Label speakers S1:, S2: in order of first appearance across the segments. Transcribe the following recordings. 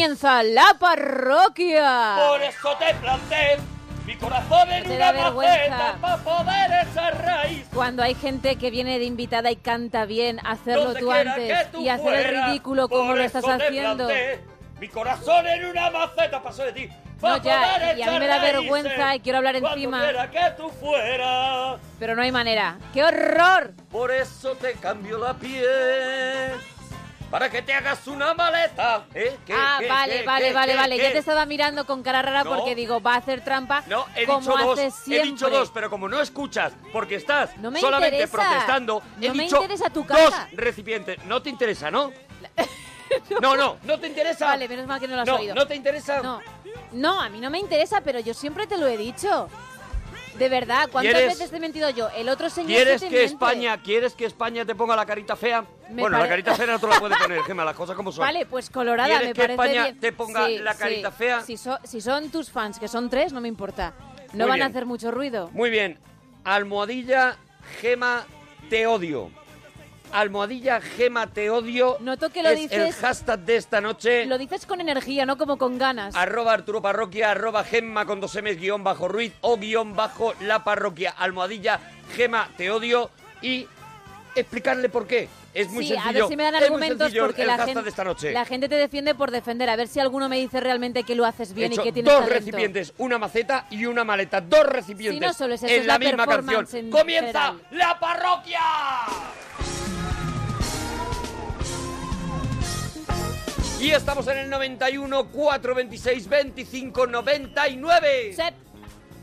S1: comienza la parroquia.
S2: Por eso te planté mi corazón en una maceta para poder echar raíz.
S1: Cuando hay gente que viene de invitada y canta bien, hacerlo tú antes
S2: tú
S1: y hacer el
S2: fueras,
S1: ridículo como lo estás haciendo.
S2: planté Mi corazón en una maceta pasó de ti.
S1: No, ya, y a mí me da vergüenza y quiero hablar encima.
S2: que tú fueras.
S1: Pero no hay manera. ¡Qué horror!
S2: Por eso te cambio la piel. Para que te hagas una maleta. ¿Eh? ¿Qué,
S1: ah,
S2: qué,
S1: vale,
S2: qué,
S1: vale, vale, vale. Ya te estaba mirando con cara rara
S2: No.
S1: porque digo, va a hacer trampa
S2: No, he
S1: como
S2: dicho dos,
S1: hace
S2: he dicho dos, pero como no escuchas, porque estás
S1: No me
S2: solamente
S1: interesa.
S2: protestando, he
S1: No me interesa tu
S2: dos
S1: cara.
S2: recipientes. No te interesa, ¿no? no, no, no te interesa.
S1: Vale, menos mal que no lo has
S2: no,
S1: oído.
S2: no te interesa.
S1: No, no, a mí no me interesa, pero yo siempre te lo he dicho. De verdad, ¿cuántas
S2: ¿Quieres-
S1: veces te he mentido yo? El otro señor
S2: ¿Quieres
S1: te
S2: que
S1: miente.
S2: España, quieres que España te ponga la carita fea?
S1: Me
S2: bueno,
S1: pare-
S2: la carita fea no te la puede poner, Gema, las cosas como son.
S1: Vale, pues colorada,
S2: ¿Quieres
S1: me
S2: que
S1: parece
S2: España
S1: bien.
S2: te ponga
S1: Sí,
S2: la carita fea?
S1: Si, so- si son tus fans, que son tres, no me importa. No
S2: Muy
S1: van
S2: bien.
S1: a hacer mucho ruido.
S2: Muy bien. Almohadilla, Gema, te odio. Almohadilla, Gema, te odio.
S1: Noto que lo
S2: es
S1: dices-
S2: el hashtag de esta noche.
S1: Lo dices con energía, no como con ganas.
S2: Arroba Arturo Parroquia, arroba Gemma con dos M's guion bajo Ruiz o guion bajo La Parroquia. Almohadilla, Gema, te odio. Y explicarle por qué. Es muy
S1: sí,
S2: sencillo.
S1: a ver si me dan
S2: es
S1: argumentos porque
S2: el
S1: la gente,
S2: de esta noche.
S1: la gente te defiende por defender. A ver si alguno me dice realmente que lo haces
S2: He
S1: bien y que tienes
S2: dos
S1: talento.
S2: recipientes, una maceta y una maleta. Dos recipientes
S1: Sí, no solo es eso,
S2: en
S1: es
S2: la,
S1: la
S2: misma canción. ¡Comienza
S1: general.
S2: la parroquia! Y estamos en el 91 426 25 99.
S1: Sep.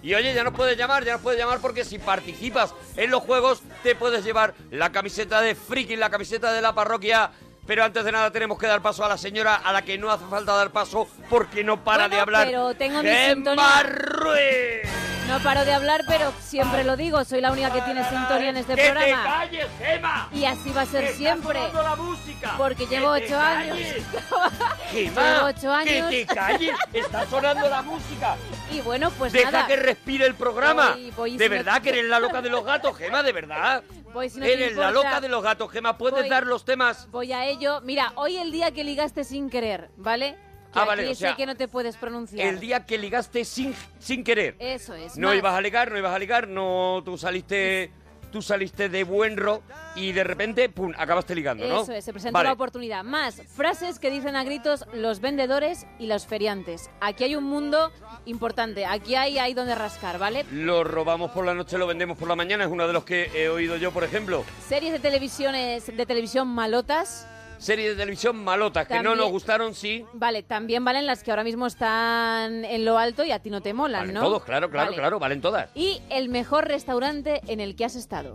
S2: Y oye, ya nos puedes llamar, ya nos puedes llamar porque si participas en los juegos te puedes llevar la camiseta de Friki, la camiseta de la parroquia. Pero antes de nada tenemos que dar paso a la señora a la que no hace falta dar paso porque no para
S1: Bueno,
S2: de hablar.
S1: pero tengo mi
S2: Gemma
S1: sintonía.
S2: Ruiz.
S1: No paro de hablar, pero siempre lo digo. Soy la única que tiene sintonía en este
S2: ¡Que te
S1: programa.
S2: calles, Gema!
S1: Y así va a ser
S2: ¡Que está
S1: siempre.
S2: la música!
S1: Porque
S2: ¡Que
S1: llevo
S2: te
S1: ocho años.
S2: calles!
S1: Llevo
S2: ¡Gema!
S1: ocho años.
S2: ¡Que te calles! ¡Está sonando la música!
S1: Y bueno, pues
S2: Deja
S1: nada.
S2: que respire el programa.
S1: Voy- voy
S2: de verdad que eres la loca de los gatos, Gema, de verdad.
S1: Voy si no te
S2: eres la loca de los gatos, Gema. ¿Puedes dar los temas?
S1: Voy a ello. Mira, hoy el día que ligaste sin querer, ¿vale?
S2: Ah, vale,
S1: aquí
S2: o sea,
S1: sé que no te puedes pronunciar.
S2: El día que ligaste sin, sin querer.
S1: Eso es.
S2: No
S1: más.
S2: ibas a ligar, no ibas a ligar, no, tú saliste, tú saliste de buen ro y de repente, pum, acabaste ligando, ¿no?
S1: Eso es, se presentó
S2: Vale.
S1: la oportunidad. Más frases que dicen a gritos los vendedores y los feriantes. Aquí hay un mundo importante. Aquí hay, hay donde rascar, ¿vale?
S2: Lo robamos por la noche, lo vendemos por la mañana, es uno de los que he oído yo, por ejemplo.
S1: Series de televisiones de televisión malotas.
S2: Series de televisión malotas que no
S1: También-
S2: nos gustaron, sí.
S1: Vale, también valen las que ahora mismo están en lo alto y a ti no te molan,
S2: Valen
S1: ¿no?
S2: todos, claro, claro,
S1: Vale.
S2: claro, valen todas.
S1: Y el mejor restaurante en el que has estado.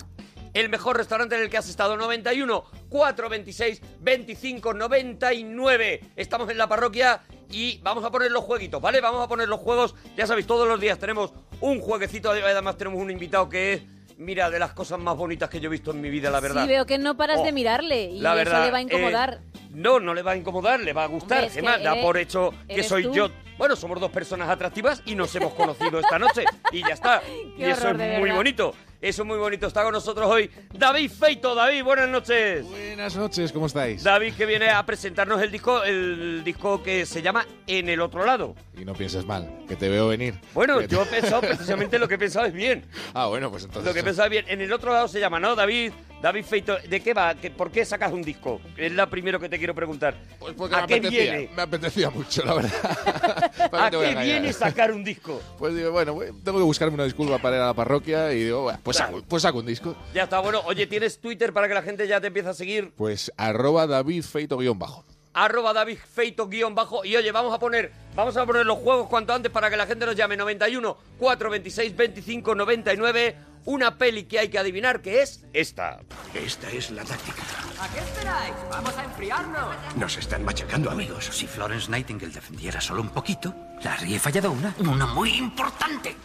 S2: El mejor restaurante en el que has estado, 91 426 25 99. Estamos en la parroquia y vamos a poner los jueguitos, ¿vale? Vamos a poner los juegos. Ya sabéis, todos los días tenemos un jueguecito. Además, tenemos un invitado que es, mira, de las cosas más bonitas que yo he visto en mi vida, la verdad.
S1: Sí, veo que no paras
S2: Oh,
S1: de mirarle y
S2: la
S1: eso
S2: verdad,
S1: le va a incomodar.
S2: eh, no, no le va a incomodar, le va a gustar.
S1: Hombre, es que
S2: da
S1: eres-
S2: por hecho que
S1: eres
S2: soy
S1: tú.
S2: yo. Bueno, somos dos personas atractivas y nos hemos conocido esta noche. Y ya está.
S1: Qué
S2: y eso
S1: horror,
S2: es
S1: de
S2: muy
S1: verdad.
S2: bonito. Eso es muy bonito. Está con nosotros hoy David Feito. David, buenas noches.
S3: Buenas noches, ¿cómo estáis?
S2: David que viene a presentarnos el disco, el disco que se llama En el otro lado.
S3: Y no pienses mal, que te veo venir.
S2: Bueno,
S3: Que te-
S2: yo he pensado precisamente lo que he pensado es bien.
S3: Ah, bueno, pues entonces...
S2: Lo que he pensado es bien. En el otro lado se llama, ¿no? David, David Feito. ¿De qué va? ¿Qué- ¿Por qué sacas un disco? Es la primero que te quiero preguntar.
S3: Pues porque
S2: ¿A
S3: me
S2: qué
S3: apetecía,
S2: viene?
S3: me apetecía mucho, la verdad. ¿Para
S2: ¿A qué
S3: engañar?
S2: viene sacar un disco?
S3: Pues digo, bueno, tengo que buscarme una disculpa para ir a la parroquia y digo, bueno, pues,
S2: Claro.
S3: saco, pues saco un disco.
S2: Ya está, bueno. Oye, ¿tienes Twitter para que la gente ya te empiece a seguir?
S3: Pues arroba David Feito guion bajo.
S2: Arroba David Feito guion bajo. Y oye, vamos a poner, vamos a poner los juegos cuanto antes para que la gente nos llame 91 426 25 99. Una peli que hay que adivinar que es esta.
S4: Esta es la táctica.
S5: ¿A qué esperáis? Vamos a enfriarnos.
S4: Nos están machacando, amigos.
S5: Si Florence Nightingale defendiera solo un poquito, Larry he fallado una. Una muy importante.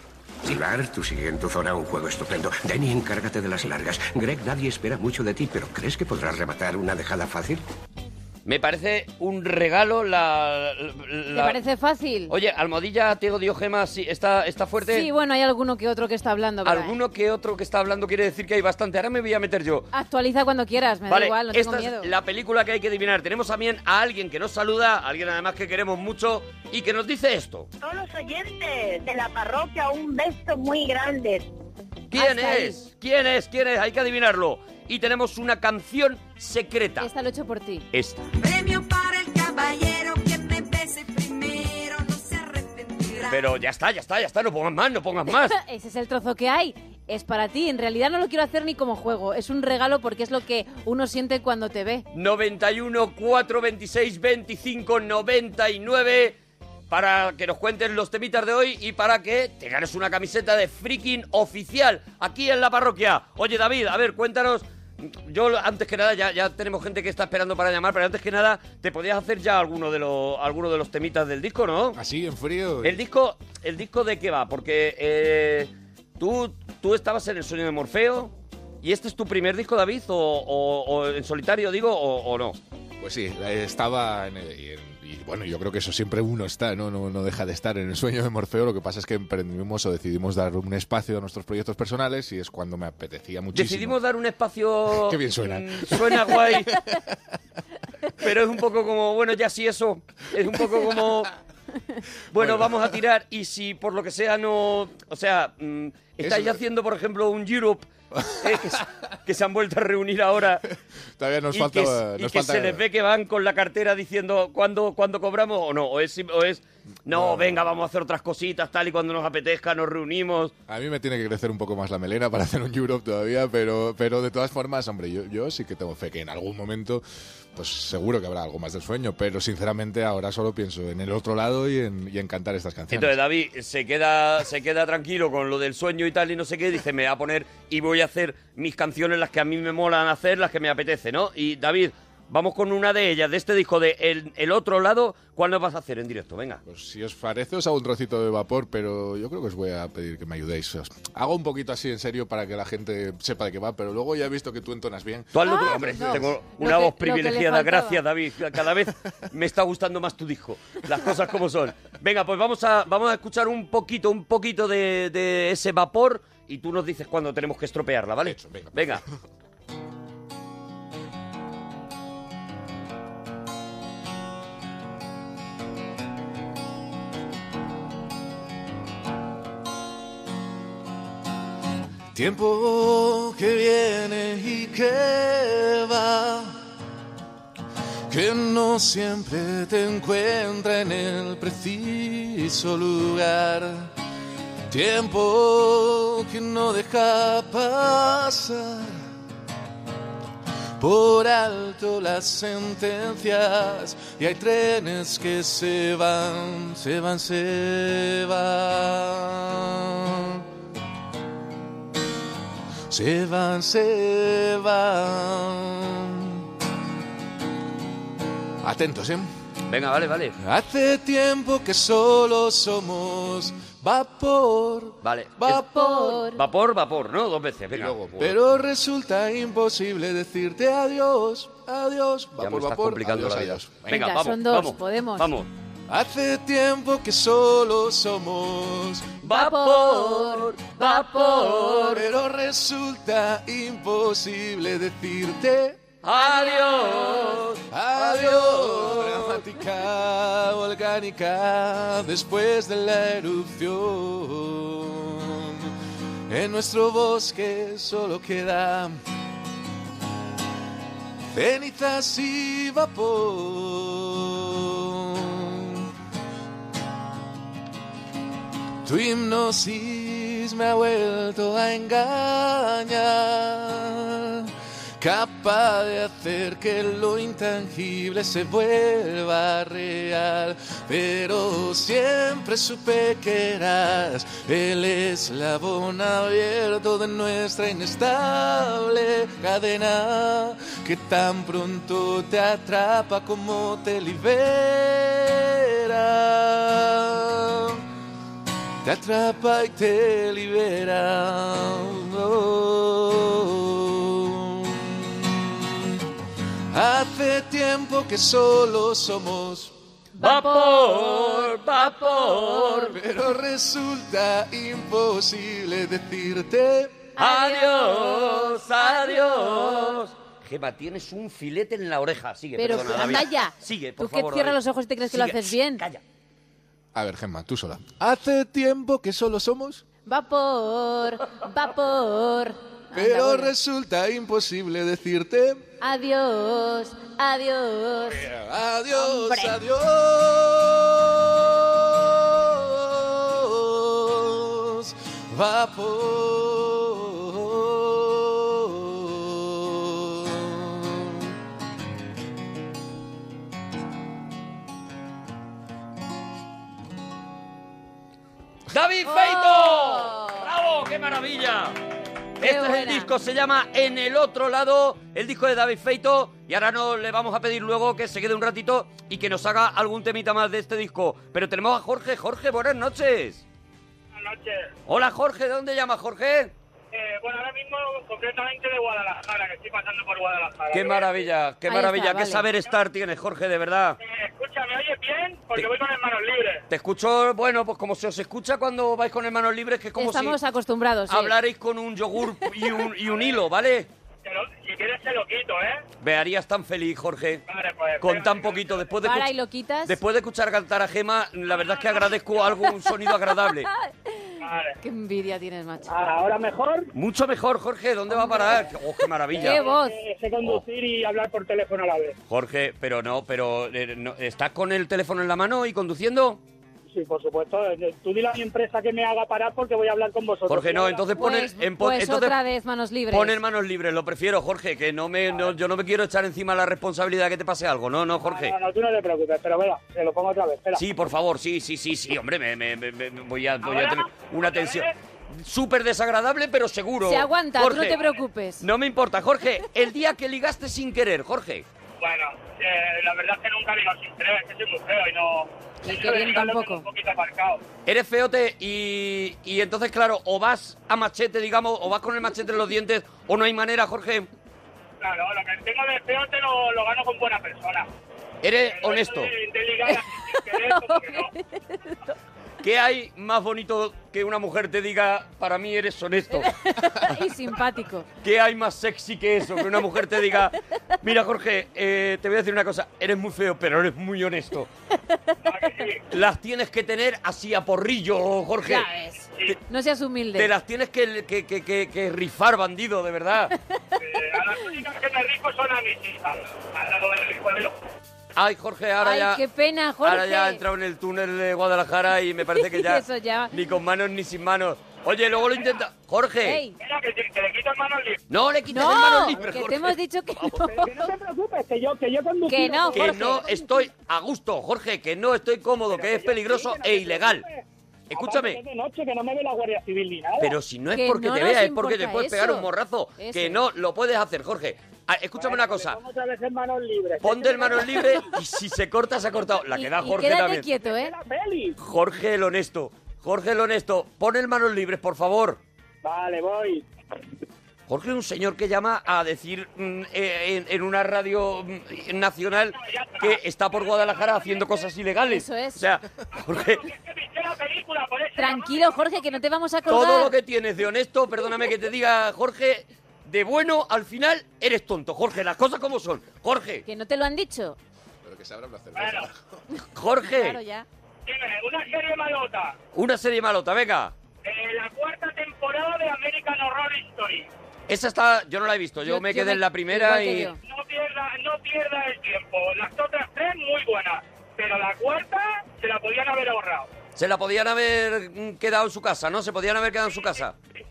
S4: Pilar, tú sigue en tu zona un juego estupendo. Denny, encárgate de las largas. Greg, nadie espera mucho de ti, pero ¿crees que podrás rematar una dejada fácil?
S2: Me parece un regalo la...
S1: ¿Te
S2: la-
S1: parece fácil?
S2: Oye, Almodilla, Tego Diogema, sí, ¿está, ¿está fuerte?
S1: Sí, bueno, hay alguno que otro que está hablando. pero, eh,
S2: Alguno que otro que está hablando quiere decir que hay bastante. Ahora me voy a meter yo.
S1: Actualiza cuando quieras, me
S2: vale,
S1: da igual, no tengo
S2: esta
S1: miedo.
S2: es la película que hay que adivinar. Tenemos también a alguien que nos saluda, alguien además que queremos mucho y que nos dice esto.
S6: Todos los oyentes de la parroquia, un beso muy grande.
S2: ¿Quién
S1: Hasta ahí.
S2: es? ¿Quién es? ¿Quién es? Hay que adivinarlo. Y tenemos una canción secreta.
S1: Esta lo he hecho por ti.
S2: Esta.
S7: Premio para el caballero que me bese primero, no se arrepentirá.
S2: Pero ya está, ya está, ya está. No pongas más, no pongas más.
S1: Ese es el trozo que hay. Es para ti. En realidad no lo quiero hacer ni como juego. Es un regalo porque es lo que uno siente cuando te ve.
S2: 91 426 25 99 para que nos cuentes los temitas de hoy y para que te ganes una camiseta de freaking oficial aquí en la parroquia. Oye David, a ver, cuéntanos. Yo antes que nada ya, ya tenemos gente que está esperando para llamar, pero antes que nada te podías hacer ya alguno de los alguno de los temitas del disco, ¿no?
S3: Así, en frío.
S2: El disco, el disco de qué va, porque eh, tú, tú estabas en el sueño de Morfeo y este es tu primer disco, David, o, o- o en solitario digo, o, o no.
S3: Pues sí, estaba en en- y bueno, yo creo que eso siempre uno está, ¿no? ¿no? No deja de estar en el sueño de Morfeo. Lo que pasa es que emprendimos o decidimos dar un espacio a nuestros proyectos personales y es cuando me apetecía muchísimo.
S2: Decidimos dar un espacio.
S3: Qué bien suena.
S2: mm, Suena guay. pero es un poco como, bueno, ya sí, eso. Es un poco como. Bueno, vamos a tirar y si por lo que sea no. O sea, mm, estáis haciendo, por ejemplo, un Europe. eh, que, se, que se han vuelto a reunir ahora
S3: Todavía nos
S2: y
S3: falta.
S2: que,
S3: nos
S2: y que
S3: falta-
S2: se les ve que van con la cartera diciendo cuándo, cuándo cobramos o no. O es, sim- o es no,
S3: No.
S2: venga, vamos a hacer otras cositas, tal y cuando nos apetezca nos reunimos.
S3: A mí me tiene que crecer un poco más la melena para hacer un Europe todavía, pero, pero de todas formas, hombre, yo, yo sí que tengo fe que en algún momento, pues seguro que habrá algo más del sueño, pero sinceramente ahora solo pienso en el otro lado y en, y en cantar estas canciones.
S2: Entonces David se queda, se queda tranquilo con lo del sueño y tal y no sé qué, dice, me voy a poner y voy a hacer mis canciones, las que a mí me molan hacer, las que me apetece, ¿no? Y David, vamos con una de ellas, de este disco de El, El Otro Lado, ¿cuál nos vas a hacer en directo? Venga.
S3: Pues si os parece, os hago un trocito de vapor, pero yo creo que os voy a pedir que me ayudéis. Os- hago un poquito así en serio para que la gente sepa de qué va, pero luego ya he visto que tú entonas bien.
S2: Tú tú,
S1: Ah,
S2: hombre,
S1: no.
S2: tengo
S1: Lo
S2: una
S1: que-
S2: voz privilegiada, gracias David. Cada vez me está gustando más tu disco, las cosas como son. Venga, pues vamos a, vamos a escuchar un poquito, un poquito de, de ese vapor y tú nos dices cuándo tenemos que estropearla, ¿vale?
S3: Hecho, venga.
S2: venga.
S3: Tiempo que viene y que va, que no siempre te encuentra en el preciso lugar. Tiempo que no deja pasar por alto las sentencias y hay trenes que se van, se van, se van. Se van, se van. Atentos, ¿eh?
S2: Venga, vale, vale.
S3: Hace tiempo que solo somos vapor.
S2: Vale.
S1: Vapor.
S2: Vapor, vapor, ¿no? Dos veces, venga.
S3: Luego, pero resulta imposible decirte adiós, adiós,
S2: ya me
S3: vapor,
S2: estás
S3: vapor,
S2: complicando
S3: adiós,
S2: la vida.
S3: adiós.
S2: Venga,
S1: Venga,
S2: vamos,
S1: son dos,
S2: vamos,
S1: podemos.
S2: Vamos.
S3: Hace tiempo que solo somos
S1: Vapor, vapor.
S3: pero resulta imposible decirte
S2: Adiós.
S3: adiós. Dramática, volcánica, después de la erupción. En nuestro bosque solo queda cenizas y vapor. Tu hipnosis me ha vuelto a engañar, capaz de hacer que lo intangible se vuelva real. Pero siempre supe que eras el eslabón abierto de nuestra inestable cadena, que tan pronto te atrapa como te libera te atrapa y te libera. Oh. Hace tiempo que solo somos,
S2: Vapor, vapor.
S3: pero resulta imposible decirte
S2: Adiós, adiós. Gema, tienes un filete en la oreja. Sigue,
S1: Pero
S2: perdona,
S1: anda
S2: David.
S1: ya.
S2: Sigue, por
S1: Tú que
S2: favor.
S1: cierras
S2: David.
S1: los ojos y te crees que lo
S2: Sigue.
S1: haces bien.
S2: Calla.
S3: A ver, Gemma, tú sola. Hace tiempo que solo somos,
S1: Vapor, vapor.
S3: Pero resulta imposible decirte
S1: Adiós, adiós.
S3: adiós,
S1: Hombre.
S3: adiós. Vapor.
S2: ¡David
S1: ¡Oh!
S2: Feito! ¡Bravo! ¡Qué maravilla!
S1: Qué
S2: este es el disco, se llama En el otro lado, el disco de David Feito. Y ahora no le vamos a pedir luego que se quede un ratito y que nos haga algún temita más de este disco. Pero tenemos a Jorge. Jorge, buenas noches.
S8: Buenas noches.
S2: Hola Jorge, ¿de dónde llamas Jorge?
S8: Eh, bueno, ahora mismo concretamente de Guadalajara, que estoy pasando por Guadalajara.
S2: Qué maravilla, qué
S1: Ahí
S2: maravilla,
S1: está,
S2: qué
S1: vale.
S2: saber estar tienes Jorge, de verdad.
S8: Eh, escucha, ¿me oyes bien? Porque voy con las manos libres.
S2: Te escucho, bueno, pues como se os escucha cuando vais con manos libres, que es como
S1: Estamos
S2: si
S1: acostumbrados. sí.
S2: hablaréis con un yogur y un, y un hilo, ¿vale?
S8: Si quieres te lo quito, ¿eh?
S2: Me harías tan feliz, Jorge.
S8: Vale, pues...
S2: Con tan poquito, después de,
S1: Para y lo quitas.
S2: después de escuchar cantar a Gema, la verdad es que agradezco algo, un sonido agradable.
S8: Vale.
S1: Qué envidia tienes, macho.
S8: Ahora mejor.
S2: Mucho mejor, Jorge, ¿dónde va a parar? ¡Oh, qué maravilla!
S1: Qué voz.
S8: Eh, sé conducir y hablar por teléfono a la vez.
S2: Jorge, pero no, pero eh, no, ¿estás con el teléfono en la mano y conduciendo?
S8: Sí, por supuesto. Eh, Tú dile a mi empresa que me haga parar porque voy a hablar con vosotros.
S2: Jorge, no, entonces pon el-
S1: Pues,
S2: en
S1: pues
S2: entonces
S1: otra vez manos libres.
S2: pon en manos libres, lo prefiero, Jorge, que no me, no- yo no me quiero echar encima la responsabilidad de que te pase algo, no, no, Jorge.
S8: No, no, tú no te preocupes, pero venga, te lo pongo otra vez. Espera.
S2: Sí, por favor, sí, sí, sí, sí, hombre, me, me- me- me- voy, a, voy a tener una
S8: ¿Otra
S2: tensión. Súper desagradable, pero seguro.
S1: Se aguanta, tú no te preocupes.
S2: No me importa, Jorge, el día que ligaste sin querer, Jorge.
S8: Bueno, eh, la verdad es que nunca digo sin querer, es que soy muy feo y no...
S1: Y
S8: ligar lo
S1: tampoco.
S8: tengo un poquito aparcado.
S2: Eres feote y, y entonces, claro, o vas a machete, digamos, o vas con el machete en los dientes, o no hay manera, Jorge.
S8: Claro, lo que tengo de feo te lo, lo gano con buena persona.
S2: Eres
S8: Pero
S2: honesto.
S8: eso De, de ligar así sin querer, como que no.
S2: ¿Qué hay más bonito que una mujer te diga, para mí eres honesto?
S1: y simpático.
S2: ¿Qué hay más sexy que eso? Que una mujer te diga, mira Jorge, eh, te voy a decir una cosa, eres muy feo, pero eres muy honesto.
S8: ¿A?
S2: Las tienes que tener así a porrillo, Jorge.
S1: Ya ves. No seas humilde.
S2: Te las tienes que, que, que- que- que rifar, bandido, de verdad.
S8: Eh, a las únicas que me rico son a mis hijas. Al lado del rico de los...
S2: Ay, Jorge, ahora
S1: Ay,
S2: ya...
S1: qué pena, Jorge.
S2: Ahora ya ha entrado en el túnel de Guadalajara y me parece que ya,
S1: Eso ya.
S2: ni con manos ni sin manos. Oye, luego lo intenta... Jorge,
S1: Ey,
S8: Mira, que, te- que le quito manos libres.
S2: no le quites el manos
S1: no,
S2: libres,
S1: que
S2: Jorge.
S1: te hemos dicho que no.
S8: Pero que no te preocupes, que yo, que yo conduzco.
S1: Que no,
S2: Que
S1: Jorge.
S2: no estoy a gusto, Jorge, que no estoy cómodo, que es peligroso e ilegal. Escúchame,
S8: de noche, que no me ve la Guardia Civil ni nada.
S2: pero si no es
S1: Que
S2: porque
S1: no
S2: te vea, es porque te puedes pegar un morrazo.
S1: Eso
S2: Que no lo puedes hacer, Jorge. Ah, escúchame una cosa.
S8: Otra vez en manos libres.
S2: Ponte el manos libre y si se corta, se ha cortado. La
S1: Y-
S2: que da
S1: y
S2: Jorge
S1: quédate
S2: también.
S1: quieto, ¿eh?
S2: Jorge el honesto. Jorge el honesto. Pon el manos libres, por favor.
S8: Vale, voy.
S2: Jorge es un señor que llama a decir mm, eh, en, en una radio mm, nacional que está por Guadalajara haciendo cosas ilegales.
S1: Eso es.
S2: O sea, Jorge.
S1: Tranquilo, Jorge, que no te vamos a colgar.
S2: todo lo que tienes de honesto, perdóname que te diga, Jorge, de bueno al final eres tonto. Jorge, las cosas como son. Jorge,
S1: Que no te lo han dicho.
S3: Pero que se abra una cerveza.
S8: Bueno,
S2: Jorge,
S1: Claro, ya.
S8: dime, una serie malota.
S2: una serie malota, venga.
S8: Eh, la cuarta temporada de American Horror Story.
S2: Esa está, yo no la he visto, yo,
S1: Yo-
S2: me
S1: yo
S2: quedé
S1: me-
S2: en la primera y...
S8: No pierda, no pierda el tiempo. Las otras tres muy buenas. Pero la cuarta se la podían haber ahorrado.
S2: Se la podían haber quedado en su casa, ¿no? Se podían haber quedado en su casa.
S8: Eh,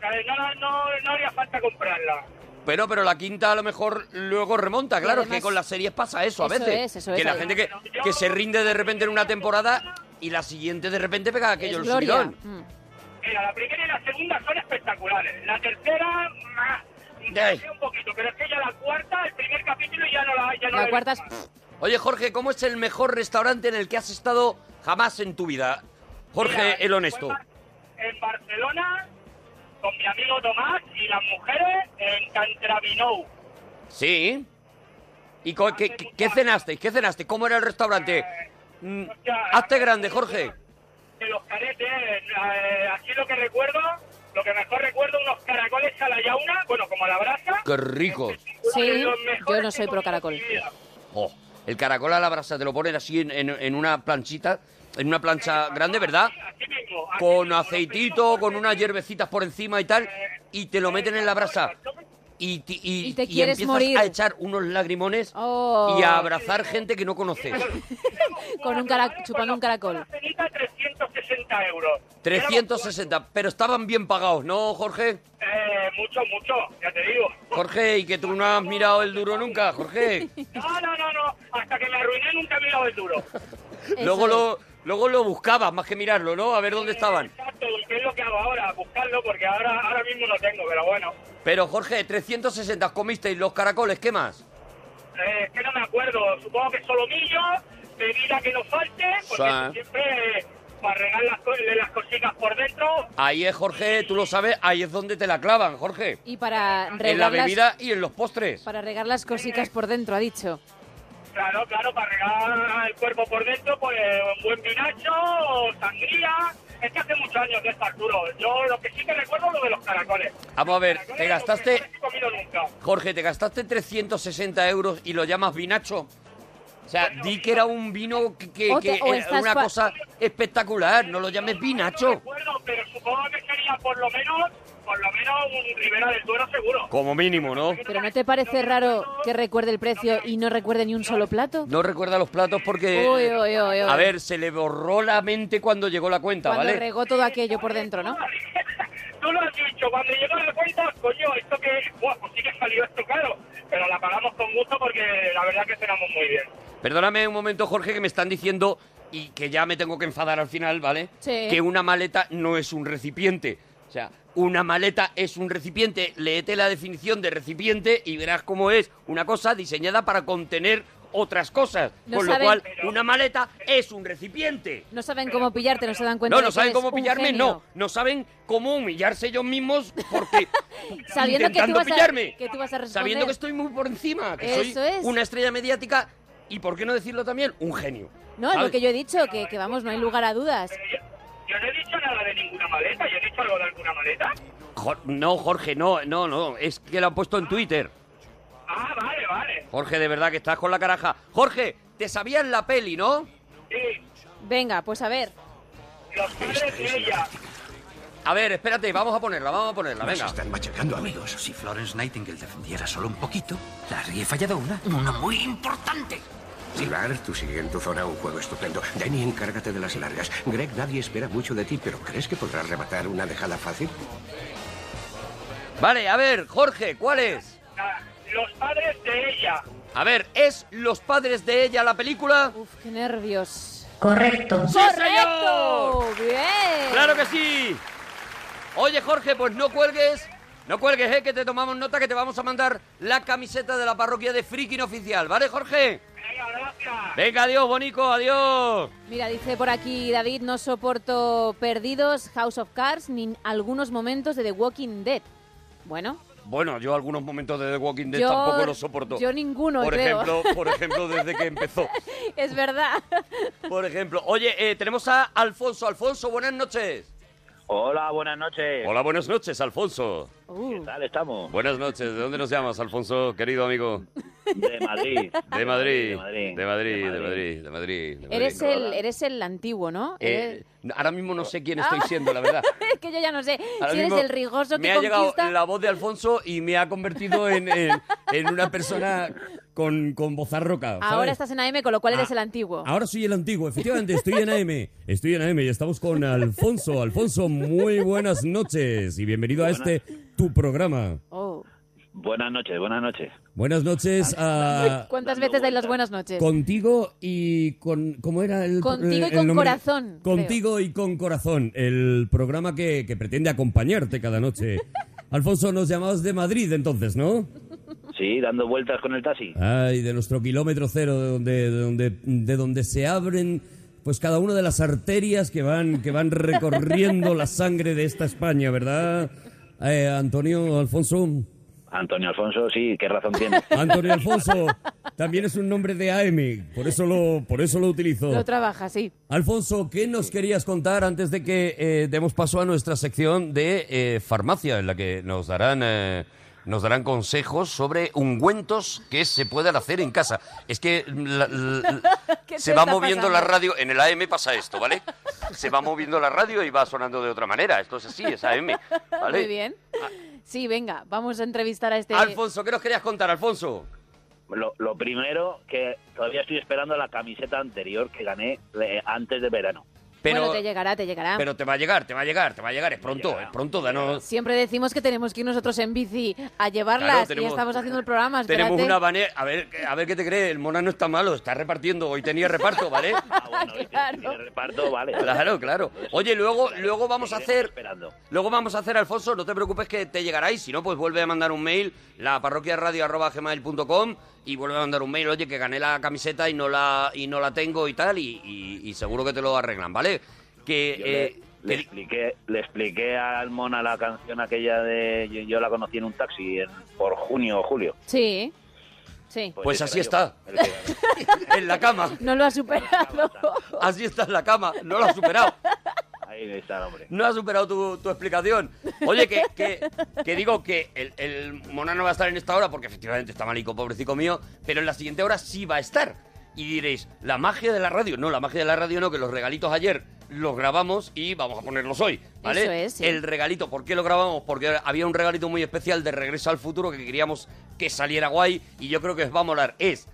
S8: No, no, no haría falta comprarla.
S2: Pero, pero la quinta a lo mejor luego remonta, claro,
S1: además-
S2: que con las series pasa eso a
S1: Eso
S2: veces.
S1: es, eso
S2: que
S1: es,
S2: la
S1: además.
S2: gente que, que se rinde de repente en una temporada y la siguiente de repente pega aquello
S1: Es
S2: el
S1: gloria.
S2: subidón.
S1: Mm.
S8: Mira, la primera y la segunda son espectaculares. La tercera, más, un poquito, pero es que ya la cuarta, el primer capítulo ya no la, ya no
S1: La
S8: he
S1: cuarta es-.
S2: Oye, Jorge, ¿cómo es el mejor restaurante en el que has estado jamás en tu vida? Jorge,
S8: Mira,
S2: el honesto.
S8: En Barcelona, con mi amigo Tomás y las mujeres en Cantravinou.
S2: Sí. ¿Y co- qué, qué- qué cenasteis? ¿Qué cenaste? ¿Cómo era el restaurante? Mm, hazte grande, Jorge.
S8: De los caretes, eh, aquí lo que recuerdo, lo que mejor recuerdo, unos caracoles a la yauna, bueno, como a la brasa.
S2: ¡Qué rico!
S1: Sí,
S8: Los
S1: yo no soy pro caracol.
S2: Oh, el caracol a la brasa te lo ponen así en, en- en una planchita, en una plancha grande, ¿verdad? Con aceitito, con unas hierbecitas por encima y tal, y te lo meten en la brasa. Y, ti- y-
S1: Y te
S2: y empiezas
S1: morir.
S2: a echar unos lagrimones
S1: Oh.
S2: y a abrazar gente que no conoces.
S1: Con un cara- chupando un caracol.
S8: Una cenita 360 euros.
S2: 360, pero estaban bien pagados, ¿no, Jorge?
S8: Eh, mucho, mucho, ya te digo.
S2: Jorge, y que tú no has mirado el duro nunca, Jorge.
S8: No, no, no, no, hasta que me arruiné nunca he mirado el duro.
S2: Luego lo, luego lo buscabas, más que mirarlo, ¿no? A ver dónde estaban.
S8: Exacto, ¿qué es lo que hago ahora? Buscarlo, porque ahora, ahora mismo no tengo, pero bueno.
S2: Pero, Jorge, 360 comisteis los caracoles, ¿qué más?
S8: Eh, es que no me acuerdo, supongo que solomillo, bebida que no falte, porque
S2: Sí.
S8: siempre eh, para regar las, las cositas por dentro.
S2: Ahí es, Jorge, tú lo sabes, ahí es donde te la clavan, Jorge.
S1: Y para
S2: En la
S1: regar, las,
S2: bebida y en los postres.
S1: para regar las cositas por dentro, ha dicho.
S8: Claro, claro, para regar el cuerpo por dentro, pues un buen vinacho, sangría. Es que hace muchos años de esto, Arturo. Yo lo que sí que recuerdo es lo de los caracoles.
S2: Vamos a ver,
S8: Caracoles
S2: te gastaste,
S8: no he comido nunca.
S2: Jorge, te gastaste 360 euros y lo llamas vinacho. O sea, di que era un vino que, que-
S1: O te-
S2: que
S1: o
S2: era una cosa espectacular, no lo llames
S8: No
S2: vinacho.
S8: recuerdo, pero supongo que sería por lo menos, por lo menos un Ribera del Duero seguro.
S2: Como mínimo, ¿no?
S1: ¿Pero no te parece raro que recuerde el precio y no recuerde ni un solo plato?
S2: No recuerda los platos porque...
S1: Uy, uy, uy, uy.
S2: A ver, se le borró la mente cuando llegó la cuenta,
S1: Cuando
S2: ¿vale?
S1: regó todo aquello por dentro, ¿no?
S8: Tú lo has dicho, cuando llegó la cuenta, coño, esto que, buah, pues sí que salió esto caro, pero la pagamos con gusto porque la verdad que cenamos muy bien.
S2: Perdóname un momento, Jorge, que me están diciendo, y que ya me tengo que enfadar al final, ¿vale?
S1: Sí.
S2: Que una maleta no es un recipiente. O sea, una maleta es un recipiente. Léete la definición de recipiente y verás cómo es una cosa diseñada para contener otras cosas.
S1: No
S2: Con
S1: saben-
S2: lo cual, una maleta es un recipiente.
S1: No saben cómo pillarte, no se dan cuenta
S2: No, no
S1: que
S2: saben cómo pillarme, no. No saben cómo humillarse ellos mismos porque
S1: Sabiendo que tú,
S2: intentando
S1: vas a,
S2: pillarme.
S1: que tú vas a responder.
S2: Sabiendo que estoy muy por encima, que
S1: Eso
S2: soy
S1: es.
S2: una estrella mediática y, ¿por qué no decirlo también? Un genio.
S1: No, es lo
S2: ¿sabes?
S1: que yo he dicho, que, que vamos, no hay lugar a dudas.
S8: Yo, no he dicho nada de ninguna maleta, yo he dicho algo de alguna maleta.
S2: No, Jorge, no, no, no, es que lo han puesto en Twitter.
S8: Ah, vale, vale.
S2: Jorge, de verdad que estás con la caraja. Jorge, te sabías la peli, ¿no?
S8: Sí,
S1: Venga, pues a ver.
S8: los padres de ella.
S2: A ver, espérate, vamos a ponerla, vamos a ponerla,
S4: Nos
S2: venga.
S4: están machacando, amigos.
S5: Amigos, si Florence Nightingale defendiera solo un poquito, la habría fallado una. Una muy importante.
S4: Pilar, tú sigue en tu zona un juego estupendo. Danny, encárgate de las largas. Greg, nadie espera mucho de ti, pero ¿crees que podrás rematar una dejada fácil?
S2: Vale, a ver, Jorge, ¿cuál es?
S8: Los padres de ella.
S2: A ver, ¿es Los padres de ella la película?
S1: Uf, qué nervios.
S6: Correcto.
S2: ¡Sí,
S1: ¡Correcto! ¡Bien!
S2: ¡Claro que sí! Oye, Jorge, pues no cuelgues. No cuelgues, eh, que te tomamos nota que te vamos a mandar la camiseta de la parroquia de Frikin Oficial, ¿vale, Jorge?
S8: Venga, gracias.
S2: Venga, adiós, Bonico, adiós.
S1: Mira, dice por aquí David, no soporto Perdidos, House of Cards, ni algunos momentos de The Walking Dead. Bueno,
S2: Bueno, yo algunos momentos de The Walking Dead
S1: Yo-
S2: tampoco los soporto.
S1: yo ninguno,
S2: Por
S1: creo.
S2: ejemplo, por ejemplo, desde que empezó.
S1: es verdad.
S2: Por ejemplo, oye, eh, tenemos a Alfonso. Alfonso, buenas noches.
S9: Hola, buenas noches.
S2: Hola, buenas noches, Alfonso.
S1: Uh,
S9: ¿Qué tal estamos?
S2: Buenas noches. ¿De dónde nos llamas, Alfonso, querido amigo?
S9: De Madrid.
S2: De Madrid.
S9: De Madrid.
S2: De Madrid, de Madrid, de Madrid. de Madrid.
S1: eres, el, eres el antiguo, ¿no?
S2: Eh, ahora mismo no sé quién estoy siendo, la verdad.
S1: es que yo ya no sé
S2: Ahora
S1: si eres el rigoso que
S2: Me ha llegado la voz de Alfonso y me ha convertido en, en- en una persona con, con voz arroca.
S1: Ahora
S2: ¿sabes?
S1: estás en AM, con lo cual eres
S2: Ah,
S1: el antiguo.
S10: Ahora soy el antiguo, efectivamente, estoy en AM. Estoy en AM y estamos con Alfonso. Alfonso, muy buenas noches y bienvenido a este tu programa.
S1: Oh.
S9: Buenas noches, buenas noches.
S10: Buenas noches a
S1: ¿Cuántas veces dais las buenas noches?
S10: contigo y con ¿cómo era el
S1: Contigo y
S10: el
S1: con
S10: nombre?
S1: corazón, creo.
S10: Contigo y con corazón, el programa que, que pretende acompañarte cada noche. Alfonso, nos llamabas de Madrid entonces, ¿no?
S9: Sí, dando vueltas con el taxi.
S10: Ay, de nuestro kilómetro cero, de donde, de donde, de donde se abren pues cada una de las arterias que van, que van recorriendo la sangre de esta España, ¿verdad? Eh, Antonio, Alfonso.
S9: Antonio Alfonso, sí, ¿qué razón tiene?
S10: Antonio Alfonso también es un nombre de AM, por eso lo, por eso lo utilizo.
S1: Lo trabaja, sí.
S10: Alfonso, ¿qué nos querías contar antes de que eh, demos paso a nuestra sección de eh, farmacia, en la que nos darán, eh, nos darán consejos sobre ungüentos que se puedan hacer en casa? Es que la- la-
S1: ¿Qué te
S2: se va moviendo
S1: pasando?
S2: la radio, en el AM pasa esto, ¿vale? Se va moviendo la radio y va sonando de otra manera, esto es así, es AM, ¿vale?
S1: Muy bien. Sí, venga, vamos a entrevistar a este...
S2: Alfonso, ¿qué nos querías contar, Alfonso?
S9: Lo, lo primero, que todavía estoy esperando la camiseta anterior que gané eh, antes de verano.
S2: Pero,
S1: bueno, te llegará, te llegará.
S2: pero te va a llegar, te va a llegar, te va a llegar, es pronto, es pronto, danos...
S1: Siempre decimos que tenemos que ir nosotros en bici a llevarlas
S2: Claro,
S1: y ya estamos haciendo el programa.
S2: Tenemos una banera, a ver, a ver qué te crees, el mona no está malo, está repartiendo, hoy tenía reparto, ¿vale?
S1: claro.
S9: reparto, vale.
S2: Claro, claro. Oye, luego, luego vamos a hacer,
S9: Esperando.
S2: luego vamos a hacer, Alfonso, no te preocupes que te llegará y si no, pues vuelve a mandar un mail, la parroquiaradio.gmail.com y vuelve a mandar un mail, oye, que gané la camiseta y no la, y no la tengo y tal, y, y- y seguro que te lo arreglan, ¿vale? Que, eh,
S9: le, le expliqué, le expliqué al Mona la canción aquella de yo, yo la conocí en un taxi en- por junio o julio.
S1: Sí, sí.
S2: pues
S9: ese
S2: así está, en la cama,
S1: No lo ha superado.
S2: así está en la cama, no lo has superado.
S9: Ahí está el hombre.
S2: No ha superado tu, tu explicación. Oye, que, que, que digo que el, el Mona no va a estar en esta hora porque efectivamente está malico, pobrecito mío, pero en la siguiente hora sí va a estar. Y diréis, la magia de la radio. No, la magia de la radio no, que los regalitos ayer los grabamos y vamos a ponerlos hoy, ¿vale?
S1: Eso es, sí.
S2: El regalito, ¿por qué lo grabamos? Porque había un regalito muy especial de Regreso al Futuro que queríamos que saliera guay y yo creo que os va a molar. Es,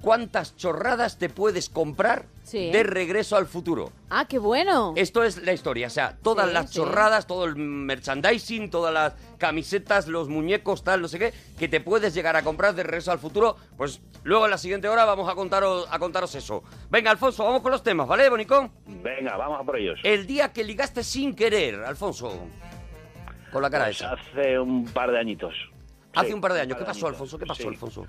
S2: ¿cuántas chorradas te puedes comprar
S1: Sí.
S2: de Regreso al Futuro?
S1: Ah, qué bueno.
S2: Esto es la historia, o sea, todas
S1: Sí,
S2: las
S1: sí.
S2: chorradas, todo el merchandising, todas las camisetas, los muñecos, tal, no sé qué, que te puedes llegar a comprar de Regreso al Futuro, pues luego en la siguiente hora vamos a contaros, a contaros eso. Venga, Alfonso, vamos con los temas, ¿vale, Bonicón?
S9: Venga, vamos a por ellos.
S2: El día que ligaste sin querer, Alfonso. Con la cara
S9: Pues
S2: esa.
S9: hace un par de añitos.
S2: Hace
S9: Sí,
S2: un par de años. ¿Qué
S9: par
S2: pasó,
S9: añitos.
S2: Alfonso? ¿Qué pasó,
S9: Sí.
S2: Alfonso?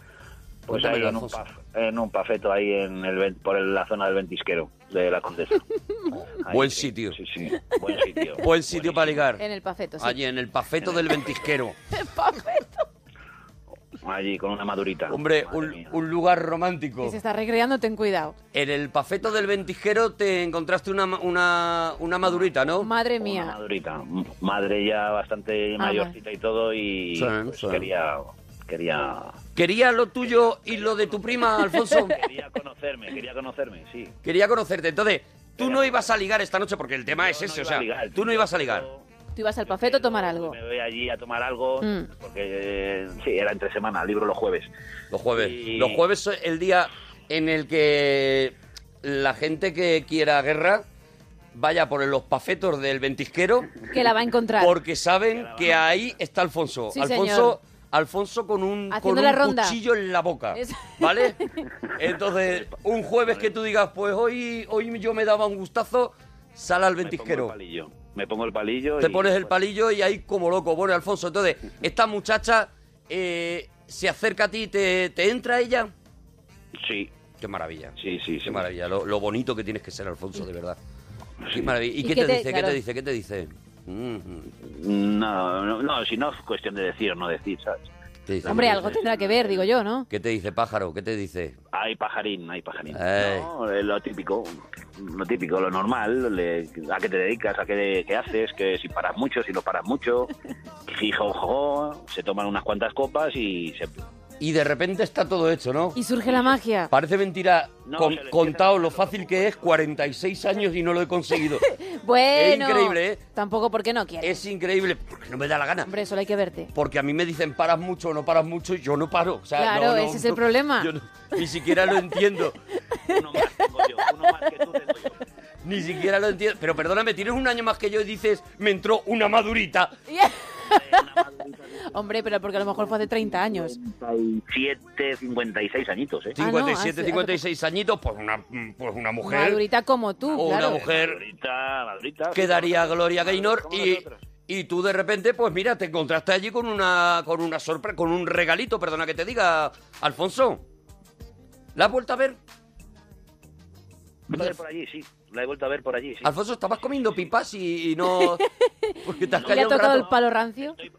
S9: Pues
S2: Cuéntamelo,
S9: ahí en un, paf- en un pafeto ahí en el, por el- la zona del ventisquero de la Condesa. Ahí,
S2: Buen
S9: sí,
S2: sitio.
S9: Sí, sí, buen sitio.
S2: Buen sitio para ligar.
S1: En el pafeto, sí.
S2: Allí, en el pafeto del ventisquero.
S9: Allí con una madurita.
S2: Hombre, un, un lugar romántico.
S1: Si se está recreando, ten cuidado.
S2: En el pafeto del ventisquero te encontraste una, ma- una, una madurita, ¿no?
S1: Madre
S9: Una
S1: mía.
S9: madurita. M- Madre ya bastante
S1: Ah,
S9: mayorcita y todo y
S2: Sí,
S9: pues,
S2: sí.
S9: quería quería
S2: ¿Quería lo tuyo y lo de tu prima, Alfonso?
S9: quería conocerme, quería conocerme, sí.
S2: Quería conocerte. Entonces, tú no ibas a ligar esta noche porque el tema es ese,
S9: no
S2: o sea,
S9: ligar,
S2: tú no ibas a ligar.
S1: Tú ibas al pafeto a tomar algo.
S9: Me voy allí a tomar algo
S1: Mm.
S9: porque eh, sí, era entre semana, libro los jueves.
S2: Los jueves.
S9: Y-
S2: Los jueves es el día en el que la gente que quiera guerra vaya por los pafetos del ventisquero
S1: Que la va a encontrar.
S2: porque saben que ahí está Alfonso.
S1: Sí,
S2: Alfonso,
S1: señor.
S2: Alfonso con un, con
S1: Haciendo
S2: un
S1: la ronda.
S2: cuchillo en la boca. ¿Vale? Entonces, un jueves que tú digas, pues hoy, hoy yo me daba un gustazo, sal al
S9: Me pongo el
S2: ventisquero.
S9: palillo. Me pongo el palillo
S2: Te
S9: y,
S2: pones el
S9: pues,
S2: palillo y ahí como loco. Bueno, Alfonso, entonces, esta muchacha eh, se acerca a ti, te, ¿te entra ella?
S9: Sí,
S2: Qué maravilla.
S9: sí, sí,
S2: Qué
S9: sí.
S2: maravilla. Lo, lo bonito que tienes que ser, Alfonso, de verdad. Qué maravilla. ¿Y,
S1: ¿Y
S2: qué,
S1: qué
S2: te,
S1: te-
S2: dice? ¿Qué te dice? ¿Qué te dice? Mm,
S9: No, no, no, si no es cuestión de decir o no decir, ¿sabes?
S1: Hombre, algo tendrá que ver, digo yo, ¿no?
S2: ¿Qué te dice, pájaro? ¿Qué te dice?
S9: Hay pajarín, hay pajarín.
S2: Ey.
S9: No, es lo típico, lo típico, lo normal, le- a qué te dedicas, a qué, qué haces, que si paras mucho, si no paras mucho, fijo, jo, se toman unas cuantas copas y se...
S2: Y de repente está todo hecho, ¿no?
S1: Y surge la magia.
S2: Parece mentira
S9: No,
S2: con- contado lo fácil que es, 46 años y no lo he conseguido.
S1: Bueno.
S2: Es increíble, ¿eh?
S1: Tampoco porque no quieres.
S2: es increíble, porque no me da la gana.
S1: Hombre, solo hay que verte.
S2: Porque a mí me dicen paras mucho o no paras mucho y yo no paro. O sea,
S1: Claro,
S2: no, no,
S1: ese es el
S2: no,
S1: problema.
S2: yo no- ni siquiera lo entiendo.
S9: Uno más tengo yo, uno más que tú tengo yo.
S2: Ni siquiera lo entiendo. Pero perdóname, tienes un año más que yo y dices, me entró una madurita.
S1: Hombre, pero porque a lo mejor fue hace 30 años.
S9: 57, 56 añitos, ¿eh?
S1: Ah, no,
S2: 57,
S1: hace-
S2: 56 añitos, pues una, pues una mujer.
S1: Madurita como tú,
S2: O
S1: claro.
S2: una mujer
S9: Madurita, madurita.
S2: que daría Gloria Gaynor y, y tú de repente, pues mira, te encontraste allí con una con una sorpresa, con un regalito, perdona que te diga, Alfonso. ¿La has vuelto a ver?
S9: La he vuelto a ver por allí, sí. La he vuelto a ver por allí, sí.
S2: Alfonso, estabas comiendo pipas y, y no... Porque te has
S1: ¿Y le ha tocado el palo rancio?
S9: Estoy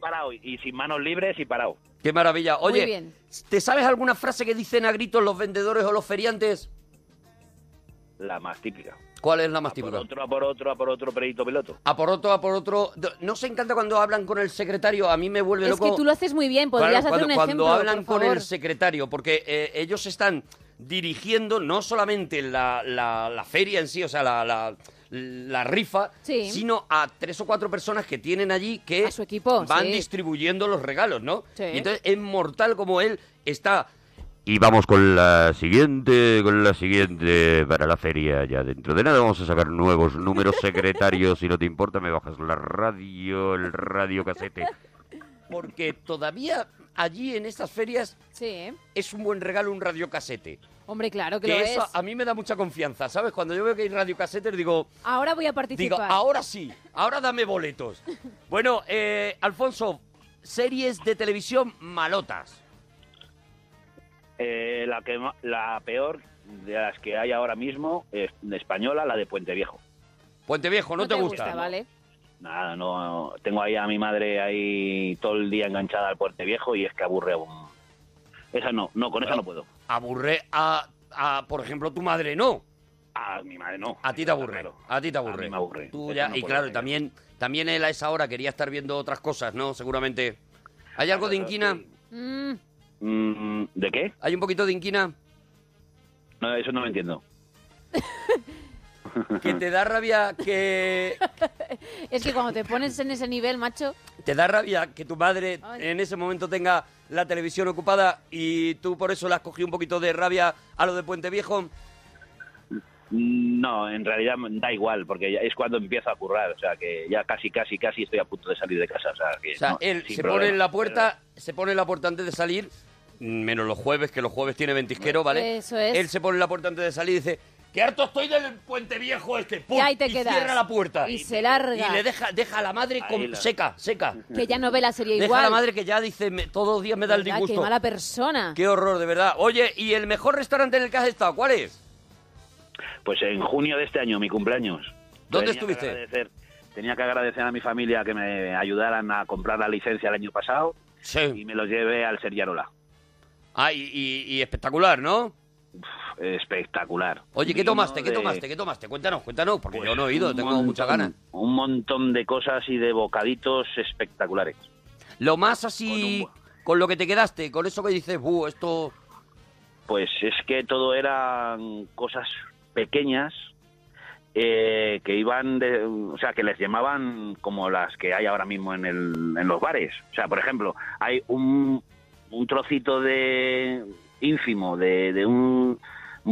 S9: parado y sin manos libres y parado.
S2: Qué maravilla.
S1: Muy
S2: Oye,
S1: bien.
S2: ¿te sabes alguna frase que dicen a gritos los vendedores o los feriantes?
S9: La más típica.
S2: ¿Cuál es la más
S9: A por
S2: típica?
S9: otro, a por otro, a por otro, perito piloto.
S2: A por otro, a por otro. ¿No se encanta cuando hablan con el secretario? A mí me vuelve
S1: Es
S2: loco.
S1: que tú lo haces muy bien, podrías
S2: Claro,
S1: hacer
S2: cuando,
S1: un
S2: cuando
S1: ejemplo,
S2: hablan
S1: por
S2: con el secretario, porque eh, ellos están dirigiendo no solamente la, la- la feria en sí, o sea, la, la- rifa,
S1: Sí.
S2: sino a tres o cuatro personas que tienen allí que
S1: A su equipo,
S2: van
S1: sí.
S2: distribuyendo los regalos, ¿no?
S1: Sí.
S2: Y entonces es mortal como él está... Y vamos con la siguiente, con la siguiente para la feria. Ya dentro de nada vamos a sacar nuevos números secretarios. Si no te importa, me bajas la radio, el radio casete. Porque todavía allí en estas ferias
S1: Sí, ¿eh?
S2: es un buen regalo un radiocasete.
S1: hombre, claro que,
S2: Que
S1: lo
S2: eso
S1: es.
S2: a mí me da mucha confianza, ¿sabes? Cuando yo veo que hay radiocasetes digo,
S1: Ahora voy a
S2: digo,
S1: participar.
S2: ahora sí, ahora dame boletos. Bueno, eh, Alfonso, series de televisión malotas.
S9: Eh, la, que, ma- la peor de las que hay ahora mismo es de española, la de Puente Viejo.
S2: Puente Viejo, ¿no, te, gusta?
S1: ¿vale?
S9: Nada, no, tengo ahí a mi madre ahí todo el día enganchada al Puente Viejo y es que aburre aún. Esa no, no, con esa no puedo.
S2: Aburre a, a, por ejemplo, tu madre, ¿no.
S9: A mi madre no.
S2: A ti te aburre.
S9: Claro.
S2: A ti te aburre.
S9: A mí me aburre.
S2: Tú
S9: Eso
S2: ya-
S9: no
S2: y claro,
S9: hacer.
S2: también, también él a esa hora quería estar viendo otras cosas, ¿no? Seguramente. ¿Hay algo de inquina?
S1: Mm,
S9: ¿De qué?
S2: ¿Hay un poquito de inquina?
S9: No, eso no lo entiendo.
S2: Que te da rabia que
S1: es que cuando te pones en ese nivel, macho,
S2: te da rabia que tu madre
S1: Ay.
S2: en ese momento tenga la televisión ocupada y tú por eso le has cogido un poquito de rabia a lo de Puente Viejo.
S9: No, en realidad da igual, porque ya es cuando empiezo a currar, o sea que ya casi, casi, casi estoy a punto de salir de casa, o sea que
S2: O sea,
S9: no,
S2: él se
S9: problema.
S2: pone en la puerta, se pone en la puerta antes de salir, menos los jueves, que los jueves tiene ventisquero, ¿vale?
S1: Eso es.
S2: Él se pone en la puerta antes de salir y dice, ¡qué harto estoy del Puente Viejo este! ¡Pum!
S1: y ahí te quedas.
S2: cierra la puerta.
S1: Y se larga.
S2: Y le deja, deja a la madre
S9: Ahí
S2: con-
S9: la-
S2: seca, seca.
S1: que ya no ve la serie
S2: Deja
S1: igual.
S2: a la madre que ya dice, me- todos los días me da el disgusto.
S1: Qué mala persona.
S2: Qué horror, de verdad. Oye, ¿y el mejor restaurante en el que has estado? ¿Cuál es?
S9: Pues en junio de este año, mi cumpleaños.
S2: ¿Dónde
S9: Tenía que
S2: estuviste?
S9: tenía que agradecer a mi familia que me ayudaran a comprar la licencia el año pasado y
S2: Sí.
S9: me lo llevé al Seriarola.
S2: Ah, y, y- y espectacular, ¿no?
S9: Espectacular.
S2: Oye, ¿qué tomaste? ¿Qué tomaste? ¿Qué tomaste? Cuéntanos, cuéntanos, porque
S9: pues,
S2: yo no he ido, tengo
S9: montón-
S2: muchas ganas.
S9: Un montón de cosas y de bocaditos espectaculares.
S2: Lo más así,
S9: Con
S2: con lo que te quedaste, con eso que dices, buh, esto...
S9: Pues es que todo eran cosas pequeñas eh, que iban de, o sea, que les llamaban como las que hay ahora mismo en, el, en los bares. O sea, por ejemplo, hay un, un trocito de ínfimo de, de un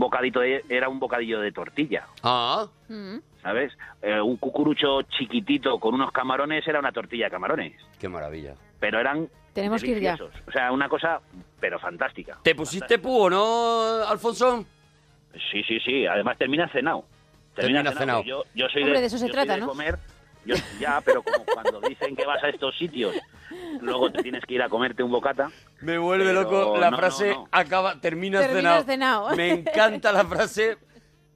S9: bocadito, de- era un bocadillo de tortilla,
S2: Ah,
S1: Mm.
S9: ¿sabes? Eh, un cucurucho chiquitito con unos camarones era una tortilla de camarones,
S2: qué maravilla.
S9: pero eran
S1: Tenemos que ir ya.
S9: O sea, una cosa, pero fantástica.
S2: ¿Te pusiste pu o no, Alfonso?
S9: Sí, sí, sí. Además termina cenado.
S2: Termina cenado.
S9: Yo, yo soy
S1: Hombre, de eso se trata,
S9: de
S1: ¿no?
S9: comer. Yo, ya, pero como cuando dicen que vas a estos sitios, luego te tienes que ir a comerte un bocata.
S2: Me vuelve
S9: Pero
S2: loco la
S9: no,
S2: frase,
S9: no, no.
S2: acaba, termina
S1: Terminas
S2: cenado.
S1: cenado.
S2: Me encanta la frase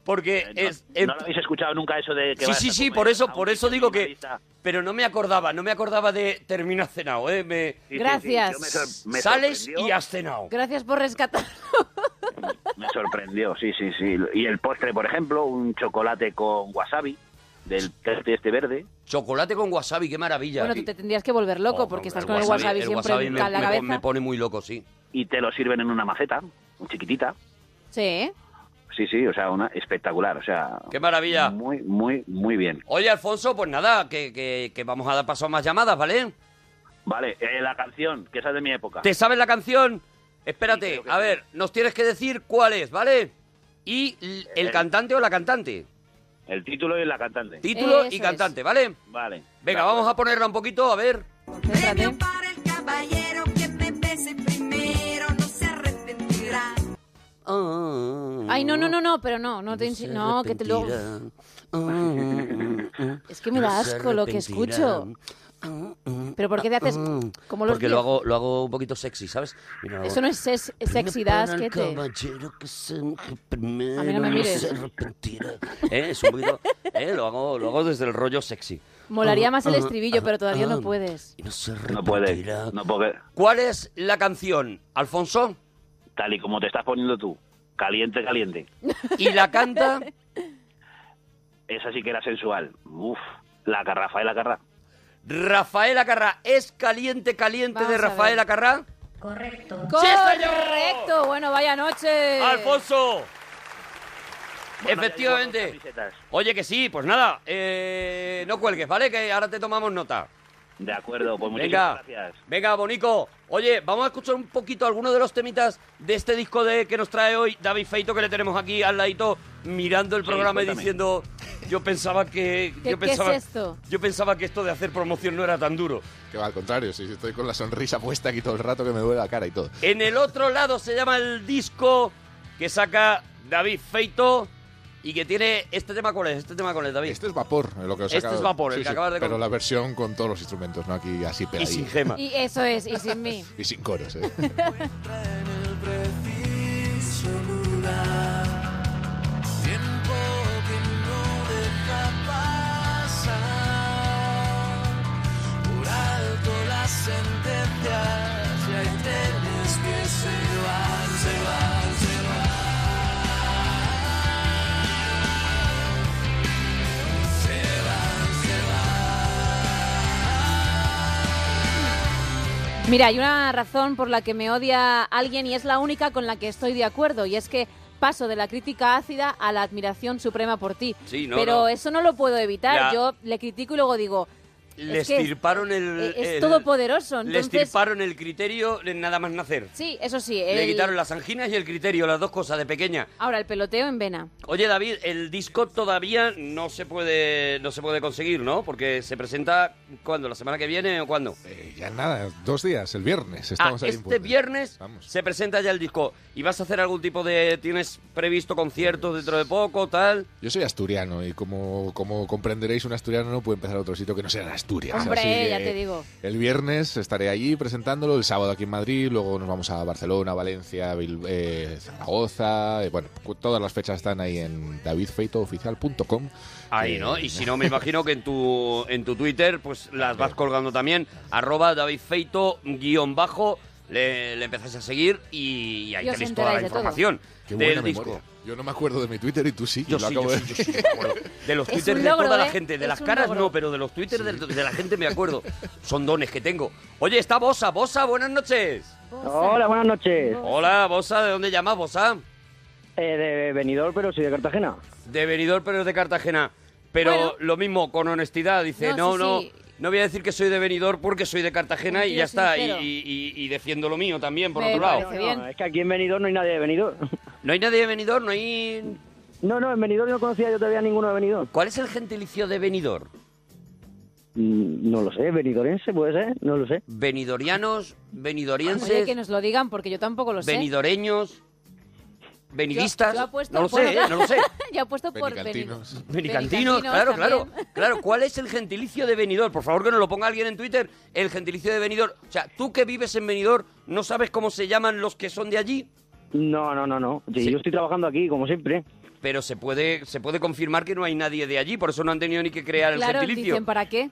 S2: porque
S9: Eh, no,
S2: es... es-
S9: ¿No lo habéis escuchado nunca eso de que
S2: Sí,
S9: vas
S2: sí, sí, por eso, por eso digo que... Pero no me acordaba, no me acordaba de termina cenado, ¿eh? Me...
S9: Sí, sí, sí,
S1: Gracias.
S9: me
S2: Sales y has cenado.
S1: Gracias por rescatar.
S9: Me sorprendió, sí, sí, sí. Y el postre, por ejemplo, un chocolate con wasabi del té este verde.
S2: Chocolate con wasabi, qué maravilla.
S1: Bueno, tú te tendrías que volver loco
S2: Oh,
S1: porque estás
S2: el
S1: con el wasabi siempre
S2: wasabi
S1: en
S2: me,
S1: la
S2: me-
S1: cabeza.
S2: me pone muy loco, sí.
S9: Y te lo sirven en una maceta, muy chiquitita.
S1: Sí.
S9: Sí, sí, o sea, una espectacular, o sea...
S2: Qué maravilla.
S9: Muy, muy, muy bien.
S2: Oye, Alfonso, pues nada, que, que- que vamos a dar paso a más llamadas, ¿vale?
S9: Vale, eh, la canción, que esa es de mi época.
S2: ¿Te sabes la canción? Espérate, a
S9: sí.
S2: ver, nos tienes que decir cuál es, ¿vale? Y el
S9: Eh.
S2: cantante o la cantante.
S9: El título y la cantante.
S2: Título
S1: Eso
S2: y
S1: es.
S2: cantante, ¿vale?
S9: Vale.
S2: Venga, vamos a ponerla un poquito, a ver.
S7: Premio para el caballero que me bese primero, no se arrepentirá.
S1: Ay, no, no, no, no, pero no, no te insi- No, que te luego. Es que me da asco lo que escucho. Pero ¿por qué te haces como los
S2: Porque lo hago, lo hago un poquito sexy, ¿sabes? Mira.
S1: Eso no es ses- sexy, das, que te...
S2: A
S1: mí no me mires.
S2: ¿Eh? Es un poquito... ¿eh? Lo, hago, lo hago desde el rollo sexy.
S1: Molaría más el
S2: Ah,
S1: estribillo, pero todavía no
S2: ah.
S1: puedes.
S9: No puede. No puede.
S2: ¿Cuál es la canción, Alfonso?
S9: Tal y como te estás poniendo tú. Caliente, caliente.
S2: ¿Y la canta?
S9: Esa sí que era sensual. Uf. La Rafael la Carrá.
S2: Rafael Acarrá. ¿Es caliente, caliente
S1: Vamos
S2: de. Rafael Acarrá?
S7: Correcto.
S1: Correcto, bueno, vaya noche.
S2: ¡Alfonso!
S9: Bueno,
S2: Efectivamente. Oye, que sí, pues nada, eh, no cuelgues, ¿vale? Que ahora te tomamos nota.
S9: De acuerdo, pues
S2: Venga,
S9: muchísimas gracias.
S2: venga, Bonico. Oye, vamos a escuchar un poquito algunos de los temitas de este disco de que nos trae hoy David Feito, que le tenemos aquí al ladito mirando el
S9: Sí,
S2: programa y diciendo, yo pensaba que,
S1: ¿Qué-
S2: yo
S1: qué
S2: pensaba,
S1: es esto?
S2: yo pensaba que esto de hacer promoción no era tan duro.
S3: Que va al contrario, si estoy con la sonrisa puesta aquí todo el rato que me duele la cara y todo.
S2: En el otro lado se llama el disco que saca David Feito y que tiene este tema con él, este tema con él, David.
S3: Este es vapor, lo que os
S2: Este
S3: acabo-
S2: es vapor, el
S3: Sí,
S2: que
S3: sí,
S2: acabas de
S3: Pero la versión con todos los instrumentos, ¿no? Aquí así
S2: y
S3: pegadillo.
S2: sin gema.
S1: Y eso es, y sin mí.
S3: Y sin coros, ¿eh?
S11: preciso
S1: Mira, hay una razón por la que me odia alguien y es la única con la que estoy de acuerdo, y es que paso de la crítica ácida a la admiración suprema por ti.
S2: Sí, no,
S1: Pero
S2: no.
S1: eso no lo puedo evitar.
S2: Ya.
S1: Yo le critico y luego digo,
S2: Le
S1: es
S2: estirparon el,
S1: es
S2: el-
S1: todopoderoso.
S2: Le
S1: Entonces,
S2: estirparon el criterio de nada más nacer.
S1: sí, eso sí.
S2: Le
S1: el-
S2: quitaron las anginas y el criterio, las dos cosas de pequeña.
S1: Ahora, el peloteo en vena.
S2: Oye, David, el disco todavía no se puede no se puede conseguir, ¿no? Porque se presenta ¿cuándo? ¿La semana que viene o cuándo?
S3: Eh, ya nada, dos días, el viernes.
S2: Ah,
S3: Estamos ahí en
S2: este viernes
S3: Vamos.
S2: se presenta ya el disco. ¿Y vas a hacer algún tipo de... ¿Tienes previsto conciertos dentro de poco, tal?
S3: Yo soy asturiano y como, como comprenderéis, un asturiano no puede empezar a otro sitio que no sea en Asturias.
S1: Hombre,
S3: Así que
S1: ya te digo.
S3: El viernes estaré allí presentándolo, el sábado aquí en Madrid, luego nos vamos a Barcelona, Valencia, Bil- eh, Zaragoza. eh, bueno, todas las fechas están ahí en davidfeitooficial.com.
S2: Ahí,
S3: Eh,
S2: ¿no? Y si no, me imagino que en tu, en tu Twitter pues las vas colgando también. Arroba davidfeito guion bajo. Le, le empezáis a seguir y, ahí
S1: Y
S2: tenéis toda la
S1: de
S2: información del disco.
S3: memoria. Yo no me acuerdo de mi Twitter y tú sí.
S2: Yo
S3: lo
S2: sí,
S3: acabo
S2: yo
S3: de-
S2: sí, yo sí me acuerdo. De los
S1: un
S2: de toda la
S1: ¿eh?
S2: gente, de
S1: Es
S2: las
S1: un
S2: caras
S1: logro.
S2: no, pero de los twitters de, de la gente me acuerdo. Son dones que tengo. Oye, está Bosa, Bosa, buenas noches.
S12: Hola, buenas noches.
S2: Hola, Bosa, ¿de dónde llamas, Bosa?
S12: Eh, de Benidorm, pero soy de Cartagena.
S2: De Benidorm, pero es de Cartagena. Pero
S1: Bueno.
S2: lo mismo, con honestidad, dice,
S1: No,
S2: no,
S1: sí,
S2: no,
S1: sí.
S2: No voy a decir que soy de Benidorm porque soy de Cartagena y ya está. Y, y- defiendo lo mío también, por
S1: Me
S2: otro lado.
S1: parece bien.
S12: No, es que aquí en Benidorm no hay nadie de Benidorm.
S2: ¿No hay nadie de Benidorm? ¿No hay...?
S12: No, no, en Benidorm no conocía yo todavía ninguno de Benidorm.
S2: ¿Cuál es el gentilicio de Benidorm?
S12: Mm, No lo sé, benidorense puede ser, no lo sé.
S2: ¿Benidorianos?
S1: Oye, que nos lo digan porque yo tampoco lo sé.
S2: ¿Benidoreños? ¿Benidistas?
S1: Yo- yo apuesto
S2: no lo
S1: por-
S2: sé, ¿eh? no lo sé.
S1: yo apuesto por
S3: Benicantinos.
S1: Beni-
S2: Benicantinos, claro, claro.
S1: también.
S2: Claro, ¿cuál es el gentilicio de Benidorm? Por favor, que nos lo ponga alguien en Twitter. El gentilicio de Benidorm. O sea, tú que vives en Benidorm, ¿no sabes cómo se llaman los que son de allí?
S12: No, no, no, no. Sí,
S2: Sí.
S12: Yo estoy trabajando aquí, como siempre.
S2: Pero se puede, se puede confirmar que no hay nadie de allí, por eso no han tenido ni que crear el
S1: Claro,
S2: gentilicio.
S1: dicen, ¿para qué?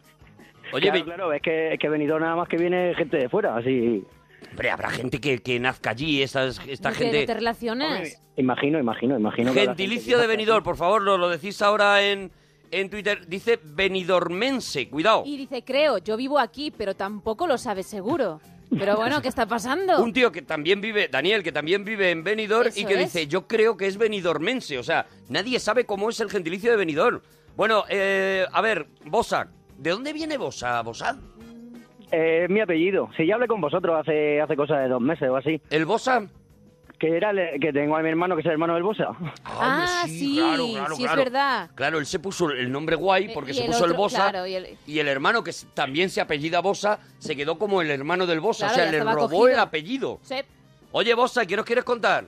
S2: Oye,
S12: claro, claro, es que, es que Benidorm nada más que viene gente de fuera, así...
S2: hombre, habrá gente que, que nazca allí, esas, esta
S1: ¿De qué- de
S2: gente...
S1: te relaciones?
S12: Imagino, imagino, imagino.
S2: Gentilicio
S12: gente
S2: de Benidorm, por favor, nos lo decís ahora en, en Twitter. Dice Benidormense, cuidado.
S1: Y dice, creo, yo vivo aquí, pero tampoco lo sabes seguro. Pero bueno, ¿qué está pasando?
S2: Un tío que también vive, Daniel, que también vive en Benidorm y que
S1: es.
S2: dice, yo creo que es benidormense. O sea, nadie sabe cómo es el gentilicio de Benidorm. Bueno, eh, a ver, Bosa, ¿de dónde viene Bosa, Bosa?
S12: Eh, es mi apellido. Si ya hablé con vosotros hace, hace cosa de dos meses o así.
S2: ¿El Bosa?
S12: Que era el- que tengo a mi hermano que es el hermano del Bosa.
S1: Ah, sí,
S2: claro, claro,
S1: sí es
S2: claro.
S1: verdad.
S2: Claro, él se puso el nombre guay porque
S1: Y
S2: se
S1: el
S2: puso el Bosa.
S1: claro, y el-
S2: Y el hermano, que también se apellida Bosa, se quedó como el hermano del Bosa.
S1: Claro,
S2: o sea, le robó
S1: cogido.
S2: el apellido.
S1: Sí.
S2: Oye, Bosa, ¿qué nos quieres contar?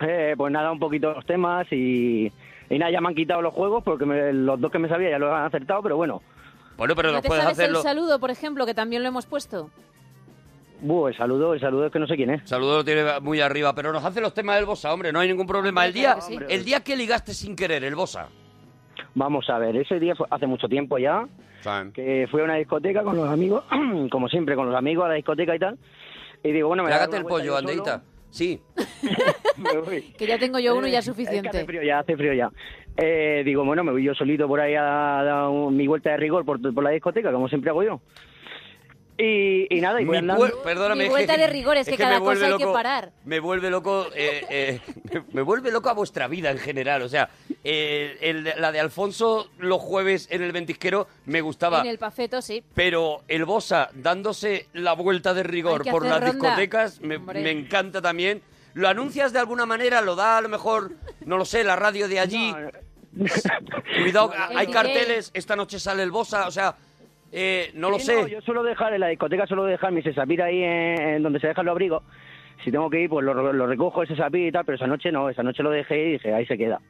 S12: Eh, pues nada, un poquito los temas y, y nada, ya me han quitado los juegos porque me- los dos que me sabía ya los han acertado, pero bueno.
S2: Bueno, pero
S1: ¿No
S2: nos
S1: te
S2: puedes
S1: sabes
S2: hacerlo.
S1: el saludo, por ejemplo, que también lo hemos puesto?
S12: Buh, el saludo, el saludo es que no sé quién es.
S2: Saludo lo tiene muy arriba, pero nos hace los temas del Bosa, hombre, no hay ningún problema. El día,
S1: sí.
S2: el día que ligaste sin querer, el Bosa.
S12: Vamos a ver, ese día fue hace mucho tiempo ya que fui a una discoteca con los amigos, como siempre, con los amigos a la discoteca y tal. Y digo, bueno, me voy a dar
S2: Trágate el pollo. Andeita. Sí.
S12: Me voy.
S1: Que ya tengo yo uno y ya es
S12: Es que hace
S1: suficiente.
S12: frío ya, hace frío ya. Eh, digo, bueno, me voy yo solito por ahí a dar mi vuelta de rigor por, por la discoteca, como siempre hago yo. Y, y nada, y voy
S2: Mi
S12: andando.
S2: perdóname,
S1: Mi
S2: es
S1: vuelta
S2: que-
S1: de rigor es que cada
S2: me vuelve
S1: cosa hay que
S2: loco-
S1: parar.
S2: Me vuelve loco, eh, eh, me- me vuelve loco a vuestra vida en general. O sea, eh, el la de Alfonso los jueves en el ventisquero me gustaba.
S1: En el pafeto, sí.
S2: Pero el Bosa dándose la vuelta de rigor por las
S1: ronda.
S2: discotecas me, me encanta también. ¿Lo anuncias de alguna manera? ¿Lo da a lo mejor, no lo sé, la radio de allí? Cuidado,
S12: No, no,
S2: hay
S12: no.
S2: carteles, esta noche sale el Bosa, o sea, eh, no lo
S12: Sí,
S2: sé.
S12: yo suelo dejar en la discoteca, suelo dejar mi sesapir ahí en, en donde se dejan los abrigos. Si tengo que ir, pues lo, lo recojo ese sesapir y tal, pero esa noche no, esa noche lo dejé y dije, ahí se queda.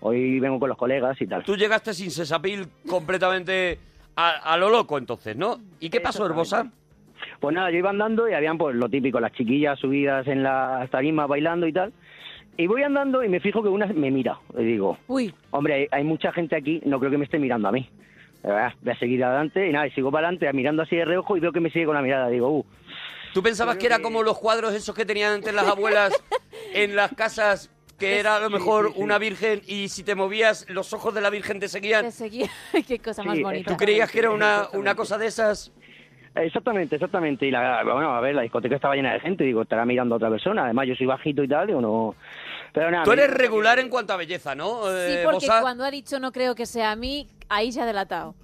S12: Hoy vengo con los colegas y tal.
S2: Tú llegaste sin sesapil completamente a, a lo loco entonces, ¿no? ¿Y qué pasó, Herbosa?
S12: Pues nada, yo iba andando y habían pues lo típico, las chiquillas subidas en las tarimas bailando y tal. Y voy andando y me fijo que una me mira. Y digo,
S1: Uy,
S12: hombre, hay, hay mucha gente aquí, no creo que me esté mirando a mí. Ah, Voy a seguir adelante y nada, y sigo para adelante mirando así de reojo y veo que me sigue con la mirada. Digo, uh,
S2: ¿Tú pensabas que era como los cuadros esos que tenían antes las abuelas en las casas, que era a lo
S12: Sí,
S2: mejor
S12: sí, sí.
S2: una virgen y si te movías los ojos de la virgen te seguían?
S1: te seguía. Qué cosa más
S12: Sí,
S1: bonita.
S2: ¿Tú creías que era una, una cosa de esas?
S12: Exactamente, exactamente. Y la, bueno, a ver, la discoteca estaba llena de gente, digo, estará mirando a otra persona. Además, yo soy bajito y tal, digo, no. Pero nada,
S2: Tú eres regular en cuanto a belleza, ¿no?
S1: Sí,
S2: eh,
S1: porque
S2: Bosa?
S1: cuando ha dicho no creo que sea a mí, ahí se ha delatado.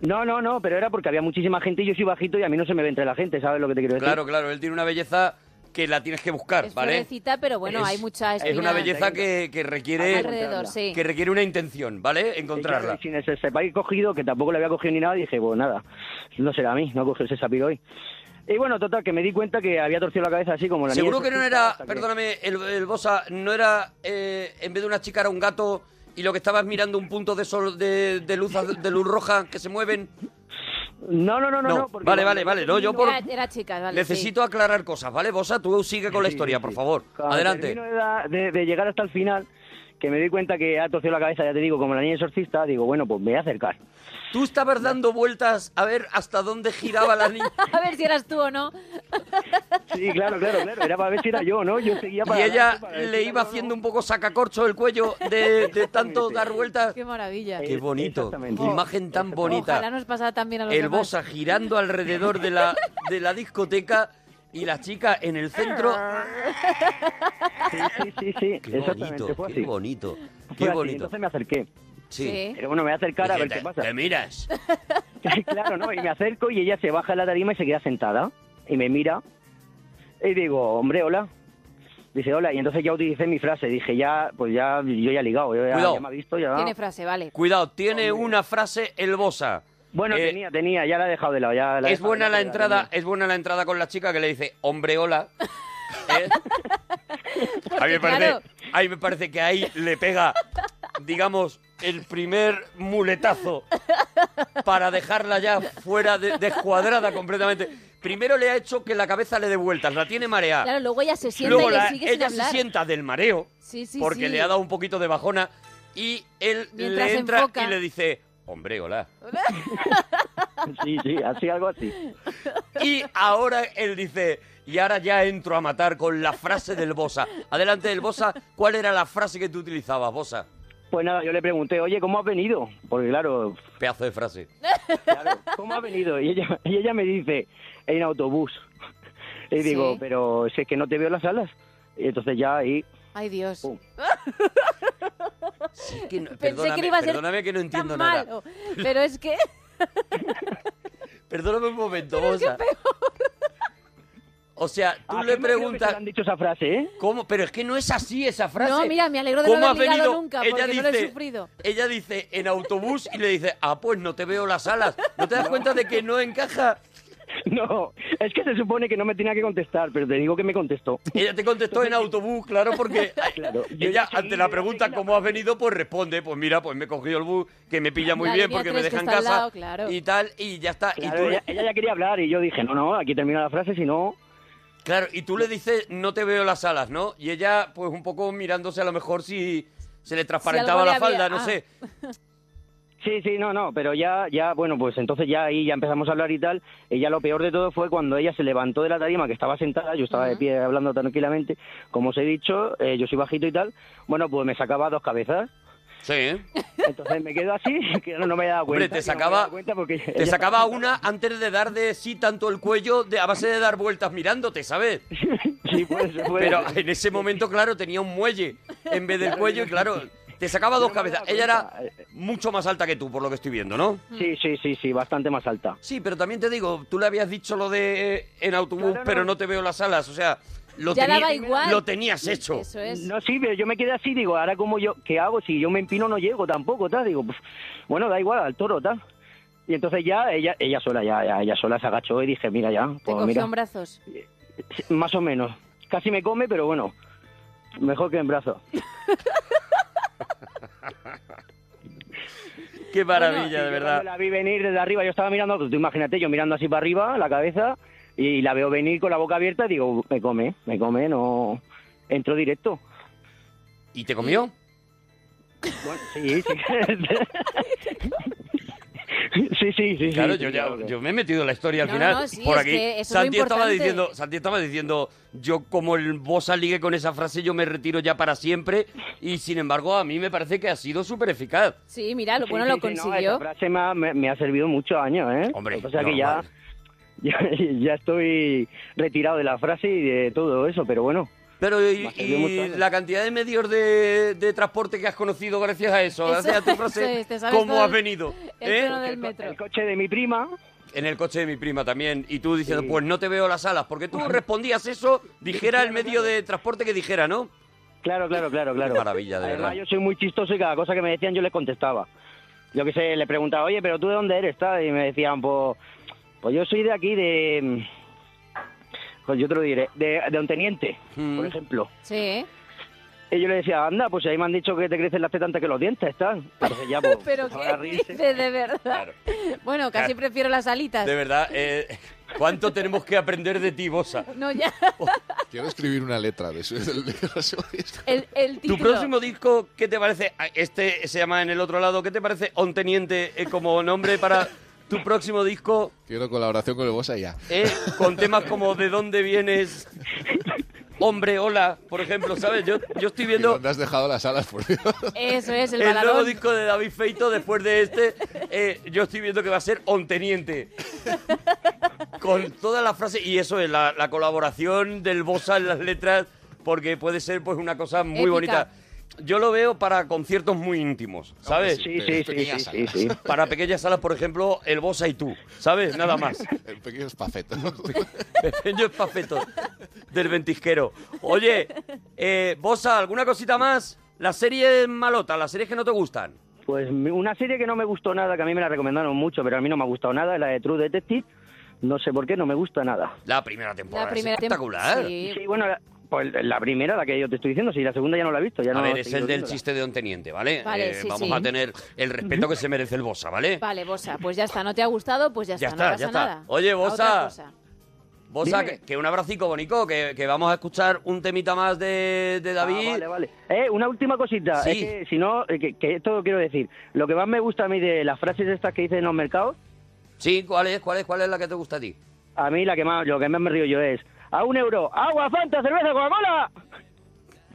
S12: No, no, no, pero era porque había muchísima gente y yo soy bajito y a mí no se me ve entre la gente, ¿sabes lo que te quiero decir?
S2: Claro, claro, él tiene una belleza que la tienes que buscar,
S1: Es
S2: ¿vale?
S1: florecita, pero bueno,
S2: Es-
S1: hay mucha
S2: Es una belleza que, que requiere
S1: alrededor, sí.
S2: que requiere una intención, ¿vale? Encontrarla.
S12: y sin ese sepay cogido, que tampoco le había cogido ni nada, dije, pues nada, no será a mí, no cogió ese sapir hoy. Y bueno, total, que me di cuenta que había torcido la cabeza así como la
S2: Seguro
S12: niña
S2: que no era, perdóname, el, el Bosa, no era, eh, en vez de una chica era un gato y lo que estabas mirando un punto de sol de, de luz de luz roja que se mueven.
S12: No, no, no, no.
S2: No, vale, vale, vale, no, yo por-
S1: Era, era chica, vale.
S2: Necesito aclarar cosas, ¿vale? Bosa, tú sigue con la historia, por favor.
S12: Cuando
S2: Adelante.
S12: termino de, da- de- de llegar hasta el final, que me di cuenta que ha torcido la cabeza, ya te digo, como la niña exorcista, digo, bueno, pues me voy a acercar.
S2: Tú estabas dando vueltas a ver hasta dónde giraba la niña.
S1: A ver si eras tú o no.
S12: Sí, claro, claro, claro, era para ver si era yo, ¿no? Yo seguía para
S2: Y ella
S12: adelante para ver
S2: le iba haciendo un poco sacacorcho el cuello de, de tanto dar vueltas.
S1: Qué maravilla.
S2: Qué bonito, qué imagen tan bonita.
S1: Ojalá nos pasara también a los
S2: el
S1: demás.
S2: Bosa girando alrededor de la, de la discoteca y la chica en el centro.
S12: Sí, sí, sí, sí,
S2: Qué
S12: exactamente,
S2: bonito,
S12: fue
S2: qué
S12: así.
S2: bonito,
S12: Fue
S2: qué
S12: así,
S2: bonito.
S12: Entonces me acerqué.
S2: Sí.
S12: Pero bueno, me voy a acercar a ver qué
S2: "Te-
S12: pasa.
S2: te miras.
S12: claro, ¿no? Y me acerco y ella se baja de la tarima y se queda sentada. Y me mira. Y digo, hombre, hola. Dice, hola. Y entonces ya utilicé mi frase. Dije, ya, pues ya, yo ya he ligado. yo ya,
S2: Cuidado.
S12: ya me ha visto, ya.
S1: Tiene frase, vale.
S2: Cuidado, tiene una frase el Bosa.
S12: Bueno,
S2: Eh,
S12: tenía, tenía, ya la he dejado de lado. Ya la he
S2: es
S12: dejado
S2: buena la entrada, es buena la entrada con la chica que le dice, hombre, hola. ¿Eh? A mí me parece,
S1: Claro.
S2: a mí me parece que ahí le pega, digamos, el primer muletazo para dejarla ya fuera de, descuadrada completamente. Primero le ha hecho que la cabeza le dé vueltas, la tiene mareada.
S1: Claro, luego ella se sienta
S2: Luego
S1: y le sigue sin
S2: ella se sienta del mareo
S1: Sí, sí,
S2: porque
S1: sí.
S2: le ha dado un poquito de bajona y él
S1: Mientras
S2: le entra
S1: enfoca.
S2: y le dice, hombre, hola.
S12: Sí, sí, así, algo así.
S2: Y ahora él dice, y ahora ya entro a matar con la frase del Bosa. Adelante del Bosa, ¿cuál era la frase que tú utilizabas, Bosa?
S12: Pues nada, yo le pregunté, oye, ¿cómo has venido? Porque claro,
S2: Pedazo de frase.
S12: claro, ¿cómo has venido? Y ella, y ella me dice, en autobús. Y digo,
S1: Sí.
S12: pero si es que no te veo las alas. Y entonces ya ahí,
S1: Ay, Dios.
S12: Pum.
S2: Sí, que no-
S1: Pensé
S2: perdóname,
S1: que iba a ser
S2: perdóname que no entiendo
S1: tan
S2: nada.
S1: malo. Pero es que...
S2: Perdóname un momento, Bosa. O sea, tú
S12: ¿A
S2: le
S12: qué me creo que
S2: preguntas...
S12: han dicho esa frase, ¿eh?
S2: ¿Cómo? Pero es que no es así esa frase.
S1: No, mira, me alegro de no
S2: ¿Cómo
S1: haber ligado
S2: venido?
S1: nunca,
S2: Ella
S1: porque no lo he
S2: dice-
S1: sufrido.
S2: Ella dice en autobús y le dice, ah, pues no te veo las alas. ¿No te das cuenta de que no encaja?
S12: No, es que se supone que no me tenía que contestar, pero te digo que me contestó.
S2: Ella te contestó en autobús, claro, porque
S12: Claro, yo
S2: ella ante la pregunta ¿cómo has venido? Pues responde, pues mira, pues me he cogido el bus que me pilla muy
S1: La
S2: bien porque me deja en casa
S1: lado, claro.
S2: y tal, y ya está.
S12: Claro,
S2: y tú,
S12: ella, ella ya quería hablar y yo dije, no, no, aquí termina la frase, si no...
S2: claro, y tú le dices, no te veo las alas, ¿no? Y ella, pues un poco mirándose a lo mejor si se le transparentaba la
S1: había-
S2: falda, no
S1: ah.
S2: sé.
S12: Sí, sí, no, no, pero ya, ya, bueno, pues entonces ya ahí ya empezamos a hablar y tal. Y ya lo peor de todo fue cuando ella se levantó de la tarima, que estaba sentada, yo estaba de pie hablando tranquilamente, como os he dicho, eh, yo soy bajito y tal. Bueno, pues me sacaba dos cabezas.
S2: Sí.
S12: Entonces me quedo así, que no, no me he dado cuenta.
S2: Hombre, te
S12: no
S2: sacaba,
S12: dado cuenta porque
S2: te
S12: ella
S2: sacaba
S12: estaba
S2: una antes de dar de sí tanto el cuello de, a base de dar vueltas mirándote, ¿sabes?
S12: Sí, puede
S2: Pero en ese momento, claro, tenía un muelle en vez del cuello y claro, te sacaba dos cabezas. Ella era mucho más alta que tú, por lo que estoy viendo, ¿no?
S12: Sí, sí, sí, sí, bastante más alta.
S2: Sí, pero también te digo, tú le habías dicho lo de eh, en autobús,
S12: Claro, no.
S2: pero no te veo las alas, o sea, lo,
S12: Ya
S2: teni-
S12: daba igual.
S2: lo tenías hecho.
S12: No, sí, pero yo me quedé así, digo, ahora como yo, ¿qué hago? Si yo me empino no llego tampoco, tal. Digo, pues, bueno, da igual, al toro, tal. Y entonces ya, ella, ella sola, ya, ya, ella sola se agachó y dije, mira ya,
S1: Te
S12: pues
S1: cogió
S12: mira,
S1: en brazos.
S12: más o menos. Casi me come, pero bueno, mejor que en brazos.
S2: Qué maravilla,
S12: Y
S2: de
S12: yo
S2: verdad.
S12: cuando La vi venir desde arriba, yo estaba mirando, pues, tú imagínate, yo mirando así para arriba, la cabeza, y la veo venir con la boca abierta, digo, me come, me come, no... Entro directo.
S2: ¿Y te comió?
S12: Bueno, sí, sí. sí, sí, sí.
S2: Claro,
S12: sí,
S2: yo ya
S12: claro.
S2: yo me he metido en la historia al
S1: No,
S2: final.
S1: no, sí,
S2: por
S1: es
S2: aquí.
S1: que eso es lo
S2: Santi estaba diciendo, Santi estaba diciendo, yo como el boss ligue con esa frase, yo me retiro ya para siempre. Y sin embargo, a mí me parece que ha sido súper eficaz.
S1: Sí, mira, lo bueno
S12: sí,
S1: lo
S12: sí, no,
S1: consiguió.
S12: esa frase me ha, me- me ha servido muchos años, ¿eh?
S2: Hombre,
S12: o sea que ya, ya estoy retirado de la frase y de todo eso, pero bueno.
S2: Pero y, la cantidad de medios de, de transporte que has conocido gracias a eso,
S1: Eso-
S2: gracias a tu frase,
S1: es,
S2: ¿cómo has venido?
S1: el
S2: ¿Eh?
S1: tono del metro.
S12: El coche de mi prima.
S2: En el coche de mi prima también. Y tú diciendo, pues no te veo las alas. Porque tú respondías eso, dijera el medio de transporte que dijera, ¿no?
S12: Claro, claro, claro, claro.
S2: Qué maravilla, de
S12: Además,
S2: verdad.
S12: yo soy muy chistoso y cada cosa que me decían yo les contestaba. Yo que sé, le preguntaba, oye, pero tú de dónde eres, tal? Y me decían, pues, pues yo soy de aquí, de... Pues yo te lo diré, de, de un teniente,
S2: Mm.
S12: por ejemplo.
S1: Sí.
S12: Y yo le decía, anda, pues ahí me han dicho que te crecen las tetas antes que los dientes, tal. Entonces ya, pues,
S1: Pero qué de verdad. Bueno, casi
S2: Claro.
S1: prefiero las alitas.
S2: De verdad, eh, ¿cuánto tenemos que aprender de ti, Bosa?
S1: No, ya.
S3: Quiero escribir una letra de eso.
S1: El, el
S2: ¿Tu próximo disco, qué te parece? Ah, Este se llama En el otro lado. ¿Qué te parece On Teniente eh, como nombre para tu próximo disco?
S3: Quiero colaboración con el Bosa y ya.
S2: eh, con temas como ¿De dónde vienes? Hombre, hola, por ejemplo, ¿sabes? Yo, yo estoy
S3: ¿Y
S2: viendo
S3: dónde has dejado las alas, por Dios?
S1: Eso es, el
S2: el nuevo disco de David Feito después de este. eh, yo estoy viendo que va a ser On Teniente. Con toda la frase y eso es la, la colaboración del Bosa en las letras, porque puede ser pues una cosa muy
S1: Épica.
S2: bonita. Yo lo veo para conciertos muy íntimos, ¿sabes?
S12: Sí, sí, sí, sí, sí, sí.
S2: Para pequeñas salas, por ejemplo, el Bosa y tú, ¿sabes? Nada más.
S3: El pequeño espafeto.
S2: Pequeño espafeto del ventisquero. Oye, eh, Bosa, ¿alguna cosita más? Las series malotas, las series que no te gustan.
S12: Pues una serie que no me gustó nada, que a mí me la recomendaron mucho, pero a mí no me ha gustado nada, es la de True Detective. No sé por qué, no me gusta nada.
S2: La primera temporada
S1: La primera
S2: es
S1: tem-
S2: espectacular.
S1: sí.
S12: Sí, bueno, la, pues la primera, la que yo te estoy diciendo, sí, la segunda ya no la he visto. Ya
S2: A
S12: no
S2: ver, es el del
S12: viéndola.
S2: chiste de Don Teniente, ¿vale?
S1: Vale,
S2: Eh,
S1: sí,
S2: vamos
S1: sí.
S2: a tener el respeto que se merece el Bosa, ¿vale?
S1: Vale, Bosa, pues ya está. ¿No te ha gustado? Pues ya,
S2: Ya
S1: está, no
S2: está,
S1: pasa
S2: ya está.
S1: nada.
S2: Oye, Bosa. Bosa, que, que un abracico bonito, que, que vamos a escuchar un temita más de, de David.
S12: Ah, vale, vale. Eh, una última cosita,
S2: Sí.
S12: es que si no, eh, que, que esto lo quiero decir. Lo que más me gusta a mí de las frases estas que dicen en los mercados,
S2: Sí, ¿cuál es, cuál es, cuál es la que te gusta a ti?
S12: a mí la que más, lo que más me río yo es, a un euro, agua, fanta, cerveza, Coca-Cola.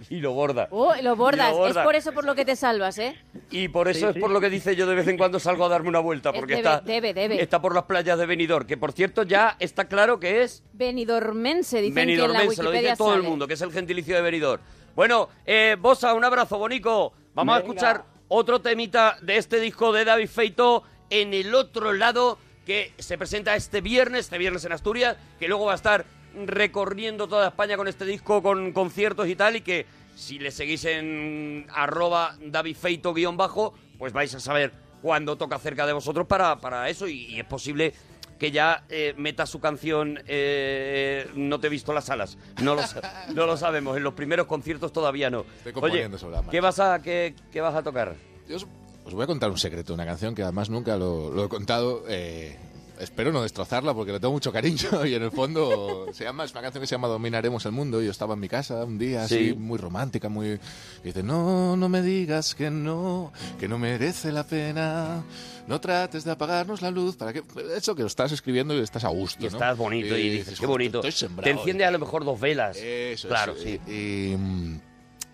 S2: Y lo borda.
S1: Oh, lo bordas.
S2: Lo borda.
S1: Es por eso por lo que te salvas, ¿eh?
S2: Y por eso
S12: Sí,
S2: es
S12: sí.
S2: por lo que dice yo de vez en cuando salgo a darme una vuelta, porque
S1: debe,
S2: está,
S1: debe, debe.
S2: está por las playas de Benidorm, que por cierto ya está claro que es
S1: Benidormense, dicen que en la
S2: Benidormense, lo dice todo el mundo, que es el gentilicio de Benidorm. Bueno, eh, Bosa, un abrazo, bonico. Vamos a escuchar otro temita de este disco de David Feito en el otro lado, que se presenta este viernes, este viernes en Asturias, que luego va a estar recorriendo toda España con este disco, con conciertos y tal, y que si le seguís en arroba David Feito guion bajo, pues vais a saber cuándo toca cerca de vosotros para, para eso, y, y es posible que ya eh, meta su canción eh, No te he visto las alas. No lo, no lo sabemos. En los primeros conciertos todavía no.
S3: Estoy componiendo
S2: Oye,
S3: sobre la marcha.
S2: ¿qué vas a, qué, qué vas a tocar?
S3: Yo os, os voy a contar un secreto, una canción que además nunca lo, lo he contado. eh, espero no destrozarla porque le tengo mucho cariño y en el fondo se llama, es una canción que se llama Dominaremos el mundo y yo estaba en mi casa un día
S10: Sí.
S3: así muy romántica, muy... Y dice, no, no me digas que no, que no merece la pena, no trates de apagarnos la luz, para que... Eso que lo estás escribiendo y estás a gusto,
S2: Y
S3: ¿no?
S2: estás bonito y, dices, qué bonito. Te enciende a lo mejor dos velas.
S3: Eso,
S2: claro, sí.
S3: Y,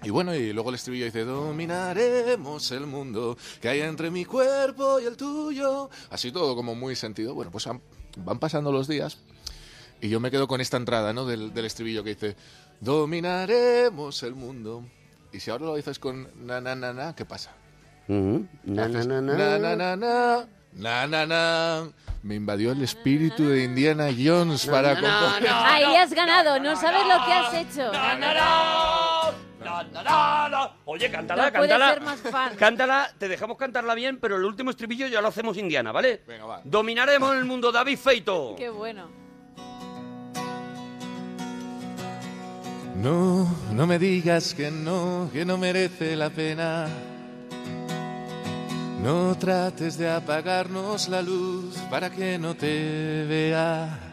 S3: y bueno, y luego el estribillo dice, dominaremos el mundo que hay entre mi cuerpo y el tuyo. Así todo como muy sentido. Bueno, pues han- van pasando los días y yo me quedo con esta entrada, ¿no? Del, del estribillo que dice, dominaremos el mundo. Y si ahora lo dices con na, na, na, na, ¿qué pasa?
S10: Na, na, na, na.
S3: na, na, na, na, na, na, na. Me invadió el espíritu de Indiana Jones para.
S1: Ahí has ganado, no sabes lo que has hecho.
S2: Na, na, na, na. Oye, cántala,
S1: No puede
S2: cántala.
S1: ser más fan.
S2: Cántala, te dejamos cantarla bien, pero el último estribillo ya lo hacemos indiana, ¿vale?
S3: Venga, va.
S2: Dominaremos el mundo, David Feito.
S1: Qué bueno.
S3: No, no me digas que no, que no merece la pena. No trates de apagarnos la luz para que no te vea.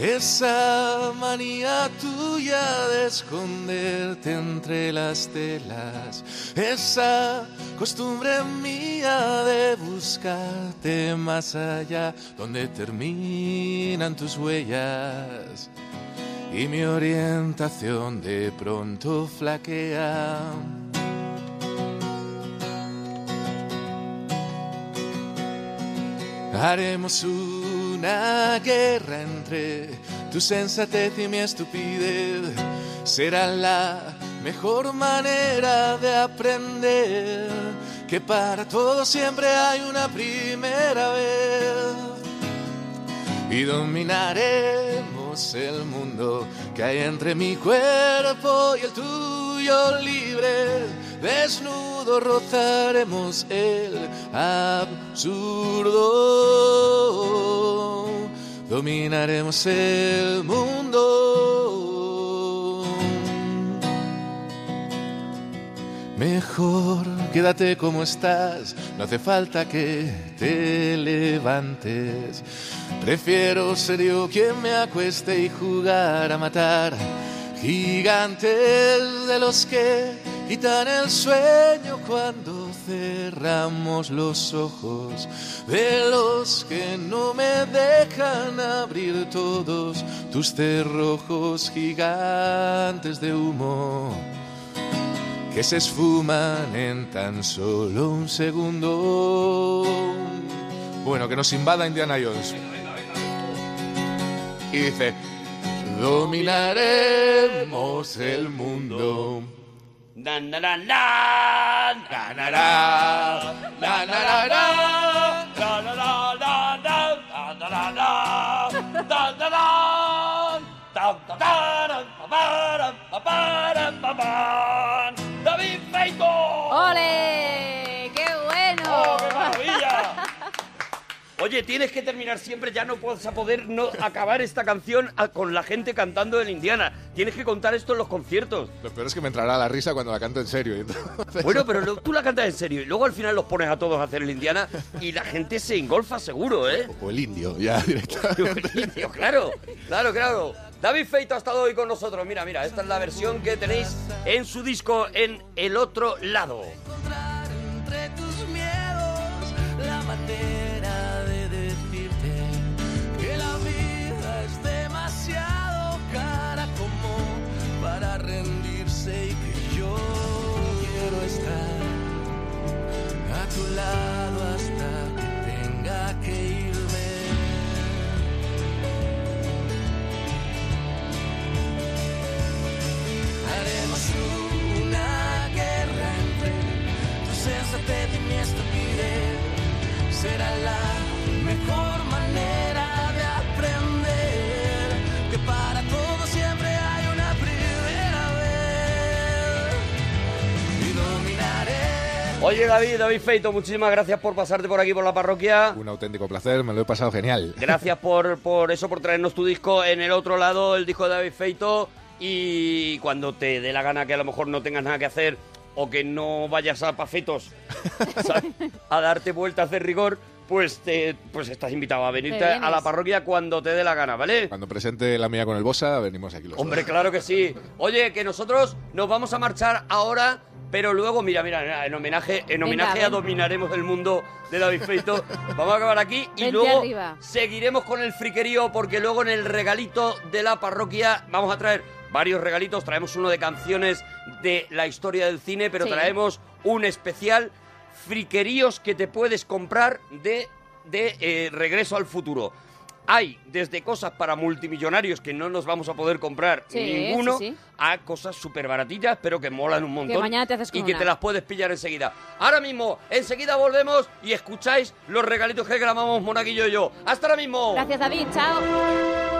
S3: Esa manía tuya de esconderte entre las telas, esa costumbre mía de buscarte más allá, donde terminan tus huellas y mi orientación de pronto flaquea. Haremos una guerra entre tu sensatez y mi estupidez. Será la mejor manera de aprender que para todo siempre hay una primera vez y dominaremos el mundo que hay entre mi cuerpo y el tuyo libre. Desnudo rozaremos el absurdo. Dominaremos el mundo. Mejor quédate como estás, no hace falta que te levantes. Prefiero ser yo quien me acueste y jugar a matar gigantes de los que quitan el sueño cuando cerramos los ojos, de los que no me dejan abrir todos tus cerrojos gigantes de humo que se esfuman en tan solo un segundo. Bueno, que nos invada Indiana Jones. Y dice, dominaremos el mundo.
S2: Na, na, na, na, na, na, na, na, na, na, na, na, Oye, tienes que terminar siempre, ya no puedes a poder no acabar esta canción a- con la gente cantando en Indiana. Tienes que contar esto en los conciertos.
S3: Lo peor es que me entrará la risa cuando la canto en serio. y entonces-
S2: Bueno, pero lo- tú la cantas en serio y luego al final los pones a todos a hacer el Indiana y la gente se engolfa seguro, ¿eh?
S3: O el indio, ya directamente.
S2: Tío, claro, claro, claro. David Feito ha estado hoy con nosotros. Mira, mira, esta es la versión que tenéis en su disco en El Otro Lado.
S11: entre tus hasta que tenga que irme. Haremos una guerra entre tu sensatez y mi estupidez. Será la mejor manera de aprender que para
S2: Oye, David, David Feito, muchísimas gracias por pasarte por aquí por la parroquia.
S3: Un auténtico placer, me lo he pasado genial.
S2: Gracias por, por eso, por traernos tu disco en el otro lado, el disco de David Feito. Y cuando te dé la gana que a lo mejor no tengas nada que hacer o que no vayas a pafetos ¿sabes? a darte vueltas de rigor, pues, te, pues estás invitado a venirte
S3: Te
S2: a la parroquia cuando te dé la gana, ¿vale?
S3: Cuando presente la mía con el Bosa, venimos aquí los
S2: Hombre,
S3: dos.
S2: claro que sí. Oye, que nosotros nos vamos a marchar ahora, pero luego, mira, mira, mira, en homenaje, en
S1: Venga,
S2: homenaje a dominaremos el mundo de David Feito. Vamos a acabar aquí y
S1: Vente
S2: luego
S1: arriba.
S2: seguiremos con el friquerío porque luego en el regalito de la parroquia vamos a traer varios regalitos. Traemos uno de canciones de la historia del cine, pero
S1: Sí.
S2: traemos un especial friqueríos que te puedes comprar de, de eh, Regreso al Futuro. Hay desde cosas para multimillonarios que no nos vamos a poder comprar
S1: Sí,
S2: ninguno,
S1: sí, sí.
S2: a cosas súper baratillas, pero que molan un montón.
S1: mañana te haces con
S2: y que
S1: una.
S2: te las puedes pillar enseguida. Ahora mismo, enseguida volvemos y escucháis los regalitos que grabamos Monaguillo y yo. ¡Hasta ahora mismo!
S1: Gracias, David. Chao.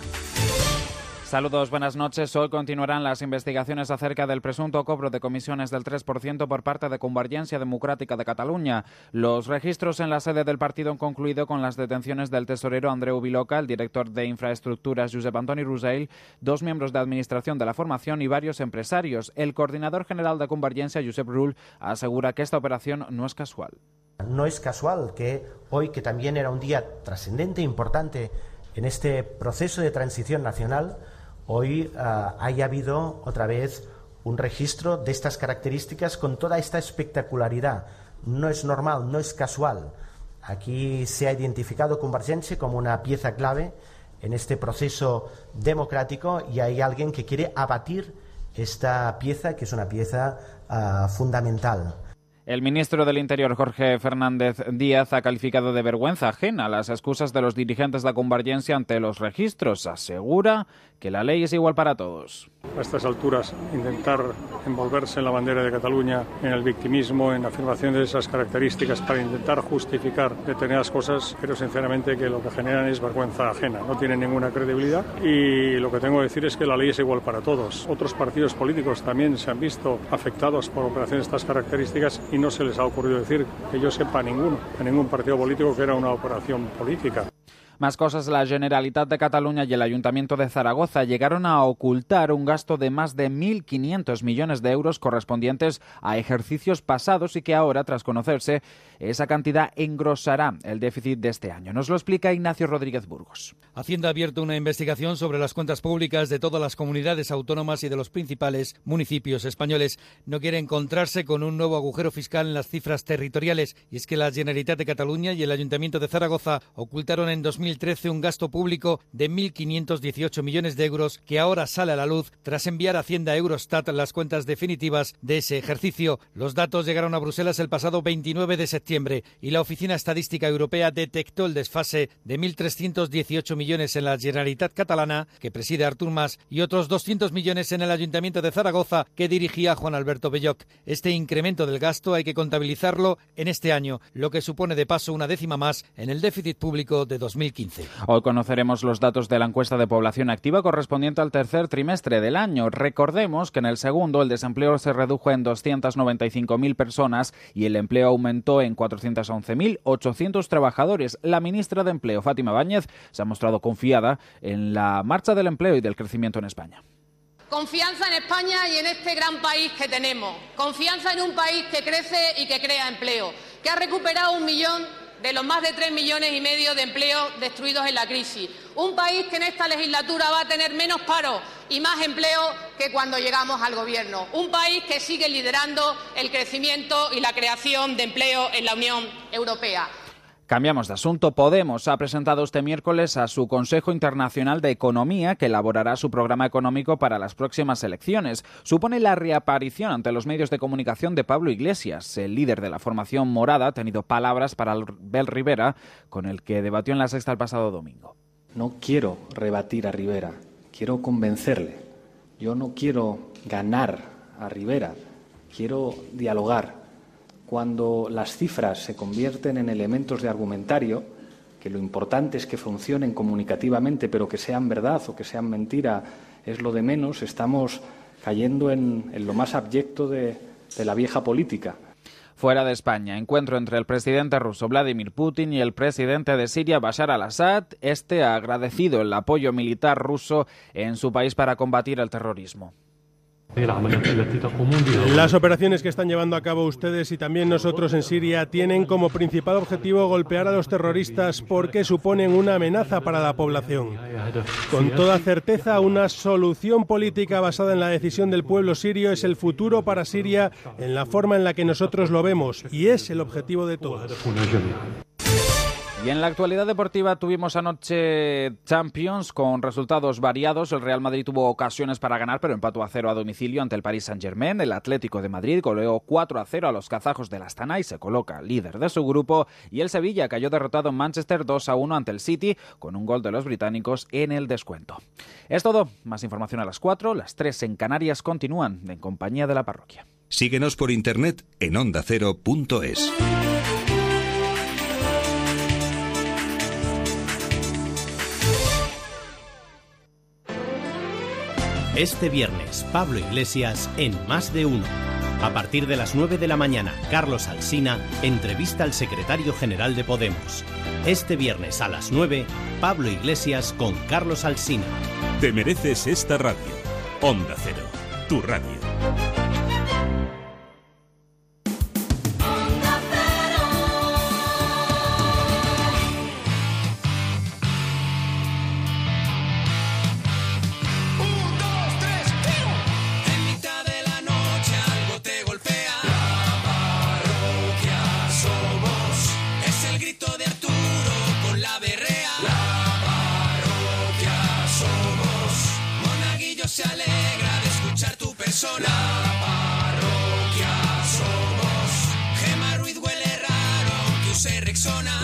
S13: Saludos, buenas noches. Hoy continuarán las investigaciones acerca del presunto cobro de comisiones del 3% por parte de Convergencia Democrática de Cataluña. Los registros en la sede del partido han concluido con las detenciones del tesorero Andreu Viloca, el director de infraestructuras Josep Antoni Rusell, dos miembros de administración de la formación y varios empresarios. El coordinador general de Convergencia, Josep Rull, asegura que esta operación no es casual.
S14: No es casual que hoy, que también era un día trascendente, importante en este proceso de transición nacional, hoy ah, haya habido otra vez un registro de estas características con toda esta espectacularidad. No es normal, no es casual. Aquí se ha identificado Convergencia como una pieza clave en este proceso democrático y hay alguien que quiere abatir esta pieza, que es una pieza ah, fundamental.
S13: El ministro del Interior, Jorge Fernández Díaz, ha calificado de vergüenza ajena las excusas de los dirigentes de la Convergencia ante los registros. Asegura que la ley es igual para todos.
S15: A estas alturas intentar envolverse en la bandera de Cataluña, en el victimismo, en afirmación de esas características para intentar justificar determinadas cosas, pero sinceramente que lo que generan es vergüenza ajena, no tienen ninguna credibilidad y lo que tengo que decir es que la ley es igual para todos. Otros partidos políticos también se han visto afectados por operaciones de estas características y no se les ha ocurrido decir que yo sepa a ninguno, a ningún partido político que era una operación política.
S13: Más cosas, la Generalitat de Cataluña y el Ayuntamiento de Zaragoza llegaron a ocultar un gasto de más de 1.500 millones de euros correspondientes a ejercicios pasados y que ahora, tras conocerse, esa cantidad engrosará el déficit de este año. Nos lo explica Ignacio Rodríguez Burgos.
S16: Hacienda ha abierto una investigación sobre las cuentas públicas de todas las comunidades autónomas y de los principales municipios españoles. No quiere encontrarse con un nuevo agujero fiscal en las cifras territoriales y es que la Generalitat de Cataluña y el Ayuntamiento de Zaragoza ocultaron en 2013 un gasto público de 1.518 millones de euros que ahora sale a la luz tras enviar Hacienda a Eurostat las cuentas definitivas de ese ejercicio. Los datos llegaron a Bruselas el pasado 29 de septiembre y la Oficina Estadística Europea detectó el desfase de 1.318 millones en la Generalitat catalana, que preside Artur Mas, y otros 200 millones en el Ayuntamiento de Zaragoza, que dirigía Juan Alberto Belloc. Este incremento del gasto hay que contabilizarlo en este año, lo que supone de paso una décima más en el déficit público de 2015.
S13: Hoy conoceremos los datos de la encuesta de población activa correspondiente al tercer trimestre del año. Recordemos que en el segundo el desempleo se redujo en 295.000 personas y el empleo aumentó en 411.800 trabajadores. La ministra de Empleo, Fátima Báñez, se ha mostrado confiada en la marcha del empleo y del crecimiento en España.
S17: Confianza en España y en este gran país que tenemos. Confianza en un país que crece y que crea empleo, que ha recuperado un millón de los más de tres millones y medio de empleos destruidos en la crisis. Un país que en esta legislatura va a tener menos paro y más empleo que cuando llegamos al gobierno. Un país que sigue liderando el crecimiento y la creación de empleo en la Unión Europea.
S13: Cambiamos de asunto. Podemos ha presentado este miércoles a su Consejo Internacional de Economía, que elaborará su programa económico para las próximas elecciones. Supone la reaparición ante los medios de comunicación de Pablo Iglesias. El líder de la formación morada ha tenido palabras para Bel Rivera, con el que debatió en la sexta el pasado domingo.
S18: No quiero rebatir a Rivera, quiero convencerle. Yo no quiero ganar a Rivera, quiero dialogar. Cuando las cifras se convierten en elementos de argumentario, que lo importante es que funcionen comunicativamente, pero que sean verdad o que sean mentira es lo de menos, estamos cayendo en, lo más abyecto de, de la vieja política.
S13: Fuera de España, encuentro entre el presidente ruso Vladimir Putin y el presidente de Siria Bashar al-Assad. Este ha agradecido el apoyo militar ruso en su país para combatir el terrorismo.
S19: Las operaciones que están llevando a cabo ustedes y también nosotros en Siria tienen como principal objetivo golpear a los terroristas porque suponen una amenaza para la población. Con toda certeza, una solución política basada en la decisión del pueblo sirio es el futuro para Siria en la forma en la que nosotros lo vemos y es el objetivo de todos.
S13: Y en la actualidad deportiva tuvimos anoche Champions con resultados variados. El Real Madrid tuvo ocasiones para ganar, pero empató a cero a domicilio ante el Paris Saint-Germain. El Atlético de Madrid goleó 4 a 0 a los kazajos del Astana y se coloca líder de su grupo. Y el Sevilla cayó derrotado en Manchester 2 a 1 ante el City con un gol de los británicos en el descuento. Es todo. Más información a las 4. Las 3 en Canarias continúan en compañía de la parroquia.
S20: Síguenos por internet en ondacero.es.
S21: Este viernes, Pablo Iglesias en Más de Uno. A partir de las 9 de la mañana, Carlos Alsina entrevista al secretario general de Podemos. Este viernes a las 9, Pablo Iglesias con Carlos Alsina.
S20: Te mereces esta radio. Onda Cero, tu radio.
S22: Que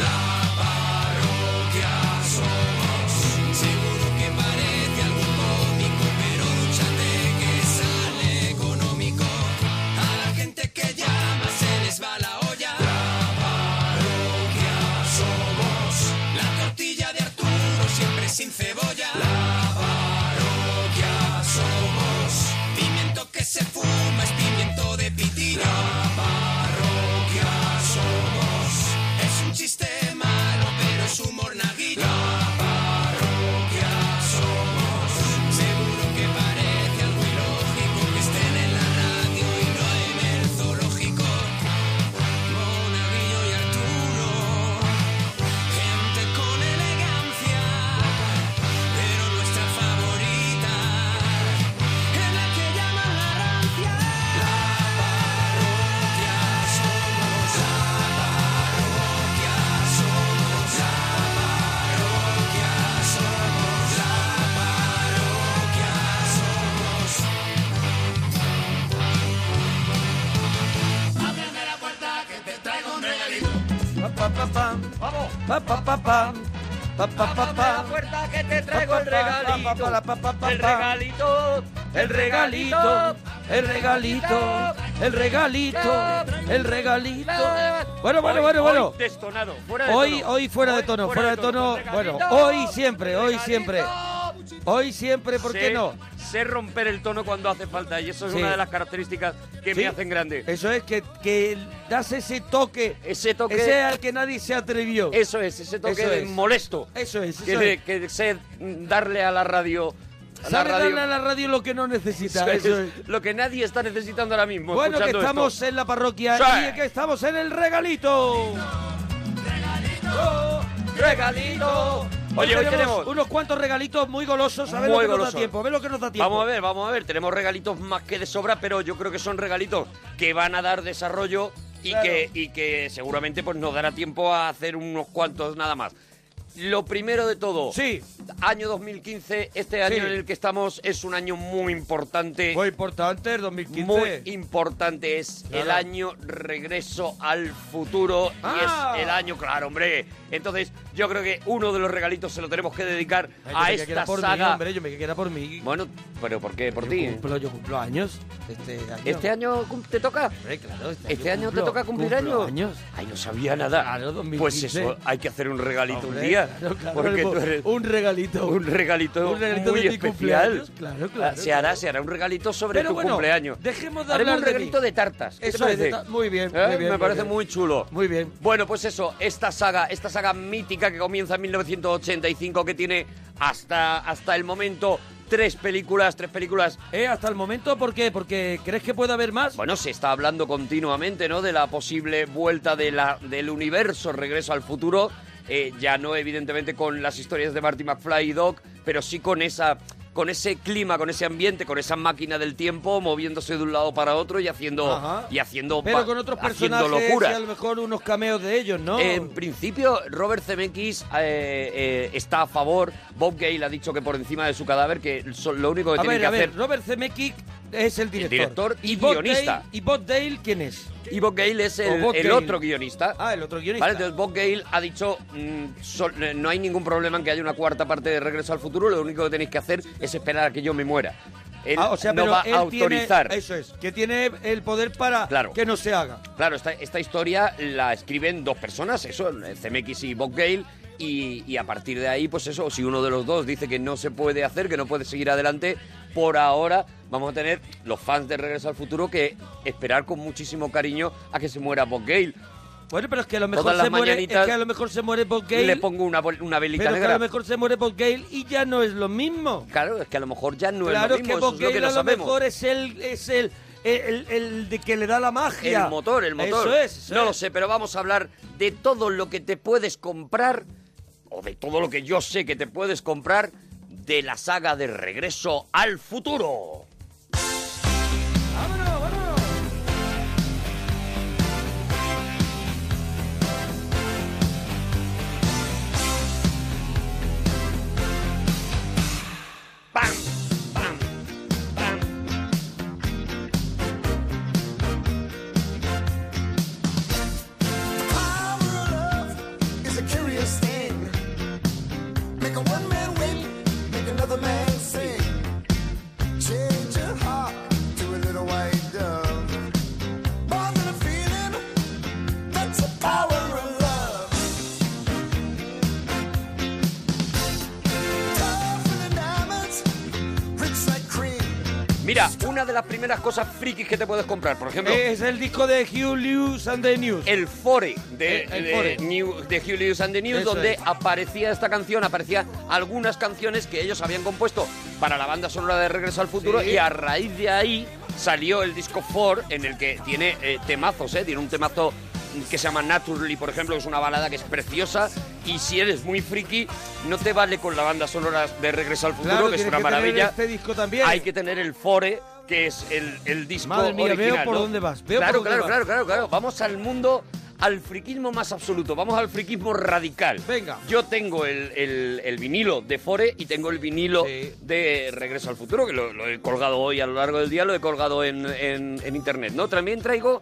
S22: la puerta que te traigo
S2: el regalito. El regalito, el regalito, el regalito, el regalito, el regalito. Bueno, bueno, bueno, bueno. hoy destonado, fuera de Hoy, tono. hoy fuera de tono, fuera de tono. Bueno, hoy siempre, hoy siempre. Hoy siempre, ¿por qué no? Sé romper el tono cuando hace falta y eso es
S23: Sí.
S2: una de las características que
S23: Sí.
S2: me hacen grande.
S23: Eso es que, que das ese toque.
S2: Ese toque.
S23: Ese al que nadie se atrevió.
S2: Eso es, ese toque
S23: Eso
S2: de
S23: es.
S2: molesto.
S23: Eso es,
S2: Que,
S23: eso
S2: de-
S23: es.
S2: que sé darle a la radio.
S23: Sabe darle a la radio lo que no necesita.
S2: Eso
S23: Eso
S2: es. Lo que nadie está necesitando ahora mismo.
S23: Bueno, que estamos
S2: esto.
S23: en la parroquia
S2: Sí.
S23: y que estamos en el regalito. Regalito.
S2: Oye, hoy tenemos-
S23: unos cuantos regalitos muy golosos. A ver
S2: Muy
S23: lo que nos da tiempo. A ver lo que nos da tiempo.
S2: Vamos a ver, vamos a ver. Tenemos regalitos más que de sobra, pero yo creo que son regalitos que van a dar desarrollo y,
S23: Claro.
S2: que, y que seguramente pues nos dará tiempo a hacer unos cuantos nada más. Lo primero de todo,
S23: sí.
S2: año 2015, este año
S23: Sí.
S2: en el que estamos es un año muy importante.
S23: Muy importante, el 2015.
S2: Muy importante, es el
S23: Claro.
S2: año regreso al futuro
S23: Ah.
S2: y es el año, claro, hombre. Entonces, yo creo que uno de los regalitos se lo tenemos que dedicar
S23: Ay, yo
S2: a
S23: me que
S2: esta
S23: por
S2: saga.
S23: Mí, hombre, yo me que era por mí.
S2: Bueno, pero ¿por qué? ¿Por
S23: yo
S2: ti?
S23: Cumplo, yo cumplo años este año.
S2: ¿Este año cum- te toca?
S23: Hombre, claro, este,
S2: ¿Este año te
S23: cumplo-
S2: toca cumplir
S23: cumplo
S2: años?
S23: años.
S2: Ay, no sabía nada.
S23: Claro, 2015.
S2: Pues eso, hay que hacer un regalito
S23: Hombre,
S2: un día.
S23: claro, claro,
S2: porque
S23: un-
S2: tú eres
S23: un regalito.
S2: un regalito,
S23: Un regalito
S2: muy
S23: de mi
S2: especial.
S23: cumpleaños, claro,
S2: Ah,
S23: claro,
S2: Se hará,
S23: claro.
S2: se hará un regalito sobre
S23: Pero
S2: tu
S23: bueno,
S2: cumpleaños.
S23: dejemos de
S2: Haremos
S23: hablar
S2: un
S23: de
S2: regalito
S23: mí.
S2: de tartas. ¿Qué
S23: Eso es, de
S2: parece?
S23: ta- muy bien,
S2: ¿Eh?
S23: muy bien,
S2: Me
S23: muy
S2: parece
S23: bien.
S2: muy chulo.
S23: Muy bien.
S2: Bueno, pues eso, esta saga, esta saga mítica que comienza en 1985, que tiene hasta, hasta el momento tres películas, tres películas.
S23: ¿Eh? Hasta el momento, ¿por qué? Porque ¿crees que puede haber más?
S2: Bueno, se está hablando continuamente, ¿no? De la posible vuelta de la, del universo Regreso al Futuro. Eh, ya no, evidentemente, con las historias de Marty McFly y Doc, pero sí con esa con ese clima, con ese ambiente, con esa máquina del tiempo moviéndose de un lado para otro y haciendo
S23: Ajá.
S2: y haciendo
S23: Pero con otros personajes
S2: locuras.
S23: y a lo mejor unos cameos de ellos, ¿no?
S2: En principio, Robert Zemeckis eh, eh, está a favor. Bob Gale ha dicho que por encima de su cadáver, que so- lo único que
S23: a
S2: tiene
S23: ver,
S2: que
S23: a ver,
S2: hacer.
S23: Robert Zemeckis es el director.
S2: director y guionista.
S23: Dale- ¿Y Bob Dale quién es?
S2: Y Bob Gale es el,
S23: Gale.
S2: otro guionista.
S23: Ah, el otro guionista.
S2: Vale, entonces Bob Gale ha dicho, mm, eh, no hay ningún problema en que haya una cuarta parte de Regreso al Futuro, lo único que tenéis que hacer es esperar a que yo me muera. Él
S23: Ah, o sea,
S2: no
S23: pero
S2: va
S23: él
S2: a autorizar.
S23: Tiene, eso es, que tiene el poder para
S2: Claro.
S23: que no se haga.
S2: Claro, esta, esta historia la escriben dos personas, eso, CMX y Bob Gale, y, y a partir de ahí, pues eso, si uno de los dos dice que no se puede hacer, que no puede seguir adelante, por ahora vamos a tener los fans de Regreso al Futuro que esperar con muchísimo cariño a que se muera Bob Gale.
S23: Bueno, pero es que a lo mejor
S2: Todas
S23: se muere, es que a lo mejor se muere Bob Gale.
S2: Le pongo una, una velita
S23: pero que
S2: negra.
S23: a lo mejor se muere Bob Gale y ya no es lo mismo.
S2: Claro, es que a lo mejor ya no
S23: claro,
S2: es lo mismo,
S23: que Bob
S2: es lo
S23: Gale
S2: que no
S23: a lo
S2: sabemos.
S23: mejor es el, es el, el, el de que le da la magia.
S2: El motor, el motor.
S23: Eso es. eso
S2: no lo sé, pero vamos a hablar de todo lo que te puedes comprar, o de todo lo que yo sé que te puedes comprar, de la saga de Regreso al Futuro. De las cosas frikis que te puedes comprar, por ejemplo,
S23: Es el disco de Hugh Lewis and the News.
S2: el fore de,
S23: El- el
S2: de
S23: fore.
S2: New- de Hugh Lewis and the News,
S23: Eso
S2: donde
S23: es.
S2: aparecía esta canción, aparecía algunas canciones que ellos habían compuesto para la banda sonora de Regreso al Futuro
S23: Sí.
S2: y a raíz de ahí salió el disco 4 en el que tiene eh, temazos, ¿eh? Tiene un temazo que se llama Naturally, por ejemplo, que es una balada que es preciosa y si eres muy friki no te vale con la banda sonora de Regreso al Futuro,
S23: Claro,
S2: que es
S23: tienes
S2: una
S23: que tener
S2: maravilla.
S23: este disco también.
S2: Hay que tener el fore que es el, el disco
S23: Madre mía, veo por
S2: ¿no?
S23: dónde vas, veo
S2: claro,
S23: por dónde
S2: claro,
S23: vas.
S2: claro, claro, claro. Vamos al mundo, al friquismo más absoluto. Vamos al friquismo radical.
S23: Venga.
S2: Yo tengo el, el- el vinilo de Fore y tengo el vinilo de Regreso al Futuro, que lo, lo he colgado hoy a lo largo del día, lo he colgado en, en- en internet, ¿no? También traigo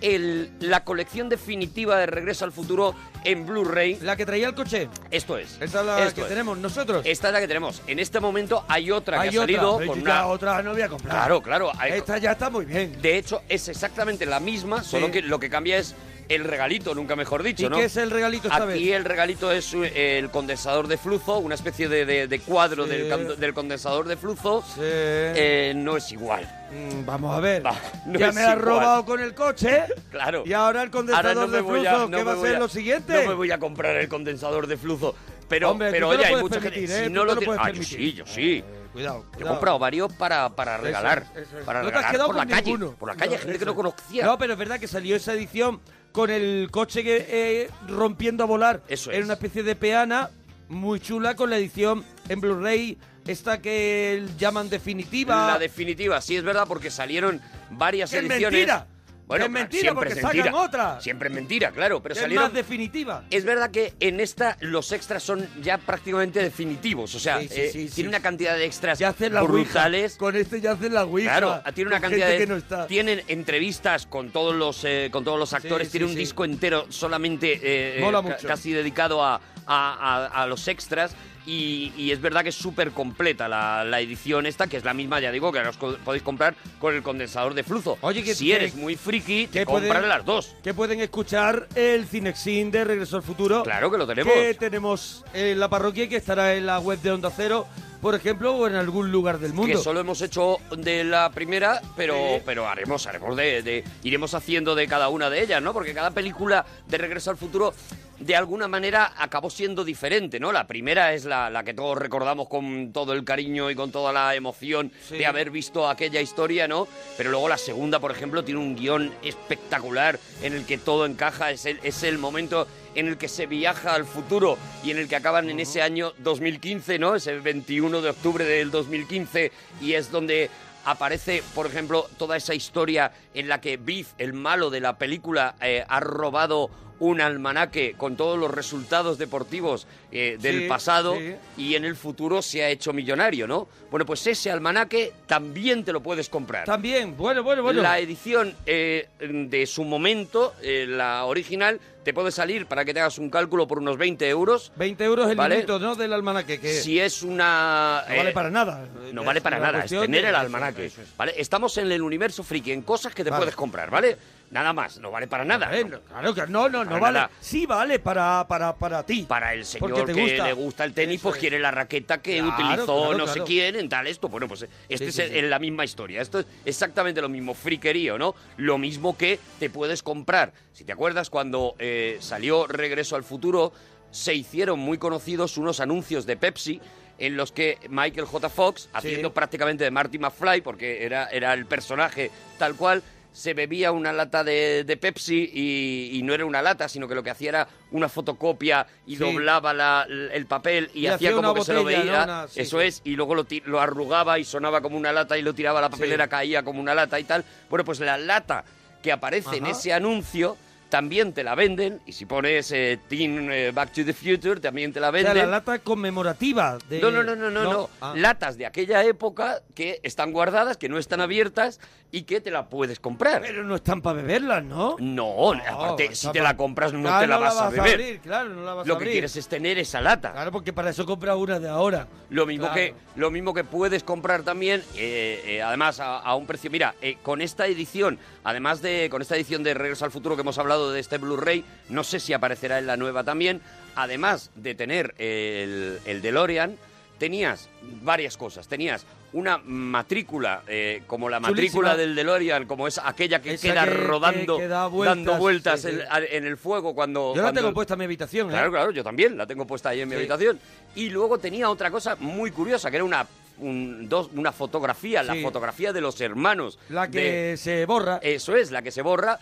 S2: el- la colección definitiva de Regreso al Futuro en Blu-ray.
S23: La que traía el coche.
S2: Esto es.
S23: Esa es la
S2: Esto
S23: que
S2: es.
S23: tenemos nosotros.
S2: Esta es la que tenemos. En este momento hay otra
S23: Hay
S2: que ha
S23: otra,
S2: salido
S23: pero
S2: con
S23: yo
S2: una...
S23: otra no voy a comprar.
S2: Claro, claro. hay-
S23: Esta ya está muy bien.
S2: De hecho, es exactamente la misma, solo
S23: Sí.
S2: que lo que cambia es el regalito, nunca mejor dicho,
S23: ¿Y
S2: ¿no?
S23: qué es el regalito esta
S2: Aquí
S23: vez?
S2: el regalito es eh, el condensador de flujo, una especie de, de- de cuadro
S23: Sí.
S2: del, del condensador de flujo. Eh, no es igual.
S23: Mm, vamos a ver.
S2: no
S23: ya
S2: es
S23: me has
S2: igual.
S23: robado con el coche.
S2: Claro.
S23: Y ahora el condensador
S2: Ahora no me
S23: de
S2: voy
S23: flujo,
S2: no
S23: ¿qué
S2: me
S23: va a
S2: voy
S23: ser lo siguiente?
S2: No me voy a comprar el condensador de flujo. Pero,
S23: Hombre, tú
S2: pero
S23: te lo
S2: oye, hay
S23: puedes
S2: mucha
S23: permitir,
S2: gente.
S23: ¿eh?
S2: Si
S23: Tú
S2: no
S23: te
S2: lo
S23: lo
S2: tiene-
S23: puedes
S2: Ah, yo
S23: permitir.
S2: sí, yo sí.
S23: Cuidado,
S2: Yo he
S23: cuidado.
S2: comprado varios para, para
S23: Eso
S2: regalar.
S23: es, eso es.
S2: Para
S23: no te has
S2: regalar
S23: quedado
S2: por la
S23: con
S2: calle.
S23: ninguno.
S2: Por la calle, gente que
S23: eso
S2: no conocía.
S23: No, pero es verdad que salió esa edición con el coche que, eh, rompiendo a volar.
S2: Eso
S23: Era
S2: es.
S23: una especie de peana muy chula con la edición en Blu-ray, esta que llaman definitiva.
S2: La definitiva, sí es verdad, porque salieron varias
S23: ¡Qué
S2: ediciones.
S23: mentira!
S2: Bueno,
S23: es mentira
S2: siempre
S23: porque
S2: es
S23: sacan
S2: mentira.
S23: otra.
S2: Siempre es mentira, claro, pero
S23: que
S2: salieron...
S23: es más definitiva.
S2: Es verdad que en esta los extras son ya prácticamente definitivos, o sea,
S23: Sí, sí,
S2: eh,
S23: sí,
S2: tiene una cantidad de extras
S23: Ya hacen la
S2: brutales.
S23: Ouija. Con este ya hacen la Ouija.
S2: Claro, tiene una cantidad de
S23: que no está.
S2: tienen entrevistas con todos los eh, con todos los actores, tiene un disco entero solamente eh,
S23: Mola
S2: ca-
S23: mucho.
S2: casi dedicado a, a- a- a los extras. Y, y es verdad que es súper completa la, la edición esta, que es la misma, ya digo, que co- podéis comprar con el condensador de flujo.
S23: Oye, que
S2: si eres muy friki, te
S23: pueden-
S2: las dos.
S23: Que pueden escuchar el Cinexin de Regreso al Futuro.
S2: Claro que lo tenemos.
S23: Que tenemos en la parroquia y que estará en la web de Onda Cero, por ejemplo, o en algún lugar del mundo.
S2: Que solo hemos hecho de la primera, pero,
S23: Sí.
S2: pero haremos, haremos de, de- iremos haciendo de cada una de ellas, ¿no? Porque cada película de Regreso al Futuro, de alguna manera, acabó siendo diferente, ¿no? La primera es la, la que todos recordamos con todo el cariño y con toda la emoción
S23: Sí.
S2: de haber visto aquella historia, ¿no? Pero luego la segunda, por ejemplo, tiene un guion espectacular en el que todo encaja, es el, es el momento en el que se viaja al futuro y en el que acaban en ese año 2015, ¿no? Es el 21 de octubre del 2015 y es donde aparece, por ejemplo, toda esa historia en la que Biff, el malo de la película, eh, ha robado un almanaque con todos los resultados deportivos eh, del
S23: Sí,
S2: pasado
S23: sí.
S2: y en el futuro se ha hecho millonario, ¿no? Bueno, pues ese almanaque también te lo puedes comprar.
S23: También, bueno, bueno, bueno.
S2: La edición eh, de su momento, eh, la original, te puede salir, para que te hagas un cálculo, por unos 20 euros.
S23: 20 euros el
S2: ¿vale?
S23: ¿no? Del almanaque. Que
S2: Si es una...
S23: no vale para nada.
S2: no vale para nada, es tener el
S23: eso,
S2: almanaque.
S23: eso.
S2: ¿vale? Estamos en el universo friki, en cosas que te
S23: Vale.
S2: puedes comprar, ¿vale? Nada más, no vale para nada.
S23: No, Claro que no, no, no vale.
S2: nada.
S23: Sí vale para, para, para ti.
S2: Para el señor que
S23: gusta.
S2: le gusta el tenis, pues quiere la raqueta que
S23: Claro,
S2: utilizó
S23: claro,
S2: no sé quién en tal esto. Bueno, pues este
S23: Sí,
S2: es
S23: sí, sí.
S2: la misma historia. Esto es exactamente lo mismo, friquerío, ¿no? Lo mismo que te puedes comprar. Si te acuerdas, cuando eh, salió Regreso al Futuro, se hicieron muy conocidos unos anuncios de Pepsi en los que Michael J. Fox, haciendo prácticamente de Marty McFly, porque era, era el personaje tal cual, se bebía una lata de, de Pepsi y, y no era una lata, sino que lo que hacía era una fotocopia y
S23: Sí.
S2: doblaba la- el papel y,
S23: Y
S2: hacía
S23: hacía
S2: como que se lo veía.
S23: ¿no? Una- sí,
S2: Eso
S23: sí.
S2: es, y luego lo, lo arrugaba y sonaba como una lata y lo tiraba a la papelera, caía como una lata y tal. Bueno, pues la lata que aparece en ese anuncio también te la venden y si pones eh, Teen eh, Back to the Future también te la
S23: O sea,
S2: venden.
S23: la lata conmemorativa. De...
S2: No, no, no, no, no, no.
S23: Ah.
S2: Latas de aquella época que están guardadas, que no están abiertas y que te la puedes comprar.
S23: Pero no están para beberlas, ¿no?
S2: No, aparte, si te
S23: pa-
S2: la compras no
S23: Claro,
S2: te la
S23: no
S2: vas, a beber.
S23: abrir, claro, no la vas
S2: Lo
S23: a
S2: que
S23: abrir.
S2: quieres es tener esa lata.
S23: Claro, porque para eso compra una de ahora.
S2: Lo mismo,
S23: Claro.
S2: que, lo mismo que puedes comprar también, eh, eh, además a, a un precio. Mira, con esta edición, además de con esta edición de Regreso al Futuro que hemos hablado de este Blu-ray, no sé si aparecerá en la nueva también. Además de tener el, el DeLorean, tenías varias cosas. Tenías una matrícula, eh, como la matrícula
S23: Chulísima.
S2: del DeLorean, como es aquella que
S23: Esa
S2: queda
S23: que- que-
S2: rodando,
S23: que da vueltas,
S2: dando vueltas
S23: sí, sí.
S2: en, en el fuego cuando.
S23: Yo la
S2: cuando-
S23: tengo puesta en mi habitación, ¿eh?
S2: Claro, claro, yo también la tengo puesta ahí en mi
S23: Sí.
S2: habitación. Y luego tenía otra cosa muy curiosa, que era una, un- dos, una fotografía, la
S23: Sí.
S2: fotografía de los hermanos.
S23: La que
S2: de-
S23: se borra.
S2: Eso es, la que se borra,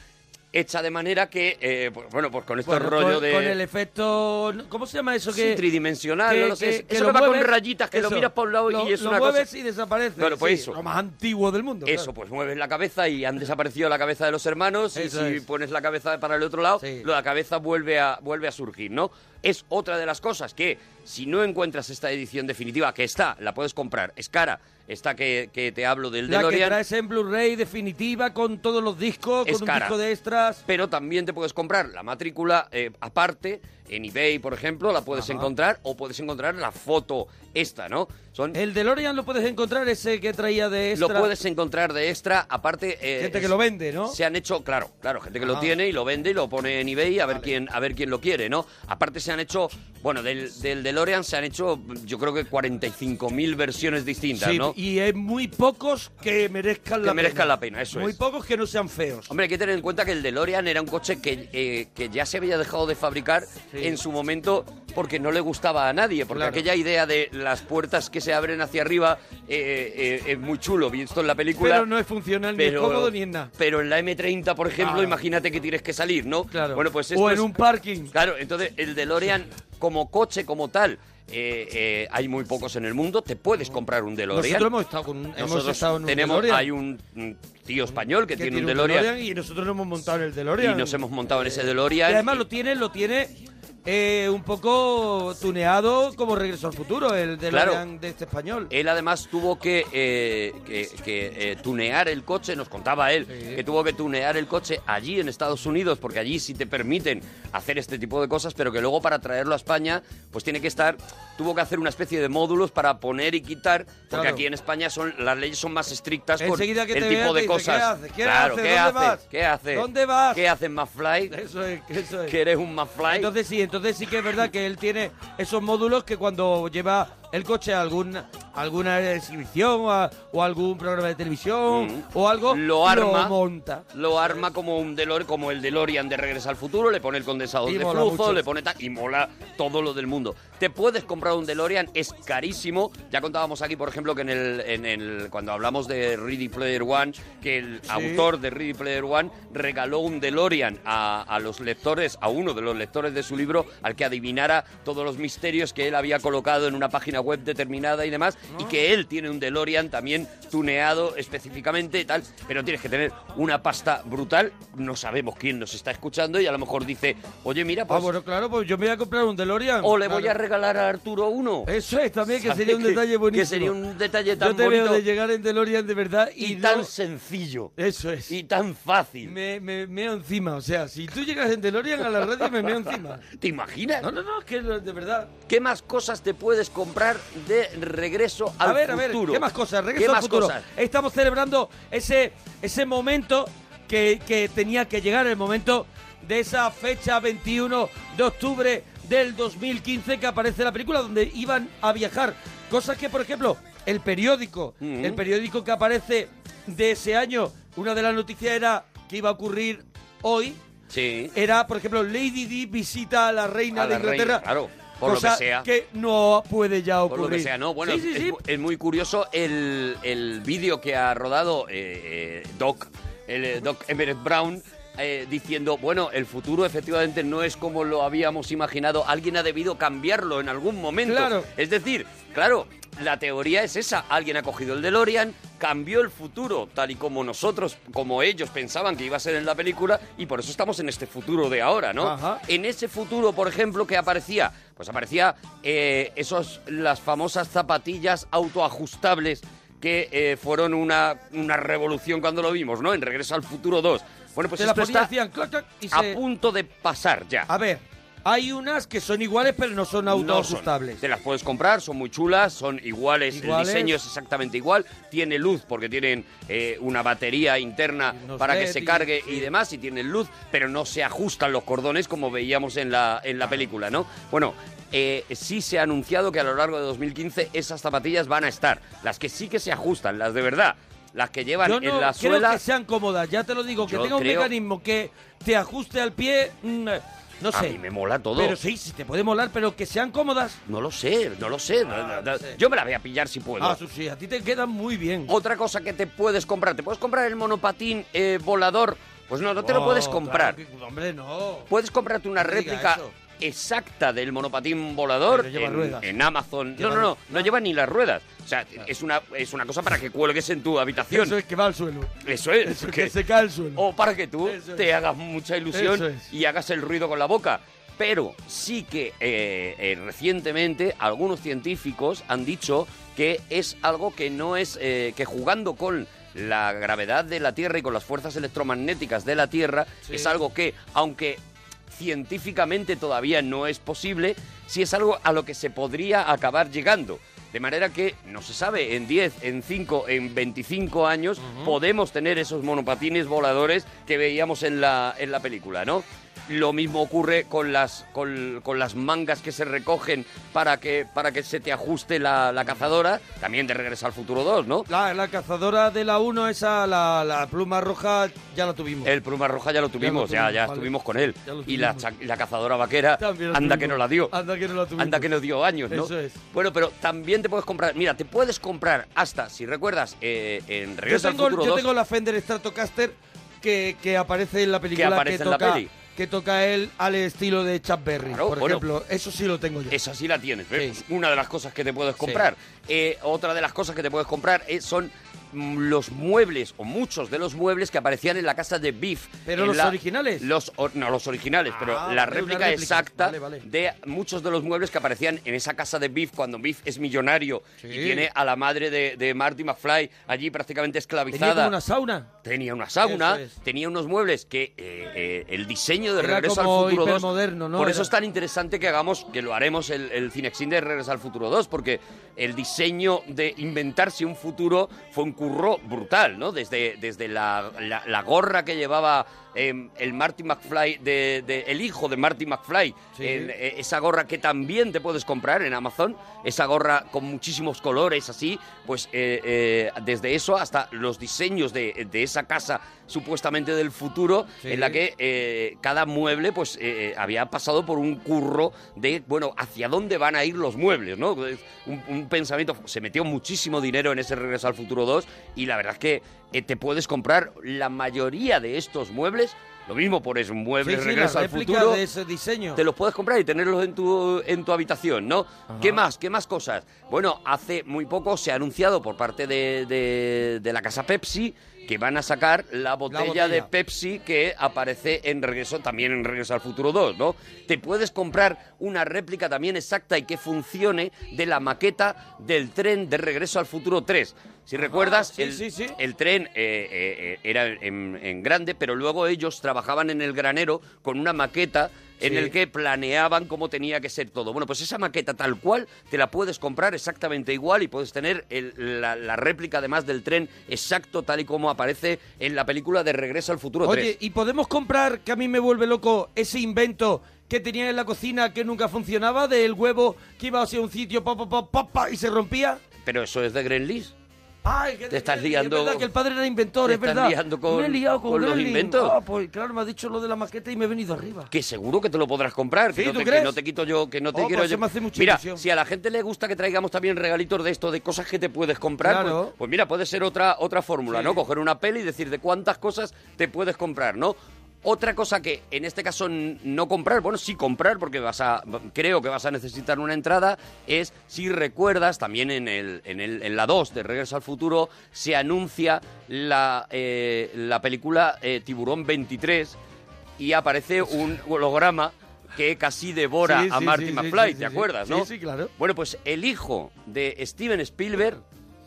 S2: hecha de manera que, eh, pues, bueno, pues con este
S23: Bueno,
S2: rollo
S23: con,
S2: de...
S23: con el efecto... ¿Cómo se llama eso?
S2: Sí,
S23: que
S2: tridimensional, no lo sé. eso que va con rayitas, que lo miras para un lado
S23: lo-
S2: y es
S23: lo
S2: una cosa...
S23: mueves y desaparece.
S2: Bueno, pues
S23: sí,
S2: eso.
S23: Lo más antiguo del mundo.
S2: Eso,
S23: claro.
S2: pues mueves la cabeza y han desaparecido la cabeza de los hermanos
S23: Eso
S2: y si
S23: es.
S2: pones la cabeza para el otro lado, la cabeza vuelve a, vuelve a surgir, ¿no? Es otra de las cosas que si no encuentras esta edición definitiva, que está, la puedes comprar, es cara, esta que, que te hablo del
S23: La que
S2: DeLorean,
S23: traes en Blu-ray definitiva con todos los discos,
S2: es
S23: con un
S2: cara.
S23: disco de extras.
S2: Pero también te puedes comprar la matrícula eh, aparte, en eBay, por ejemplo, la puedes
S23: Ajá.
S2: encontrar, o puedes encontrar la foto esta, ¿no? Son
S23: El DeLorean lo puedes encontrar, ese que traía de
S2: Lo
S23: extra.
S2: puedes encontrar de extra, aparte... eh,
S23: Gente que
S2: es-
S23: lo vende, ¿no?
S2: Se han hecho, claro, claro, gente que lo tiene y lo vende y lo pone en eBay a ver quién a ver quién lo quiere, ¿no? Aparte se han hecho, bueno, del, del DeLorean se han hecho, yo creo que 45.000 versiones distintas,
S23: Sí,
S2: ¿no?
S23: y hay muy pocos que merezcan
S2: Que
S23: la
S2: merezcan
S23: pena.
S2: la pena, eso
S23: Muy
S2: es.
S23: pocos que no sean feos.
S2: Hombre, hay que tener en cuenta que el DeLorean era un coche que, eh, que ya se había dejado de fabricar en su momento porque no le gustaba a nadie, porque
S23: Claro.
S2: aquella idea de las puertas que se abren hacia arriba eh, eh, es muy chulo, visto en la película.
S23: Pero no es funcional, ni es cómodo, ni es nada.
S2: Pero en la M30, por ejemplo, imagínate que tienes que salir, ¿no? Claro. Bueno, pues
S23: O
S2: esto
S23: en
S2: es-
S23: un parking.
S2: Claro, entonces el DeLorean como coche, como tal, eh, eh, hay muy pocos en el mundo. Te puedes comprar un DeLorean.
S23: Nosotros hemos estado, con, un- hemos
S2: Nosotros
S23: estado en un
S2: tenemos,
S23: DeLorean.
S2: hay un, tío español que,
S23: que
S2: tiene, un DeLorean,
S23: y nosotros nos hemos montado en el DeLorean.
S2: y nos hemos montado en ese
S23: Y
S2: DeLorean.
S23: además lo tiene, lo tiene eh, un poco tuneado como Regreso al Futuro, el DeLorean
S2: Claro.
S23: de este español.
S2: Él además tuvo que, eh, que, que, eh, tunear el coche, nos contaba él, que tuvo que tunear el coche allí en Estados Unidos, porque allí sí te permiten hacer este tipo de cosas, pero que luego para traerlo a España, pues tiene que estar, tuvo que hacer una especie de módulos para poner y quitar, porque
S23: Claro.
S2: aquí en España son las leyes son más estrictas con el tipo de
S23: dice,
S2: cosas.
S23: ¿qué haces? ¿Qué
S2: claro,
S23: haces?
S2: ¿qué
S23: ¿Dónde
S2: haces?
S23: vas?
S2: ¿Qué haces?
S23: ¿Dónde vas?
S2: ¿Qué haces, McFly?
S23: Eso es, eso es.
S2: Que eres un McFly.
S23: Entonces sí, entonces sí que es verdad que él tiene esos módulos que cuando lleva el coche a algún, alguna exhibición o, a- o algún programa de televisión o algo,
S2: lo arma,
S23: monta.
S2: lo arma como un DeLorean, como el DeLorean de Regreso al Futuro, le pone el condensador
S23: Y
S2: de flujo,
S23: mucho.
S2: le pone tal, y mola todo lo del mundo. Te puedes comprar un DeLorean, es carísimo. Ya contábamos aquí, por ejemplo, que en el, en el cuando hablamos de Ready Player One, que el autor de Ready Player One regaló un DeLorean a, a los lectores, a uno de los lectores de su libro, al que adivinara todos los misterios que él había colocado en una página web determinada y demás, y que él tiene un DeLorean también tuneado específicamente y tal, pero tienes que tener una pasta brutal. No sabemos quién nos está escuchando y a lo mejor dice, oye, mira, pues...
S23: Ah, bueno, claro, pues yo me voy a comprar un DeLorean.
S2: O le voy a regalar a Arturo uno.
S23: Eso es también, que
S2: ¿Sabes
S23: sería un
S2: que-
S23: detalle buenísimo.
S2: Que sería un detalle tan
S23: Yo te
S2: bonito
S23: veo de llegar en DeLorean de verdad y,
S2: y
S23: no-
S2: tan sencillo.
S23: Eso es.
S2: Y tan fácil.
S23: Me, me meo encima, o sea, si tú llegas en DeLorean a la radio me meo encima.
S2: ¿Te imaginas?
S23: No, no, no, es que de verdad.
S2: ¿Qué más cosas te puedes comprar de regreso al
S23: a ver, a ver,
S2: futuro?
S23: ¿qué más cosas? Regreso
S2: ¿Qué
S23: al
S2: más
S23: futuro.
S2: cosas?
S23: Estamos celebrando ese, ese momento que, que tenía que llegar, el momento de esa fecha 21 de octubre del 2015 que aparece la película donde iban a viajar. Cosas que, por ejemplo, el periódico, el periódico que aparece de ese año, una de las noticias era que iba a ocurrir hoy,
S2: Sí.
S23: era, por ejemplo, Lady Di visita a la reina
S2: A
S23: de
S2: la reina,
S23: Inglaterra.
S2: claro, por lo que
S23: cosa
S2: sea.
S23: que no puede ya
S2: Por
S23: ocurrir.
S2: lo que sea, ¿no? Bueno,
S23: Sí, sí,
S2: es,
S23: sí.
S2: es muy curioso el, el vídeo que ha rodado eh, eh, Doc, el eh, Doc Everett Brown, eh, diciendo, bueno, el futuro efectivamente no es como lo habíamos imaginado, alguien ha debido cambiarlo en algún momento.
S23: Claro.
S2: Es decir, claro, la teoría es esa, alguien ha cogido el DeLorean, cambió el futuro tal y como nosotros, como ellos pensaban que iba a ser en la película y por eso estamos en este futuro de ahora, ¿no?
S23: Ajá.
S2: En ese futuro, por ejemplo, que aparecía, pues aparecía eh, esos las famosas zapatillas autoajustables que eh, fueron una, una revolución cuando lo vimos, ¿no? En Regreso al Futuro 2. Bueno, pues esto está
S23: hacían clac, clac, y
S2: a
S23: se-
S2: punto de pasar ya.
S23: A ver, hay unas que son iguales pero no son
S2: No
S23: autoajustables.
S2: Te las puedes comprar, son muy chulas, son iguales,
S23: Iguales.
S2: el diseño es exactamente igual, tiene luz porque tienen eh, una batería interna
S23: unos
S2: para que
S23: LED
S2: se
S23: y-
S2: cargue y demás, y tienen luz, pero no se ajustan los cordones como veíamos en la, en la película, ¿no? Bueno, eh, sí se ha anunciado que a lo largo de 2015 esas zapatillas van a estar, las que sí que se ajustan, las de verdad. Las que llevan
S23: Yo no
S2: en la
S23: creo
S2: suela.
S23: que sean cómodas, ya te lo digo, que
S2: Yo
S23: tenga un
S2: creo-
S23: mecanismo que te ajuste al pie, mm, no
S2: A
S23: sé.
S2: mí me mola todo.
S23: Pero sí, sí te puede molar, pero que sean cómodas.
S2: No lo sé, no lo sé. Yo me la voy a pillar si puedo.
S23: Ah, eso sí, a ti te quedan muy bien.
S2: Otra cosa que te puedes comprar, ¿te puedes comprar el monopatín eh, volador? Pues no, no te lo
S23: Oh,
S2: puedes comprar.
S23: claro que- hombre, no.
S2: Puedes comprarte una
S23: No diga
S2: réplica
S23: eso.
S2: Exacta del monopatín volador en, Amazon.
S23: Lleva-
S2: no, no, no, no lleva ni las ruedas. O sea, es una, es una cosa para que cuelgues en tu habitación.
S23: Eso es que va al suelo.
S2: Eso es.
S23: Eso que se cae al suelo.
S2: O para que tú
S23: Eso
S2: te
S23: es.
S2: hagas mucha ilusión
S23: es.
S2: y hagas el ruido con la boca. Pero sí que eh, eh, recientemente algunos científicos han dicho que es algo que no es eh, que jugando con la gravedad de la Tierra y con las fuerzas electromagnéticas de la Tierra
S23: Sí.
S2: es algo que aunque científicamente todavía no es posible, sí es algo a lo que se podría acabar llegando. De manera que no se sabe, en 10, en 5, en 25 años podemos tener esos monopatines voladores que veíamos en la, en la película, ¿no? Lo mismo ocurre con las, con, con las mangas que se recogen para que, para que se te ajuste la, la cazadora, también de Regreso al Futuro 2, ¿no?
S23: La, la cazadora de la 1, esa, la, la pluma roja, ya la tuvimos.
S2: El pluma roja ya lo tuvimos, ya,
S23: tuvimos,
S2: ya,
S23: vale.
S2: estuvimos con él.
S23: Lo
S2: Y la,
S23: tuvimos.
S2: cazadora vaquera, anda
S23: tuvimos.
S2: que no la dio.
S23: Anda que no la tuvimos.
S2: Anda que nos dio años, ¿no?
S23: Eso es.
S2: Bueno, pero también te puedes comprar, mira, te puedes comprar hasta, si recuerdas, eh, en
S23: Yo
S2: Regreso
S23: tengo,
S2: al Futuro
S23: yo
S2: 2,
S23: tengo la Fender Stratocaster que, que aparece en la película.
S2: aparece en la peli.
S23: Que toca él al estilo de Chuck Berry,
S2: Claro,
S23: por
S2: bueno.
S23: ejemplo. Eso sí lo tengo yo.
S2: Esa sí la tienes. ¿ves? Una de las cosas que te puedes comprar. Eh, otra de las cosas que te puedes comprar eh, son los muebles o muchos de los muebles que aparecían en la casa de Biff.
S23: ¿Pero los
S2: la-
S23: originales?
S2: Los, no, los originales, pero
S23: Ah,
S2: la réplica
S23: réplica.
S2: exacta
S23: Vale, vale.
S2: de muchos de los muebles que aparecían en esa casa de Biff cuando Biff es millonario
S23: Sí.
S2: y tiene a la madre de, de Marty McFly allí prácticamente esclavizada.
S23: Tenía una sauna.
S2: Tenía una sauna,
S23: es.
S2: tenía unos muebles que eh, eh, el diseño de
S23: Era
S2: Regreso al Futuro 2
S23: hipermoderno, ¿no?
S2: Por
S23: Era-
S2: eso es tan interesante que hagamos, que lo haremos el, el Cinexin de Regreso al Futuro 2, porque el diseño de inventarse un futuro fue un brutal, ¿no? Desde, desde la- la gorra que llevaba eh, el Marty McFly, de, de- el hijo de Marty McFly,
S23: Sí.
S2: en, eh, esa gorra que también te puedes comprar en Amazon, esa gorra con muchísimos colores así, pues eh, eh, desde eso hasta los diseños de, de esa casa supuestamente del futuro,
S23: Sí.
S2: en la que eh, cada mueble pues había pasado por un curro de, bueno, hacia dónde van a ir los muebles, ¿no? Un, un pensamiento, se metió muchísimo dinero en ese Regreso al Futuro 2 y la verdad es que te puedes comprar la mayoría de estos muebles, lo mismo por esos muebles
S23: Sí, la
S2: al Futuro,
S23: de ese diseño.
S2: te los puedes comprar y tenerlos en tu, en tu habitación, ¿no? ¿Qué más? ¿Qué más cosas? Bueno, hace muy poco se ha anunciado por parte de, de- de la casa Pepsi que van a sacar la botella,
S23: botella.
S2: de Pepsi que aparece en Regreso, también en Regreso al Futuro 2, ¿no? Te puedes comprar una réplica también exacta y que funcione de la maqueta del tren de Regreso al Futuro 3. Si recuerdas,
S23: sí,
S2: el,
S23: sí, sí.
S2: el tren eh, eh, eh, era en, en grande, pero luego ellos trabajaban en el granero con una maqueta en el que planeaban cómo tenía que ser todo. Bueno, pues esa maqueta tal cual te la puedes comprar exactamente igual y puedes tener el- la, la réplica además del tren exacto tal y como aparece en la película de Regreso al Futuro
S23: Oye,
S2: 3.
S23: ¿y podemos comprar, que a mí me vuelve loco, ese invento que tenían en la cocina que nunca funcionaba, del huevo que iba hacia un sitio, pa, pa, pa, y se rompía?
S2: Pero eso es de Gremlins.
S23: Ay, que
S2: Te estás
S23: Es
S2: liando-
S23: verdad que el padre era inventor,
S2: te
S23: es
S2: estás
S23: verdad.
S2: liando con-
S23: me he liado con,
S2: con los inventos.
S23: Ah, pues claro, me ha dicho lo de la maqueta y me he venido arriba.
S2: Que seguro que te lo podrás comprar, que,
S23: Sí,
S2: no
S23: ¿tú
S2: te, que no te quito yo, que no te
S23: Oh,
S2: quiero
S23: pues
S2: yo.
S23: se me hace mucha
S2: mira,
S23: ilusión.
S2: si a la gente le gusta que traigamos también regalitos de esto, de cosas que te puedes comprar,
S23: Claro.
S2: pues, pues mira, puede ser otra, otra fórmula,
S23: Sí.
S2: ¿no? Coger una peli y decir de cuántas cosas te puedes comprar, ¿no? Otra cosa que en este caso no comprar, bueno, sí comprar porque vas a, creo que vas a necesitar una entrada, es si recuerdas, también en, el, en, el, en la 2 de Regreso al Futuro se anuncia la, eh, la película eh, Tiburón 23 y aparece un holograma que casi devora
S23: Sí,
S2: a
S23: sí,
S2: Marty
S23: sí, sí,
S2: McFly,
S23: sí,
S2: ¿te
S23: sí.
S2: acuerdas,
S23: Sí,
S2: no?
S23: sí, claro.
S2: Bueno, pues el hijo de Steven Spielberg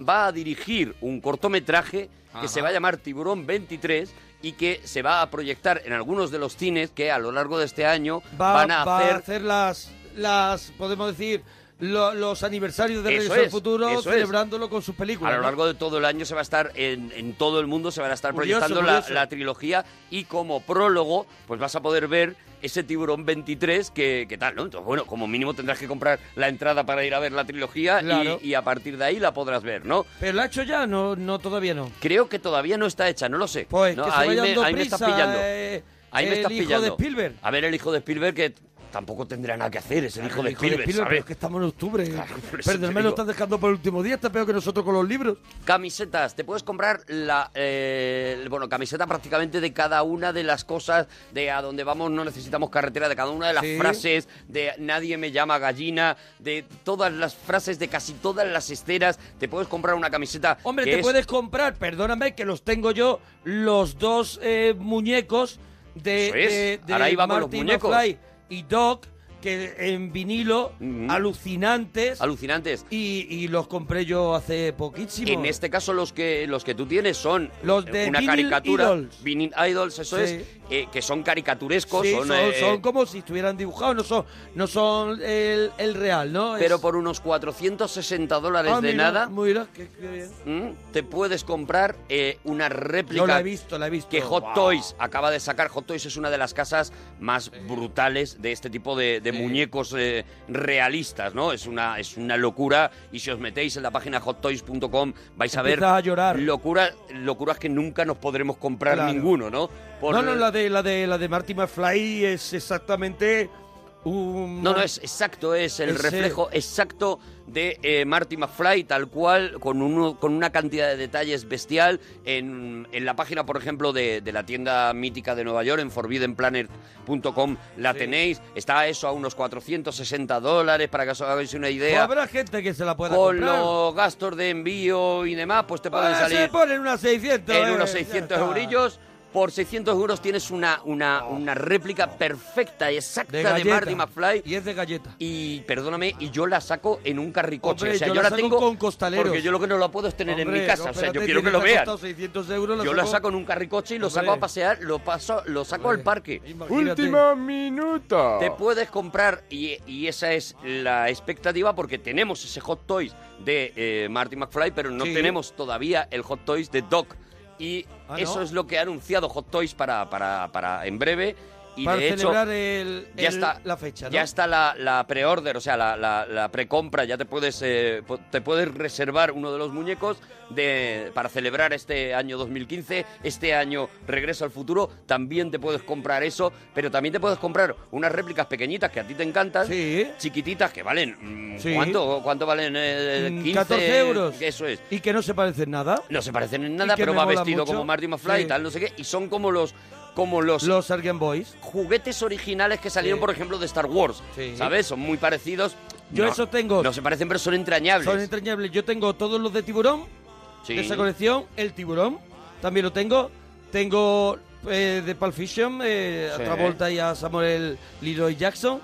S2: va a dirigir un cortometraje que se va a llamar Tiburón 23 y que se va a proyectar en algunos de los cines que a lo largo de este año
S23: Va,
S2: van a
S23: va
S2: hacer
S23: las, las, podemos decir, lo- los aniversarios de
S2: Eso
S23: Regreso al Futuro,
S2: es.
S23: celebrándolo con sus películas.
S2: A lo
S23: ¿no?
S2: largo de todo el año se va a estar en, en todo el mundo se van a estar
S23: Curioso,
S2: proyectando la trilogía y como prólogo pues vas a poder ver ese tiburón 23 que, que tal, ¿no? Entonces, bueno, como mínimo tendrás que comprar la entrada para ir a ver la trilogía y-
S23: Claro.
S2: y, a partir de ahí la podrás ver, ¿no?
S23: Pero la ha hecho ya, no, no todavía no.
S2: Creo que todavía no está hecha, no lo sé.
S23: Pues
S2: No,
S23: que se
S2: ahí, me, ahí me estás pillando.
S23: eh,
S2: ahí me
S23: el
S2: estás
S23: hijo
S2: pillando.
S23: de Spielberg.
S2: A ver, el hijo de Spielberg que tampoco tendrá nada que hacer, es el hijo de Spielberg,
S23: Spielberg,
S2: ¿sabes?
S23: pero es que estamos en octubre. mes lo están dejando por el último día, está peor que nosotros con los libros.
S2: Camisetas, te puedes comprar la eh, bueno, camiseta prácticamente de cada una de las cosas de a dónde vamos no necesitamos carretera, de cada una de las
S23: Sí.
S2: frases, de nadie me llama gallina, de todas las frases de casi todas las esteras, te puedes comprar una camiseta
S23: Hombre, te
S2: es-
S23: puedes comprar, perdóname, que los tengo yo, los dos eh, muñecos de,
S2: Eso es.
S23: de, de
S2: Ahora iba con los muñecos.
S23: McFly y Doc, que en vinilo, alucinantes.
S2: alucinantes.
S23: Y, y los compré yo hace poquísimo.
S2: En este caso los que los que tú tienes son
S23: Los de
S2: una
S23: Vinyl
S2: caricatura,
S23: Idols.
S2: Vinyl Idols, eso
S23: Sí.
S2: es, eh, que son caricaturescos,
S23: Sí,
S2: son,
S23: son,
S2: eh,
S23: son como si estuvieran dibujados, no son, no son el, el real, ¿no? Es-
S2: pero por unos 460 dólares
S23: Ah,
S2: de
S23: mira,
S2: nada
S23: Mira, qué, qué bien.
S2: Te puedes comprar eh, una réplica
S23: Yo la he visto, la he visto.
S2: que Hot
S23: Wow.
S2: Toys acaba de sacar. Hot Toys es una de las casas más brutales de este tipo de, muñecos realistas, ¿no? Es una, es una locura y si os metéis en la página hottoys.com vais a ver
S23: Empiezas a llorar.
S2: Locura, locuras que nunca nos podremos comprar
S23: Claro.
S2: ninguno, ¿no? Por-
S23: No, no, la de, la de, la de Marty McFly es exactamente un...
S2: No, no, es exacto, es el
S23: Ese-
S2: reflejo exacto de eh, Marty McFly, tal cual, con, uno, con una cantidad de detalles bestial. En, en la página, por ejemplo, de, de la tienda mítica de Nueva York, en forbiddenplanet.com, la tenéis. Está eso a unos 460 dólares, para que os hagáis una
S23: Pues
S2: idea.
S23: habrá gente que se la pueda
S2: Con
S23: comprar.
S2: los gastos de envío y demás, pues te pueden
S23: Pues
S2: salir
S23: se ponen unas 600.
S2: en
S23: eh,
S2: unos
S23: ya
S2: 600
S23: está.
S2: eurillos. Por 600 euros tienes una, una, una réplica perfecta y exacta
S23: De
S2: de,
S23: galleta.
S2: Marty McFly.
S23: Y es de galleta.
S2: Y perdóname, y yo la saco en un carricoche.
S23: Hombre,
S2: o sea,
S23: yo
S2: yo,
S23: la
S2: la
S23: saco
S2: tengo
S23: con costaleros.
S2: Porque yo lo que no la puedo es tener en mi casa.
S23: no,
S2: o sea, yo quiero que lo vean.
S23: costado 600 euros,
S2: Yo la saco en un carricoche y lo saco a pasear, lo paso, lo saco al parque.
S3: Último minuto.
S2: Te puedes comprar, y, y esa es la expectativa, porque tenemos ese Hot Toys de eh, Marty McFly, pero no
S23: Sí.
S2: tenemos todavía el Hot Toys de Doc. Y
S23: Ah, ¿no?
S2: eso es lo que ha anunciado Hot Toys para, para, para en breve. Y
S23: Para
S2: de hecho,
S23: celebrar el-
S2: ya
S23: el-
S2: está,
S23: la fecha, ¿no?
S2: Ya está la, la pre-order, o sea, la, la, la precompra. Ya te puedes, eh, te puedes reservar uno de los muñecos de, para celebrar este año 2015. Este año Regreso al Futuro. También te puedes comprar eso, pero también te puedes comprar unas réplicas pequeñitas que a ti te encantan. Chiquititas que valen. mm,
S23: Sí.
S2: ¿Cuánto, ¿Cuánto valen? Eh,
S23: Mm,
S2: 15
S23: 14 euros.
S2: Eso es.
S23: Y que no se parecen nada.
S2: No se parecen en nada, pero va vestido
S23: mucho.
S2: como Marty McFly
S23: Sí.
S2: y tal, no sé qué. Y son como los como los
S23: los Boys
S2: juguetes originales que salieron
S23: Sí.
S2: por ejemplo de Star Wars
S23: Sí.
S2: sabes son muy parecidos
S23: Yo
S2: No-
S23: eso tengo.
S2: no se parecen pero son entrañables
S23: Son entrañables. Yo tengo todos los de tiburón,
S2: Sí.
S23: de esa colección. El tiburón, también lo tengo. Tengo eh, de Pulp Fiction, eh, a. Travolta y a Samuel Leroy Jackson.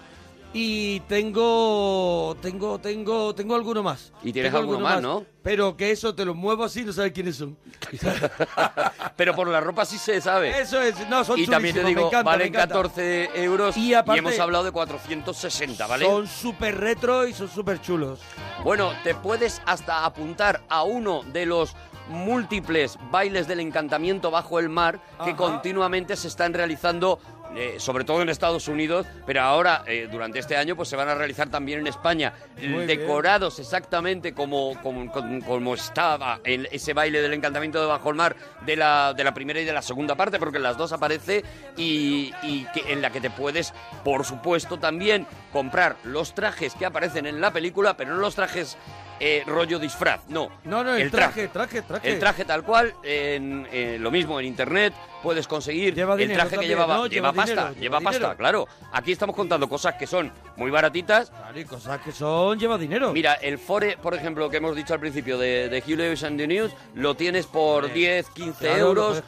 S23: Y tengo, tengo, tengo, tengo alguno más.
S2: Y tienes
S23: Tengo
S2: alguno más, ¿no?
S23: Pero que eso te lo muevo así, no sabes quiénes son.
S2: pero por la ropa sí se sabe
S23: Eso es, no, son
S2: y también te digo
S23: me encanta, me
S2: valen
S23: encanta.
S2: 14 euros
S23: Y aparte-
S2: hemos hablado de 460 vale
S23: Son súper retro y son súper chulos.
S2: Bueno, te puedes hasta apuntar a uno de los múltiples bailes del encantamiento bajo el mar que
S23: Ajá.
S2: continuamente se están realizando, eh, sobre todo en Estados Unidos, pero ahora, eh, durante este año, pues se van a realizar también en España,
S23: Muy bien.
S2: decorados exactamente como, como, estaba en ese baile del encantamiento de bajo el mar de la, de la primera y de la segunda parte, porque en las dos aparece y, y que, en la que te puedes, por supuesto, también comprar los trajes que aparecen en la película, pero no los trajes eh, rollo disfraz, no.
S23: No, no, el, traje, traje, traje.
S2: El traje tal cual, en, eh, lo mismo en internet, puedes conseguir
S23: Lleva
S2: el
S23: dinero
S2: traje que llevaba,
S23: ¿no?
S2: lleva,
S23: Lleva
S2: pasta,
S23: dinero,
S2: lleva
S23: lleva
S2: pasta,
S23: dinero.
S2: claro. Aquí estamos contando cosas que son muy baratitas.
S23: y cosas que son, lleva dinero.
S2: Mira, el Fore, por ejemplo, que hemos dicho al principio de, de Hugh Lewis and the News, lo tienes por 10, 15
S23: Claro, lo
S2: euros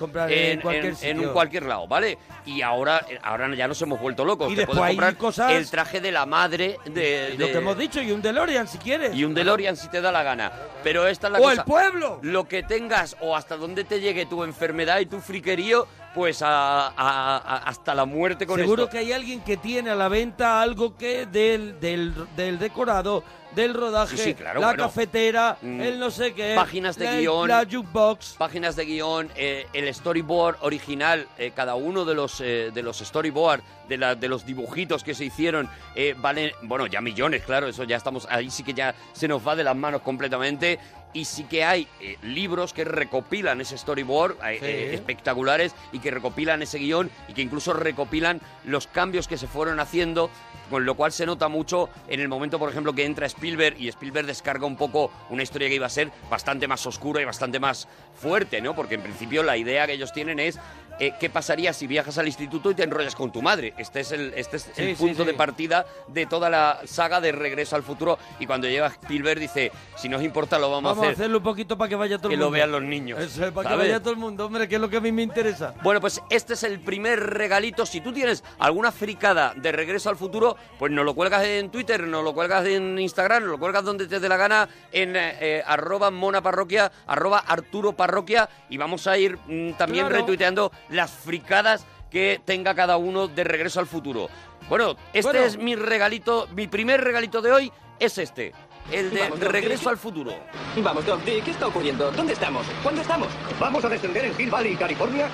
S23: en
S2: un cualquier lado, ¿vale? Y ahora, ahora ya nos hemos vuelto locos.
S23: Y
S2: Te
S23: después
S2: puedes
S23: hay
S2: comprar
S23: cosas-
S2: el traje de la madre de,
S23: Lo
S2: de-
S23: que hemos dicho, y un DeLorean si quieres.
S2: y un DeLorean si te da la gana. Pero esta es la
S23: ¡O
S2: cosa.
S23: el pueblo!
S2: Lo que tengas o hasta donde te llegue tu enfermedad y tu friquerío, pues a- a- a- hasta la muerte con
S23: Seguro
S2: esto.
S23: que hay alguien que tiene a la venta algo que del, del, del decorado, del rodaje,
S2: Sí, sí, claro,
S23: la
S2: bueno.
S23: cafetera,
S2: Mm.
S23: el no sé qué,
S2: Páginas de
S23: la,
S2: guion.
S23: la jukebox.
S2: Páginas de guion, eh, el storyboard original, eh, cada uno de los, eh, de los storyboard, de, la- de los dibujitos que se hicieron, eh, valen, bueno, ya millones, claro, eso ya estamos, ahí sí que ya se nos va de las manos completamente. Y sí que hay eh, libros que recopilan ese storyboard, eh,
S23: Sí.
S2: eh, espectaculares, y que recopilan ese guion, y que incluso recopilan los cambios que se fueron haciendo, con lo cual se nota mucho en el momento, por ejemplo, que entra Spielberg y Spielberg descarga un poco una historia que iba a ser bastante más oscura y bastante más fuerte, ¿no? Porque en principio la idea que ellos tienen es eh, qué pasaría si viajas al instituto y te enrollas con tu madre. Este es el, este es el
S23: Sí,
S2: punto
S23: sí.
S2: de partida de toda la saga de Regreso al Futuro. Y cuando llega Spielberg dice, si nos importa lo vamos,
S23: Vamos
S2: a
S23: a
S2: hacer.
S23: hacerlo un poquito para que vaya todo
S2: que
S23: el
S2: lo
S23: mundo.
S2: vean los niños,
S23: Eso es, para que vaya todo el mundo, hombre, que es lo que a mí me interesa.
S2: Bueno, pues este es el primer regalito. Si tú tienes alguna fricada de regreso al futuro, pues nos lo cuelgas en Twitter, nos lo cuelgas en Instagram, nos lo cuelgas donde te dé la gana en eh, eh, arroba monaparroquia, arroba Arturo Parroquia y vamos a ir mm, también
S23: Claro.
S2: retuiteando las fricadas que tenga cada uno de regreso al futuro. Bueno, este
S23: Bueno.
S2: es mi regalito, mi primer regalito de hoy es este, el de
S24: Vamos, Doc,
S2: regreso
S24: ¿qué-
S2: al futuro.
S24: Vamos, Doc, ¿qué está ocurriendo? ¿Dónde estamos? ¿Cuándo estamos?
S25: Vamos a descender en Hill Valley, California,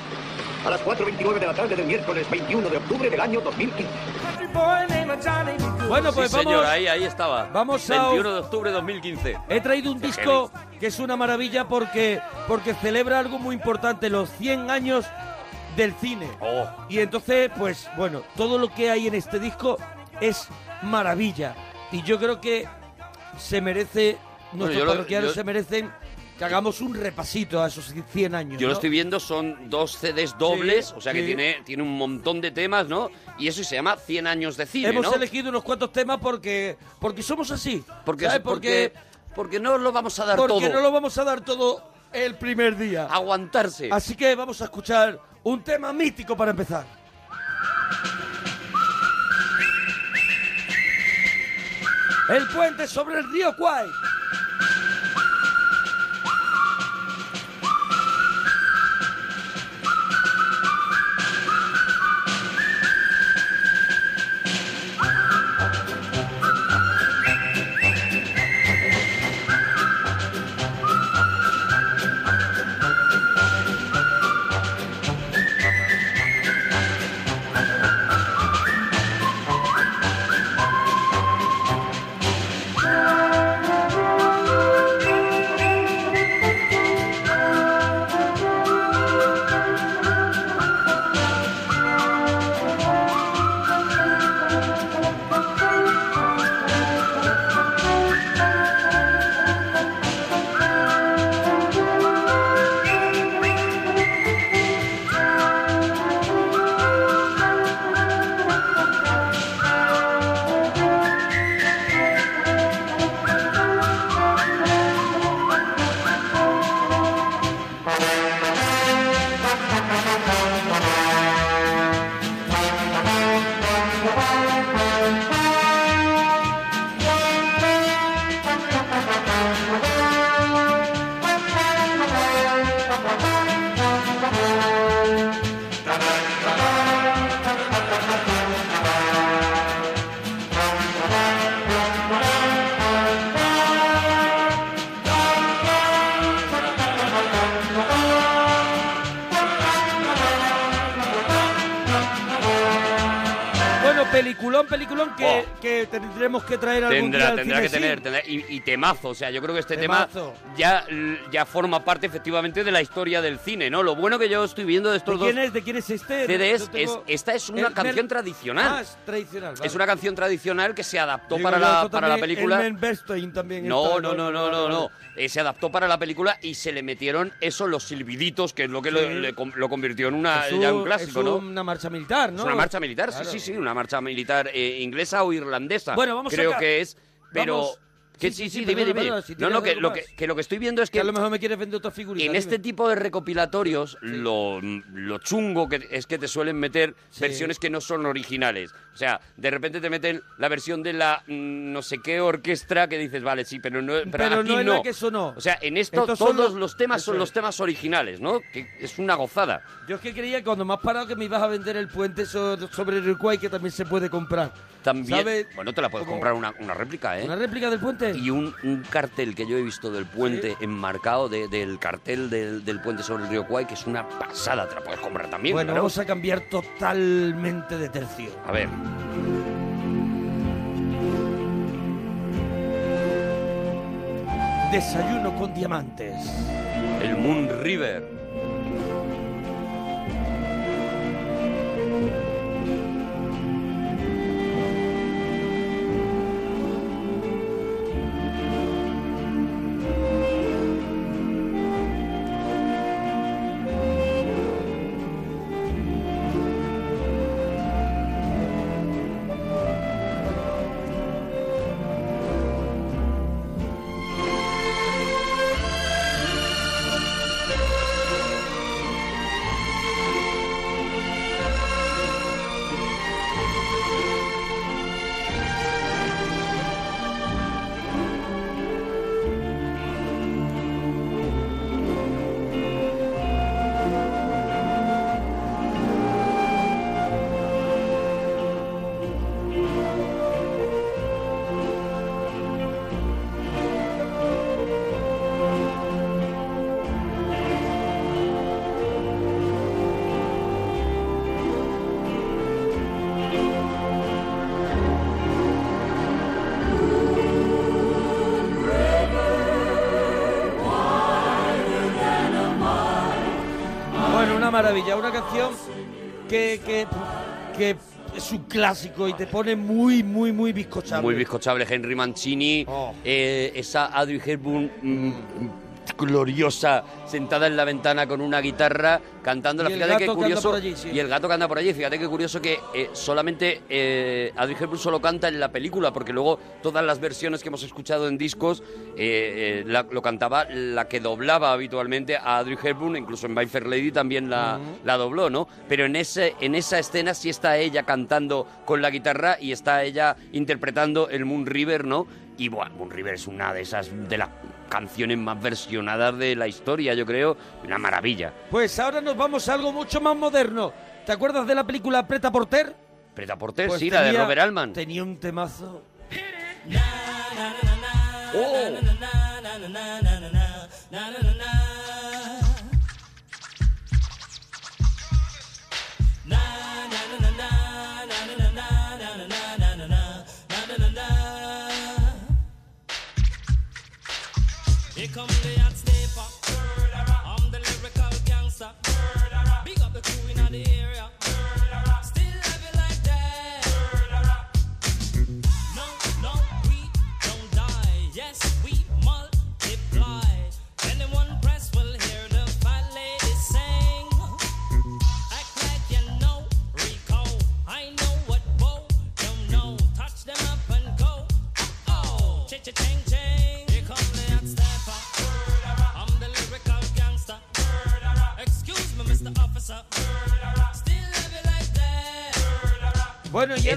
S25: a las 4.29 de la tarde del miércoles 21 de octubre del año 2015.
S23: Bueno, pues
S2: sí,
S23: vamos.
S2: señor, ahí, ahí estaba.
S23: Vamos a-
S2: 21 de octubre de 2015.
S23: He traído un disco que es una maravilla porque, porque celebra algo muy importante, los 100 años del cine.
S2: Oh.
S23: Y entonces, pues bueno, todo lo que hay en este disco es maravilla. Y yo creo que se merece, nuestros
S2: yo lo-
S23: parroquianos
S2: yo-
S23: se merecen que hagamos un repasito a esos 100 años.
S2: Yo lo estoy viendo, son dos CDs dobles,
S23: Sí,
S2: o sea que
S23: sí.
S2: tiene, tiene un montón de temas, ¿no? Y eso se llama 100 años de cine,
S23: Hemos
S2: ¿no?
S23: elegido unos cuantos temas porque, porque somos así.
S2: Porque,
S23: ¿sabes?
S2: porque, porque no lo vamos a dar
S23: porque
S2: todo.
S23: no lo vamos a dar todo el primer día.
S2: Aguantarse.
S23: Así que vamos a escuchar un tema mítico para empezar. El puente sobre el río Kwai. Tendremos que traer algún día
S2: Tendrá,
S23: al
S2: tendrá que tener, tendrá- y, y temazo, o sea, yo creo que este
S23: Temazo.
S2: tema ya, ya forma parte efectivamente de la historia del cine, ¿no? Lo bueno que yo estoy viendo de
S23: ¿De
S2: estos
S23: quién
S2: dos
S23: es? ¿De quién es este?
S2: CDs
S23: tengo-
S2: es, esta es una
S23: El
S2: canción tradicional.
S23: Ah, es tradicional. vale.
S2: Es una canción tradicional que se adaptó
S23: Digo
S2: para la, para la película.
S23: El Men también.
S2: No, no, no, no, no, no. Eh, se adaptó para la película y se le metieron eso, los silbiditos, que es lo que lo, le convirtió en una,
S23: Es
S2: ya
S23: un-
S2: un clásico,
S23: es
S2: ¿no?
S23: una marcha militar, ¿no?
S2: Es una marcha militar,
S23: Claro.
S2: sí, sí, sí, una marcha militar eh, inglesa o irlandesa.
S23: Bueno, vamos
S2: Creo
S23: acá.
S2: que es, pero...
S23: Vamos.
S2: Que
S23: Sí,
S2: sí,
S23: sí,
S2: dime, dime.
S23: perdona, si
S2: no, no, que lo, que, que lo que estoy viendo es
S23: Que
S2: que
S23: a lo mejor me quieres vender otra figurita.
S2: en este
S23: dime.
S2: tipo de recopilatorios lo, lo chungo que es que te suelen meter versiones que no son originales. O sea, de repente te meten la versión de la mm, no sé qué orquesta que dices, vale, sí, pero no, pero,
S23: Pero
S2: aquí
S23: no es
S2: no.
S23: la que sonó.
S2: O sea, en esto
S23: Estos son
S2: todos
S23: los-
S2: los temas
S23: eso
S2: son
S23: es.
S2: los temas originales, ¿no? Que es una gozada.
S23: Yo es que creía que cuando me has parado que me ibas a vender el puente so- sobre el Uruguay que también se puede comprar.
S2: También,
S23: ¿Sabe?
S2: bueno, te la puedes
S23: Como-
S2: comprar una, una réplica, ¿eh?
S23: ¿Una réplica del puente?
S2: Y un, un cartel que yo he visto del puente enmarcado de- del cartel del, del puente sobre el río Kwai, que es una pasada, te la puedes comprar también.
S23: bueno,
S2: claro.
S23: vamos a cambiar totalmente de tercio.
S2: A ver.
S23: Desayuno con diamantes.
S2: El Moon River.
S23: Maravilla, una canción que, que, que es un clásico y te pone muy, muy, muy bizcochable.
S2: Muy bizcochable, Henry Mancini,
S23: Oh.
S2: eh, esa Audrey Hepburn mm, gloriosa, sentada en la ventana con una guitarra,
S23: el
S2: Fíjate qué curioso.
S23: allí, sí.
S2: Y el gato que anda por allí. Fíjate qué curioso que eh, solamente eh, Audrey Hepburn solo canta en la película, porque luego todas las versiones que hemos escuchado en discos eh, eh, la- lo cantaba la que doblaba habitualmente a Audrey Hepburn, incluso en My Fair Lady también la, la dobló, ¿no? Pero en, ese, en esa escena sí está ella cantando con la guitarra y está ella interpretando el Moon River, ¿no? Y bueno, Moon River es una de esas, de las canciones más versionadas de la historia, yo creo, una maravilla.
S23: Pues ahora nos vamos a algo mucho más moderno. ¿Te acuerdas de la película Preta Porter?
S2: Preta Porter,
S23: Pues
S2: sí, la de
S23: tenía-
S2: Robert Altman.
S23: Tenía un temazo.
S2: Oh.
S11: Here come the hot stepper.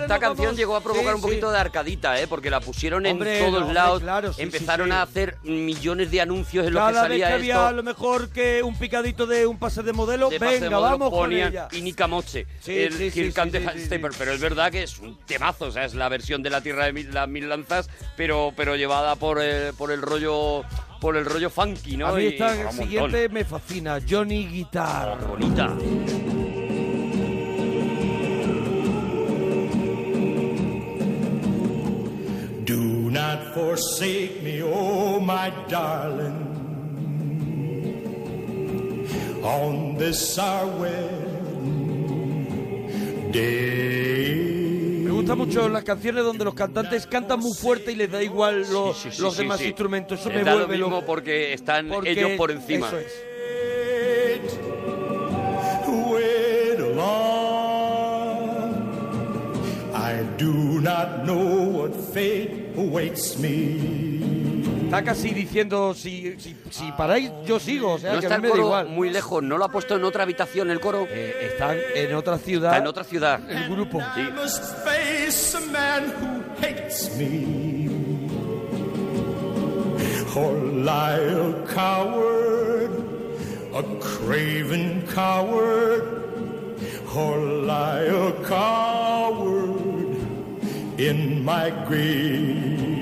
S2: Esta canción
S23: vamos-
S2: llegó a provocar
S23: Sí,
S2: un poquito
S23: sí.
S2: de arcadita, ¿eh? Porque la pusieron
S23: Hombre,
S2: en todos
S23: no, hombre,
S2: lados.
S23: claro, sí,
S2: Empezaron a hacer millones de anuncios en los que
S23: Cada vez
S2: salía
S23: que había
S2: esto.
S23: a lo mejor que un picadito de un pase de modelo,
S2: de pase de
S23: venga,
S2: modelo
S23: vamos con
S2: ponían
S23: ella.
S2: Y Nika Moche,
S23: Sí,
S2: el Stepper. Pero es verdad que es un temazo, o sea, es la versión de la Tierra de mil- las Mil Lanzas, pero, pero llevada por el, por el rollo por el rollo funky, ¿no?
S23: A mí
S2: Y
S23: esta
S2: montón.
S23: siguiente me fascina, Johnny Guitar.
S2: bonita.
S26: Forsake me, oh my darling, on this our wedding day.
S23: Me gustan mucho las canciones donde los cantantes cantan muy fuerte y les da igual los,
S2: Sí, sí,
S23: los
S2: sí,
S23: demás
S2: sí.
S23: instrumentos. Eso
S2: Les
S23: me
S2: da lo
S23: vuelve
S2: mismo
S23: loco.
S2: porque están
S23: Porque
S2: ellos por encima.
S23: eso es.
S26: I do not know what fate awaits me.
S23: Está casi diciendo, si, si, si paráis, yo sigo. O sea,
S2: no
S23: que
S2: está
S23: a mí
S2: el
S23: me da
S2: coro
S23: igual.
S2: muy lejos, no lo ha puesto en otra habitación el coro.
S23: están en otra ciudad.
S2: Está en otra ciudad.
S23: El grupo.
S26: Face a man who hates me. Or lie a coward, a craven coward, or lie a coward in my grave.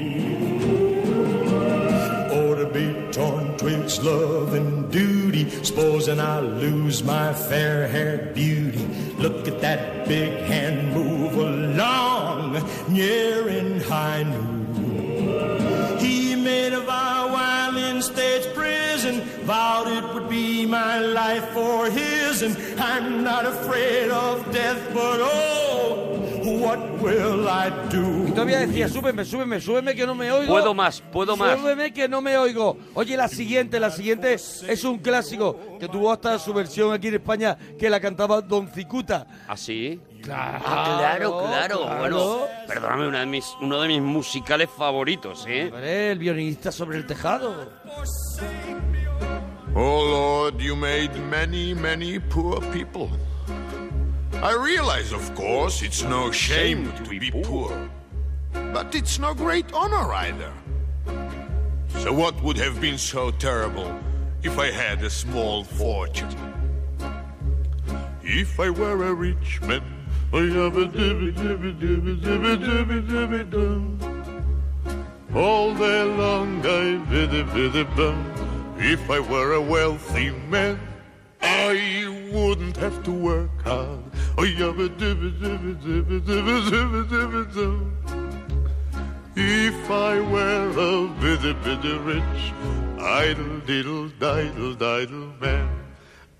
S26: Oh, to be torn twixt love and duty, supposing I lose my fair haired beauty. Look at that big hand move along, near in high noon. He made a vow while in state's prison, vowed it would be my life for his, and I'm not afraid of death, but oh, what will I do?
S23: Y todavía decía, súbeme, súbeme, súbeme que no me oigo.
S2: Puedo más, puedo más.
S23: Súbeme que no me oigo. Oye, la siguiente, la siguiente es un clásico que tuvo hasta su versión aquí en España que la cantaba Don Cicuta.
S2: ¿Ah, sí?
S23: Claro,
S2: Ah, claro, claro.
S23: claro.
S2: Bueno, perdóname, una de mis, uno de mis musicales favoritos, ¿eh?
S23: Hombre, el violinista sobre el tejado.
S27: Oh Lord, you made many, many poor people. I realize, of course, it's no shame to be poor. But it's no great honor either. So, what would have been so terrible if I had a small fortune? If I were a rich man, I have a dibby dibby dibby dibby dibby dibby dum. All day long I biddy biddy bum. If I were a wealthy man, I wouldn't have to work hard. If I were a bitty bitty rich, idle diddle diddle diddle man,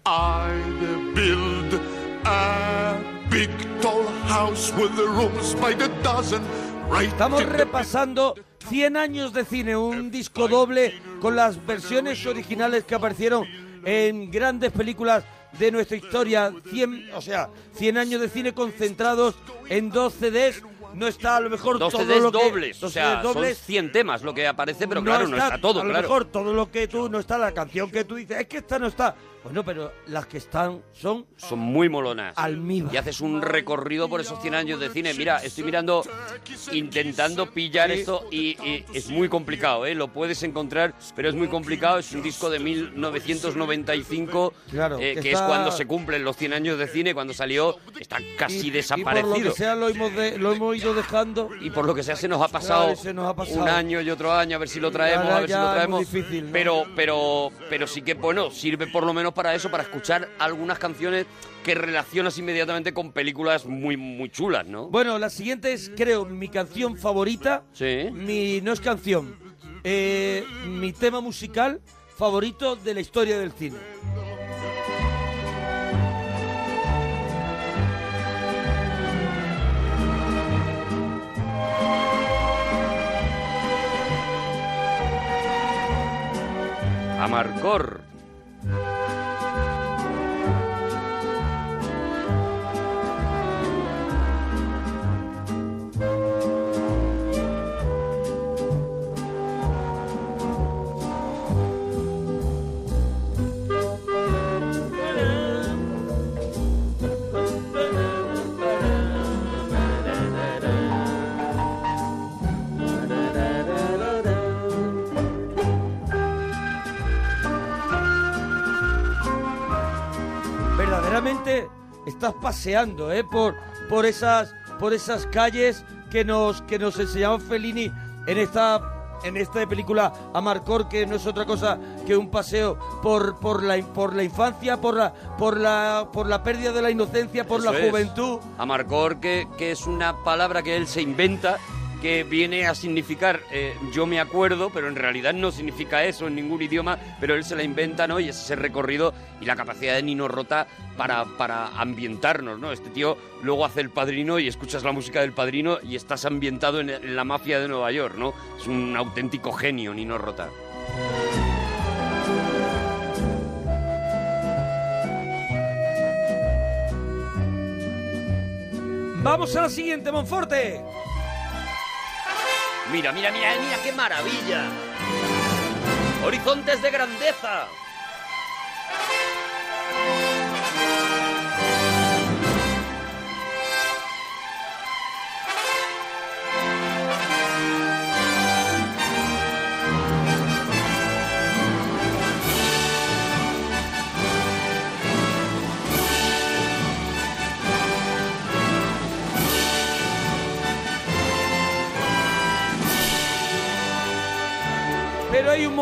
S27: I'd build a big tall house with the rooms by the dozen. Right
S23: Estamos repasando 100 años de cine, un disco doble con las versiones originales que aparecieron en grandes películas de nuestra historia. 100, o sea, 100 años de cine concentrados en dos CDs. No está a lo mejor
S2: Dos
S23: todo
S2: CDs
S23: lo que-
S2: dobles, o sea,
S23: CDs dobles.
S2: son 100 temas lo que aparece, pero claro, no está todo,
S23: a lo
S2: claro.
S23: mejor todo lo que tú no está, la canción que tú dices, es que esta no está. Bueno, pero las que están son
S2: Son muy molonas.
S23: Almíbar.
S2: Y haces un recorrido por esos 100 años de cine. Mira, estoy mirando, intentando pillar
S23: Sí.
S2: esto y, y es muy complicado, ¿eh? Lo puedes encontrar, pero es muy complicado. Es un disco de 1995,
S23: Claro,
S2: eh,
S23: que
S2: que
S23: está-
S2: es cuando se cumplen los 100 años de cine. Cuando salió, está casi
S23: y
S2: desaparecido.
S23: por lo que sea lo hemos, de- lo hemos ido dejando.
S2: Y por lo que sea se nos ha pasado,
S23: Claro, se nos ha pasado.
S2: un año y otro año a ver si lo traemos, a ver si lo traemos.
S23: difícil, ¿no?
S2: Pero, pero, pero sí que bueno, sirve por lo menos para eso, para escuchar algunas canciones que relacionas inmediatamente con películas muy, muy chulas, ¿no?
S23: Bueno, la siguiente es, creo, mi canción favorita.
S2: Sí.
S23: Mi, no es canción, eh, mi tema musical favorito de la historia del cine.
S2: Amarcor.
S23: Estás paseando ¿eh? por, por, esas, por esas calles que nos, que nos enseñaba Fellini en esta, en esta película Amarcor, que no es otra cosa que un paseo por, por, la, por la infancia, por la, por, la, por la pérdida de la inocencia, por
S2: Eso
S23: la
S2: es.
S23: juventud.
S2: Amarcor, que, que es una palabra que él se inventa, que viene a significar eh, yo me acuerdo, pero en realidad no significa eso en ningún idioma, pero él se la inventa, ¿no? Y es ese recorrido y la capacidad de Nino Rota para, para ambientarnos, ¿no? Este tío luego hace El Padrino y escuchas la música del Padrino y estás ambientado en, en la mafia de Nueva York, ¿no? Es un auténtico genio, Nino Rota.
S23: Vamos a la siguiente, Monforte.
S2: Mira, mira, mira, mira, qué maravilla. Horizontes de grandeza.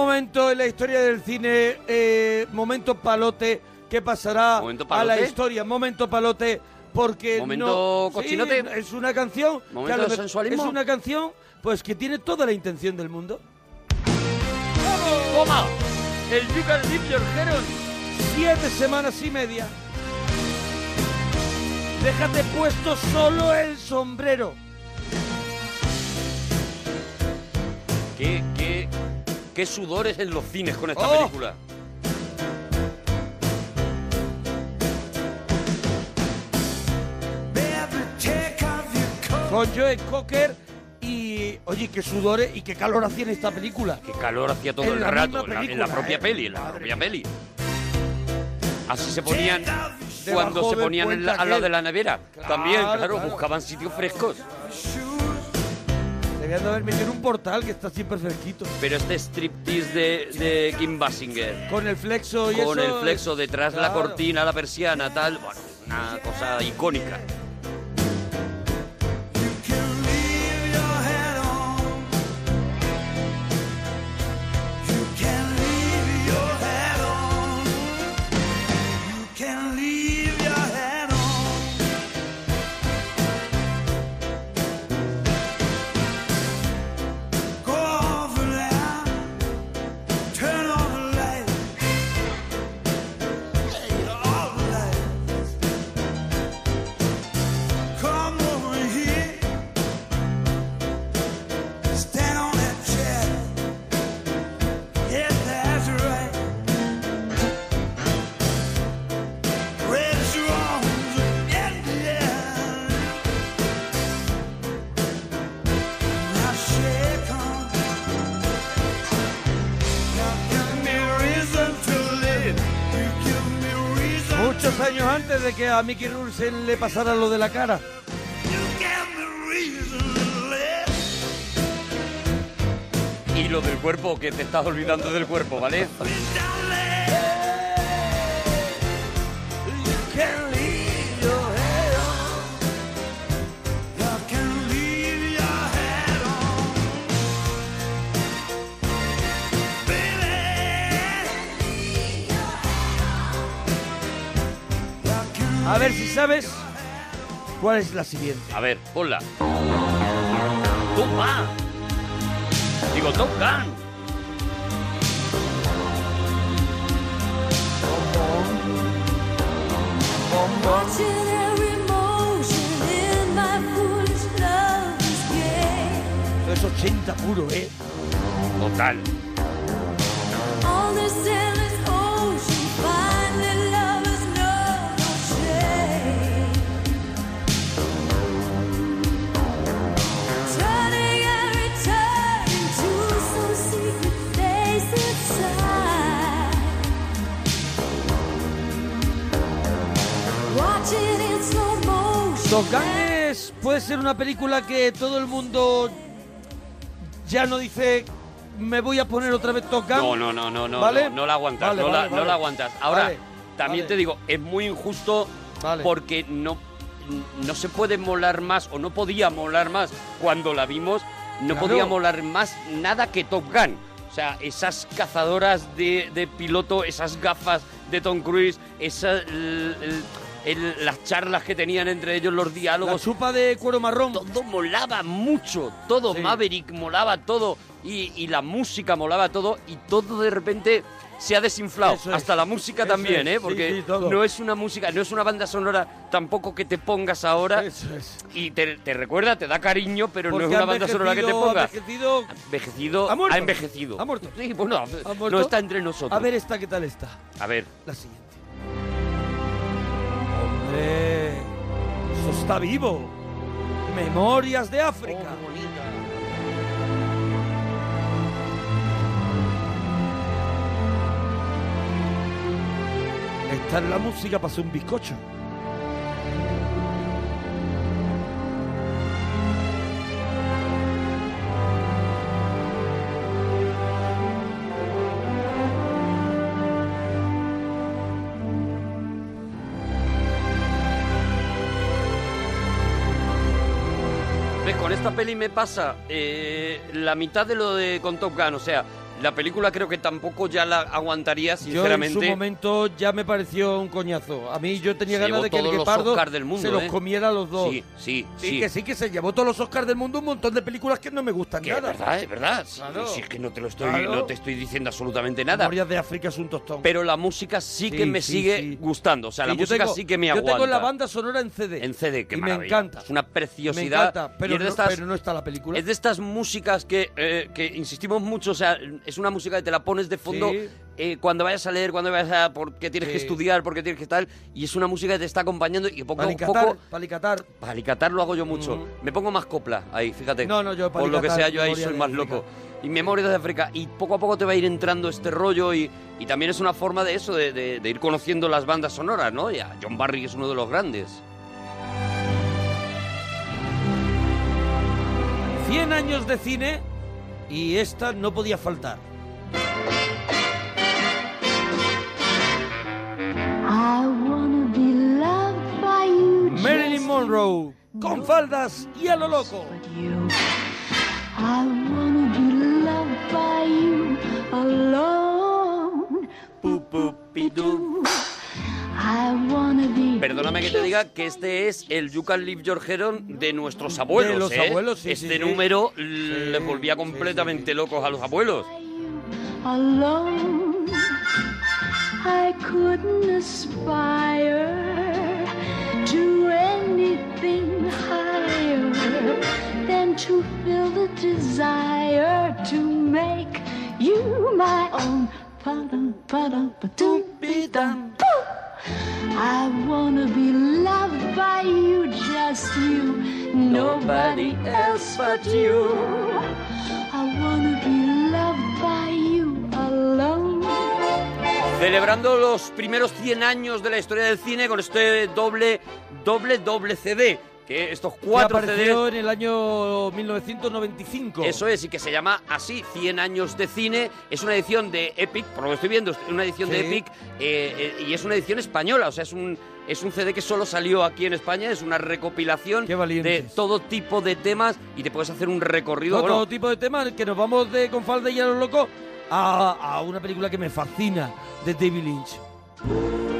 S23: Momento en la historia del cine, eh, momento palote, que pasará
S2: ¿Momento
S23: a la
S2: palote?
S23: historia, momento palote, porque
S2: ¿Momento
S23: no...
S2: cochinote?
S23: Sí, es una canción... que a
S2: ¿Momento
S23: lo
S2: de
S23: me-
S2: sensualismo?
S23: Es una canción, pues, que tiene toda la intención del mundo.
S2: ¡Toma! El You Can Leave Your Hair On.
S23: Siete semanas y media. Déjate puesto solo el sombrero.
S2: ¿Qué, qué, sudores en los cines con esta
S23: Oh.
S2: película?
S23: Con Joe Cocker y... Oye, qué sudores y qué calor hacía en esta película.
S2: Qué calor hacía todo
S23: En
S2: el
S23: la
S2: rato, en la, en la
S23: película,
S2: propia
S23: ¿eh?
S2: peli, en la propia peli. Así se ponían
S23: Debajo
S2: cuando se
S23: del
S2: ponían en la-
S23: puente
S2: al lado
S23: aquel.
S2: de la nevera. También,
S23: claro.
S2: buscaban sitios frescos.
S23: Debían de haber metido en un portal que está siempre fresquito.
S2: Pero este striptease de, de Kim Basinger.
S23: Con el flexo y
S2: Con
S23: eso,
S2: el flexo detrás la
S23: claro.
S2: cortina, la persiana, tal. Bueno, una cosa icónica.
S23: A Mickey Rourke le pasara lo de la cara.
S2: Y lo del cuerpo, que te estás olvidando del cuerpo, ¿vale?
S23: A ver si sabes cuál es la siguiente.
S2: A ver, ponla. ¡Toma! Digo, Top Gun.
S28: Watching every motion in my foolish love's game.
S23: Esto es 80 puro, ¿eh?
S2: Total.
S28: Motion.
S23: Top Gun es- puede ser una película que todo el mundo ya no dice me voy a poner otra vez Top Gun.
S2: No, no, no, no, no,
S23: ¿Vale?
S2: no, no la aguantas,
S23: Vale,
S2: no,
S23: vale,
S2: la, no
S23: vale.
S2: la aguantas. Ahora, también te digo, es muy injusto porque no, no se puede molar más o no podía molar más cuando la vimos, no
S23: Claro.
S2: podía molar más nada que Top Gun. O sea, esas cazadoras de, de piloto, esas gafas de Tom Cruise, esa, el- el- el- las charlas que tenían entre ellos, los diálogos.
S23: La chupa de cuero marrón.
S2: Todo molaba mucho, todo.
S23: Sí.
S2: Maverick molaba todo. Y, y la música molaba todo. Y todo de repente se ha desinflado.
S23: Eso es.
S2: Hasta la música
S23: Eso
S2: también,
S23: es.
S2: ¿eh? Porque
S23: sí,
S2: no es una música, no es una banda sonora tampoco que te pongas ahora. Y te, te recuerda, te da cariño, pero
S23: Porque
S2: no es una banda sonora que te
S23: envejecido-
S2: ponga.
S23: ha envejecido-
S2: Envejecido.
S23: ¿Ha muerto?
S2: envejecido.
S23: ¿Ha muerto?
S2: Sí, bueno,
S23: ¿Ha muerto?
S2: no está entre nosotros.
S23: A ver esta, ¿qué tal está?
S2: A ver.
S23: La siguiente. Eso está vivo. Memorias de África. Esta es la música para hacer un bizcocho.
S2: Esta peli me pasa eh, la mitad de lo de con Top Gun. O sea, la película creo que tampoco ya la aguantaría,
S23: Yo en
S2: sinceramente.
S23: su momento ya me pareció un coñazo. A mí yo tenía
S2: Se
S23: ganas de que el guepardo
S2: mundo,
S23: se los
S2: ¿eh?
S23: comiera a los dos.
S2: Sí, sí,
S23: Sí,
S2: sí.
S23: que sí, que se llevó todos los Oscars del mundo un montón de películas que no me gustan
S2: Que es
S23: nada.
S2: verdad, es verdad.
S23: Claro.
S2: Si es que no te lo estoy,
S23: Claro.
S2: no te estoy diciendo absolutamente nada.
S23: Memorias de África es un tostón.
S2: Pero la música sí, que me
S23: sí,
S2: sigue gustando. O sea, la
S23: yo
S2: música
S23: tengo-
S2: sí que me
S23: Yo
S2: aguanta.
S23: tengo la banda sonora en CD.
S2: En CD, qué
S23: y me encanta.
S2: Es una
S23: Me
S2: preciosidad.
S23: encanta,
S2: Y
S23: pero,
S2: es
S23: no,
S2: estas-
S23: pero no está la película.
S2: Es de estas músicas que, eh, que insistimos mucho, o sea, es una música que te la pones de fondo
S23: Sí.
S2: eh, cuando vayas a leer, cuando vayas a... porque tienes que
S23: Sí.
S2: estudiar, porque tienes que tal, y es una música que te está acompañando y poco a poco...
S23: palicatar.
S2: Palicatar lo hago yo mucho. Me pongo más copla ahí, fíjate.
S23: No, no, yo
S2: Por lo que
S23: palicatar,
S2: sea, yo ahí soy
S23: de
S2: más
S23: África.
S2: loco. Y Memorias de África. Y poco a poco te va a ir entrando este rollo y, y también es una forma de eso, de, de- de ir conociendo las bandas sonoras, ¿no? Ya, John Barry es uno de los grandes.
S23: 100 años de cine y esta no podía faltar. Marilyn Monroe, con faldas y a lo loco.
S28: Alone. I wanna be.
S2: Perdóname que te diga que este es el You Can Leave Your Head On de nuestros abuelos,
S23: De los
S2: ¿eh?
S23: abuelos, sí,
S2: Este
S23: sí, sí.
S2: número les volvía completamente locos a los abuelos.
S28: alone. I couldn't aspire to anything higher than to feel the desire to make you my own. I wanna be loved by you, just you, nobody else but you. I wanna be loved by you alone.
S2: Celebrando los primeros 100 años de la historia del cine con este doble, doble, doble CD. Que estos
S23: Que
S2: cuatro
S23: apareció
S2: CDs
S23: en el año 1995.
S2: Eso es, y que se llama así, 100 años de cine. Es una edición de Epic, por lo que estoy viendo, es una edición de. Epic eh, eh, y es una edición española, o sea, es un, es un CD que solo salió aquí en España, es una recopilación de todo tipo de temas y te puedes hacer un recorrido. Bueno,
S23: todo tipo de temas, que nos vamos de con falda y a los locos a, a una película que me fascina, de David Lynch.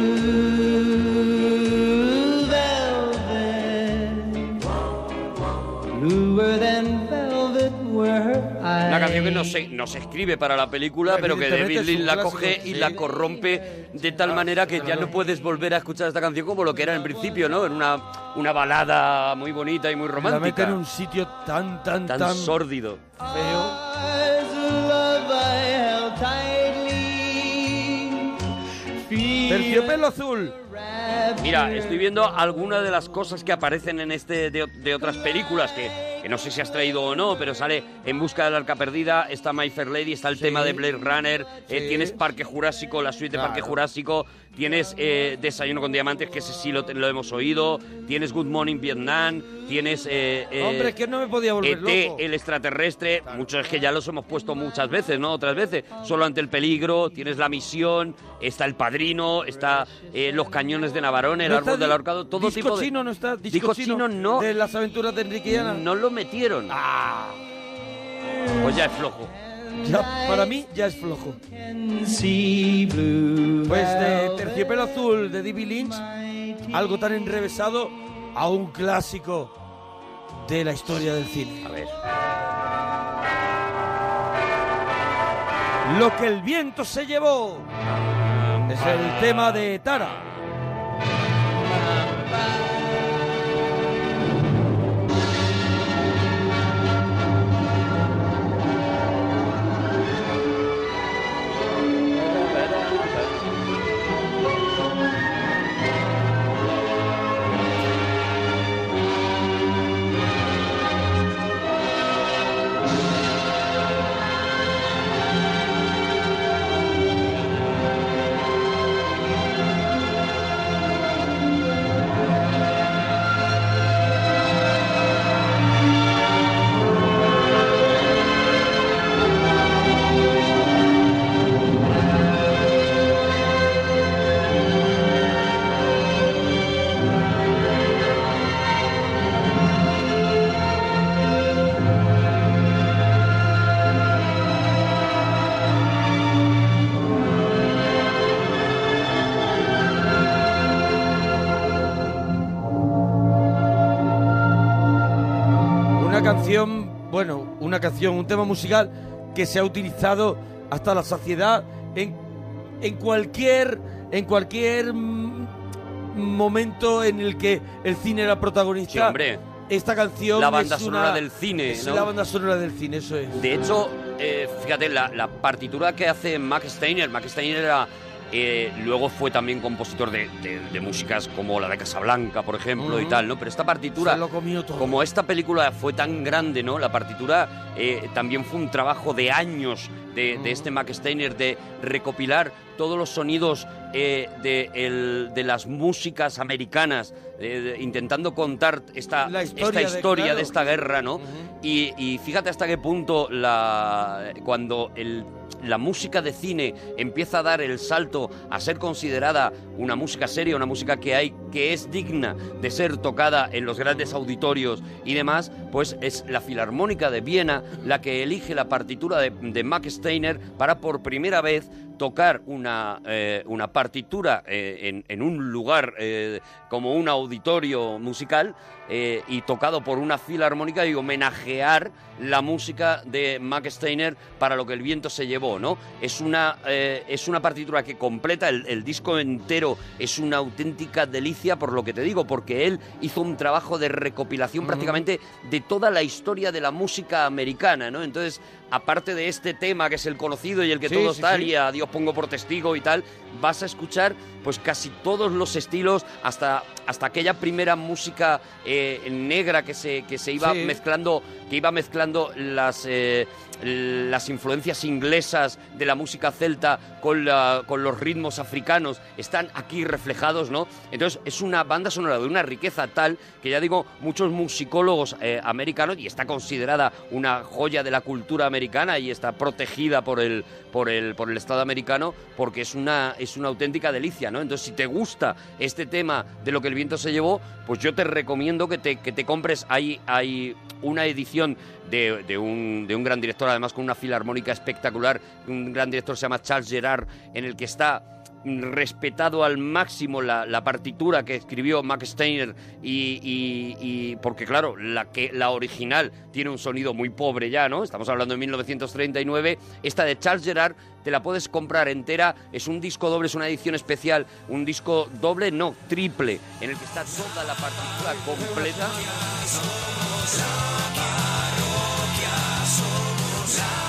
S2: Una canción que no se, no se escribe para la película, pero que David Lynch la coge y la corrompe de tal manera que ya no puedes volver a escuchar esta canción como lo que era en principio, ¿no? En una, una balada muy bonita y muy
S23: La mete
S2: romántica.
S23: en un sitio tan, tan,
S2: tan,
S23: tan,
S2: sórdido.
S23: feo. Terciopelo azul.
S2: Mira, estoy viendo algunas de las cosas que aparecen en este de, de otras películas que, que no sé si has traído o no, pero sale En busca del arca perdida, está My Fair Lady, está el tema de Blade Runner, eh, tienes Parque Jurásico, la suite de Parque. Jurásico, tienes eh, Desayuno con Diamantes, que ese sí lo, lo hemos oído, tienes Good Morning Vietnam, tienes... eh, eh,
S23: Hombre, que no me podía volver
S2: ET,
S23: loco.
S2: el extraterrestre, muchos es que ya los hemos puesto muchas veces, ¿no? Otras veces, solo ante el peligro, tienes la misión, está el padrino, está eh, los cañones de Navarone, el
S23: ¿No
S2: árbol del ahorcado, todo
S23: disco
S2: tipo de...
S23: chino no está? Disco,
S2: Disco
S23: chino,
S2: chino no.
S23: De las aventuras de Enrique y Ana.
S2: No lo metieron. Pues ya es flojo.
S23: Ya, para mí ya es flojo. Pues de. Terciopelo Azul de David Lynch, algo tan enrevesado a un clásico de la historia del cine.
S2: A ver.
S23: Lo que el viento se llevó. Es el tema de Tara. Canción, un tema musical que se ha utilizado hasta la saciedad en, en cualquier en cualquier momento en el que el cine era protagonista.
S2: Sí, hombre.
S23: Esta canción
S2: La banda
S23: es
S2: sonora
S23: una-
S2: del cine,
S23: es
S2: ¿no?
S23: la banda sonora del cine, eso es.
S2: De hecho, eh, fíjate, la, la partitura que hace Max Steiner, Max Steiner era, eh, luego fue también compositor de, de- de músicas como la de Casablanca, por ejemplo, y tal, ¿no? Pero esta partitura,
S23: Se lo comió todo.
S2: como esta película fue tan grande, ¿no? La partitura eh, también fue un trabajo de años de, de este Max Steiner de recopilar todos los sonidos eh, de, el- de las músicas americanas, eh, de- intentando contar esta,
S23: La
S2: esta
S23: historia de-
S2: historia
S23: claro.
S2: de esta guerra, ¿no? y, y fíjate hasta qué punto la, cuando el, la música de cine empieza a dar el salto a ser considerada una música seria, una música que hay que es digna de ser tocada en los grandes auditorios y demás, pues es la Filarmónica de Viena la que elige la partitura de, de Max Steiner para por primera vez tocar una, eh, una partitura eh, en, en un lugar eh, como un auditorio musical eh, y tocado por una filarmónica y homenajear la música de Max Steiner para lo que el viento se llevó, ¿no? Es una, eh, es una partitura que completa el, el disco entero, es una auténtica delicia por lo que te digo, porque él hizo un trabajo de recopilación prácticamente de toda la historia de la música americana, ¿no? Entonces, aparte de este tema que es el conocido y el que
S23: Sí,
S2: todos
S23: sí,
S2: tal
S23: sí.
S2: y a Dios pongo por testigo y tal, vas a escuchar pues casi todos los estilos hasta hasta aquella primera música eh, negra que se que se iba
S23: Sí.
S2: mezclando que iba mezclando las eh, las influencias inglesas de la música celta con, la- con los ritmos africanos están aquí reflejados, ¿no? Entonces es una banda sonora de una riqueza tal que ya digo, muchos musicólogos eh, americanos, y está considerada una joya de la cultura americana y está protegida por el, por el, por el Estado americano, porque es una, es una auténtica delicia, ¿no? Entonces si te gusta este tema de lo que el viento se llevó, pues yo te recomiendo que te, que te compres, hay, hay una edición de, un, de un gran director, además con una filarmónica espectacular, un gran director se llama Charles Gerard, en el que está respetado al máximo la, la partitura que escribió Max Steiner y, y- porque claro la que la original tiene un sonido muy pobre ya no estamos hablando de 1939 esta de Charles Gerard te la puedes comprar entera. Es un disco doble es una edición especial. Un disco doble no triple en el que está toda la partitura completa
S11: somos la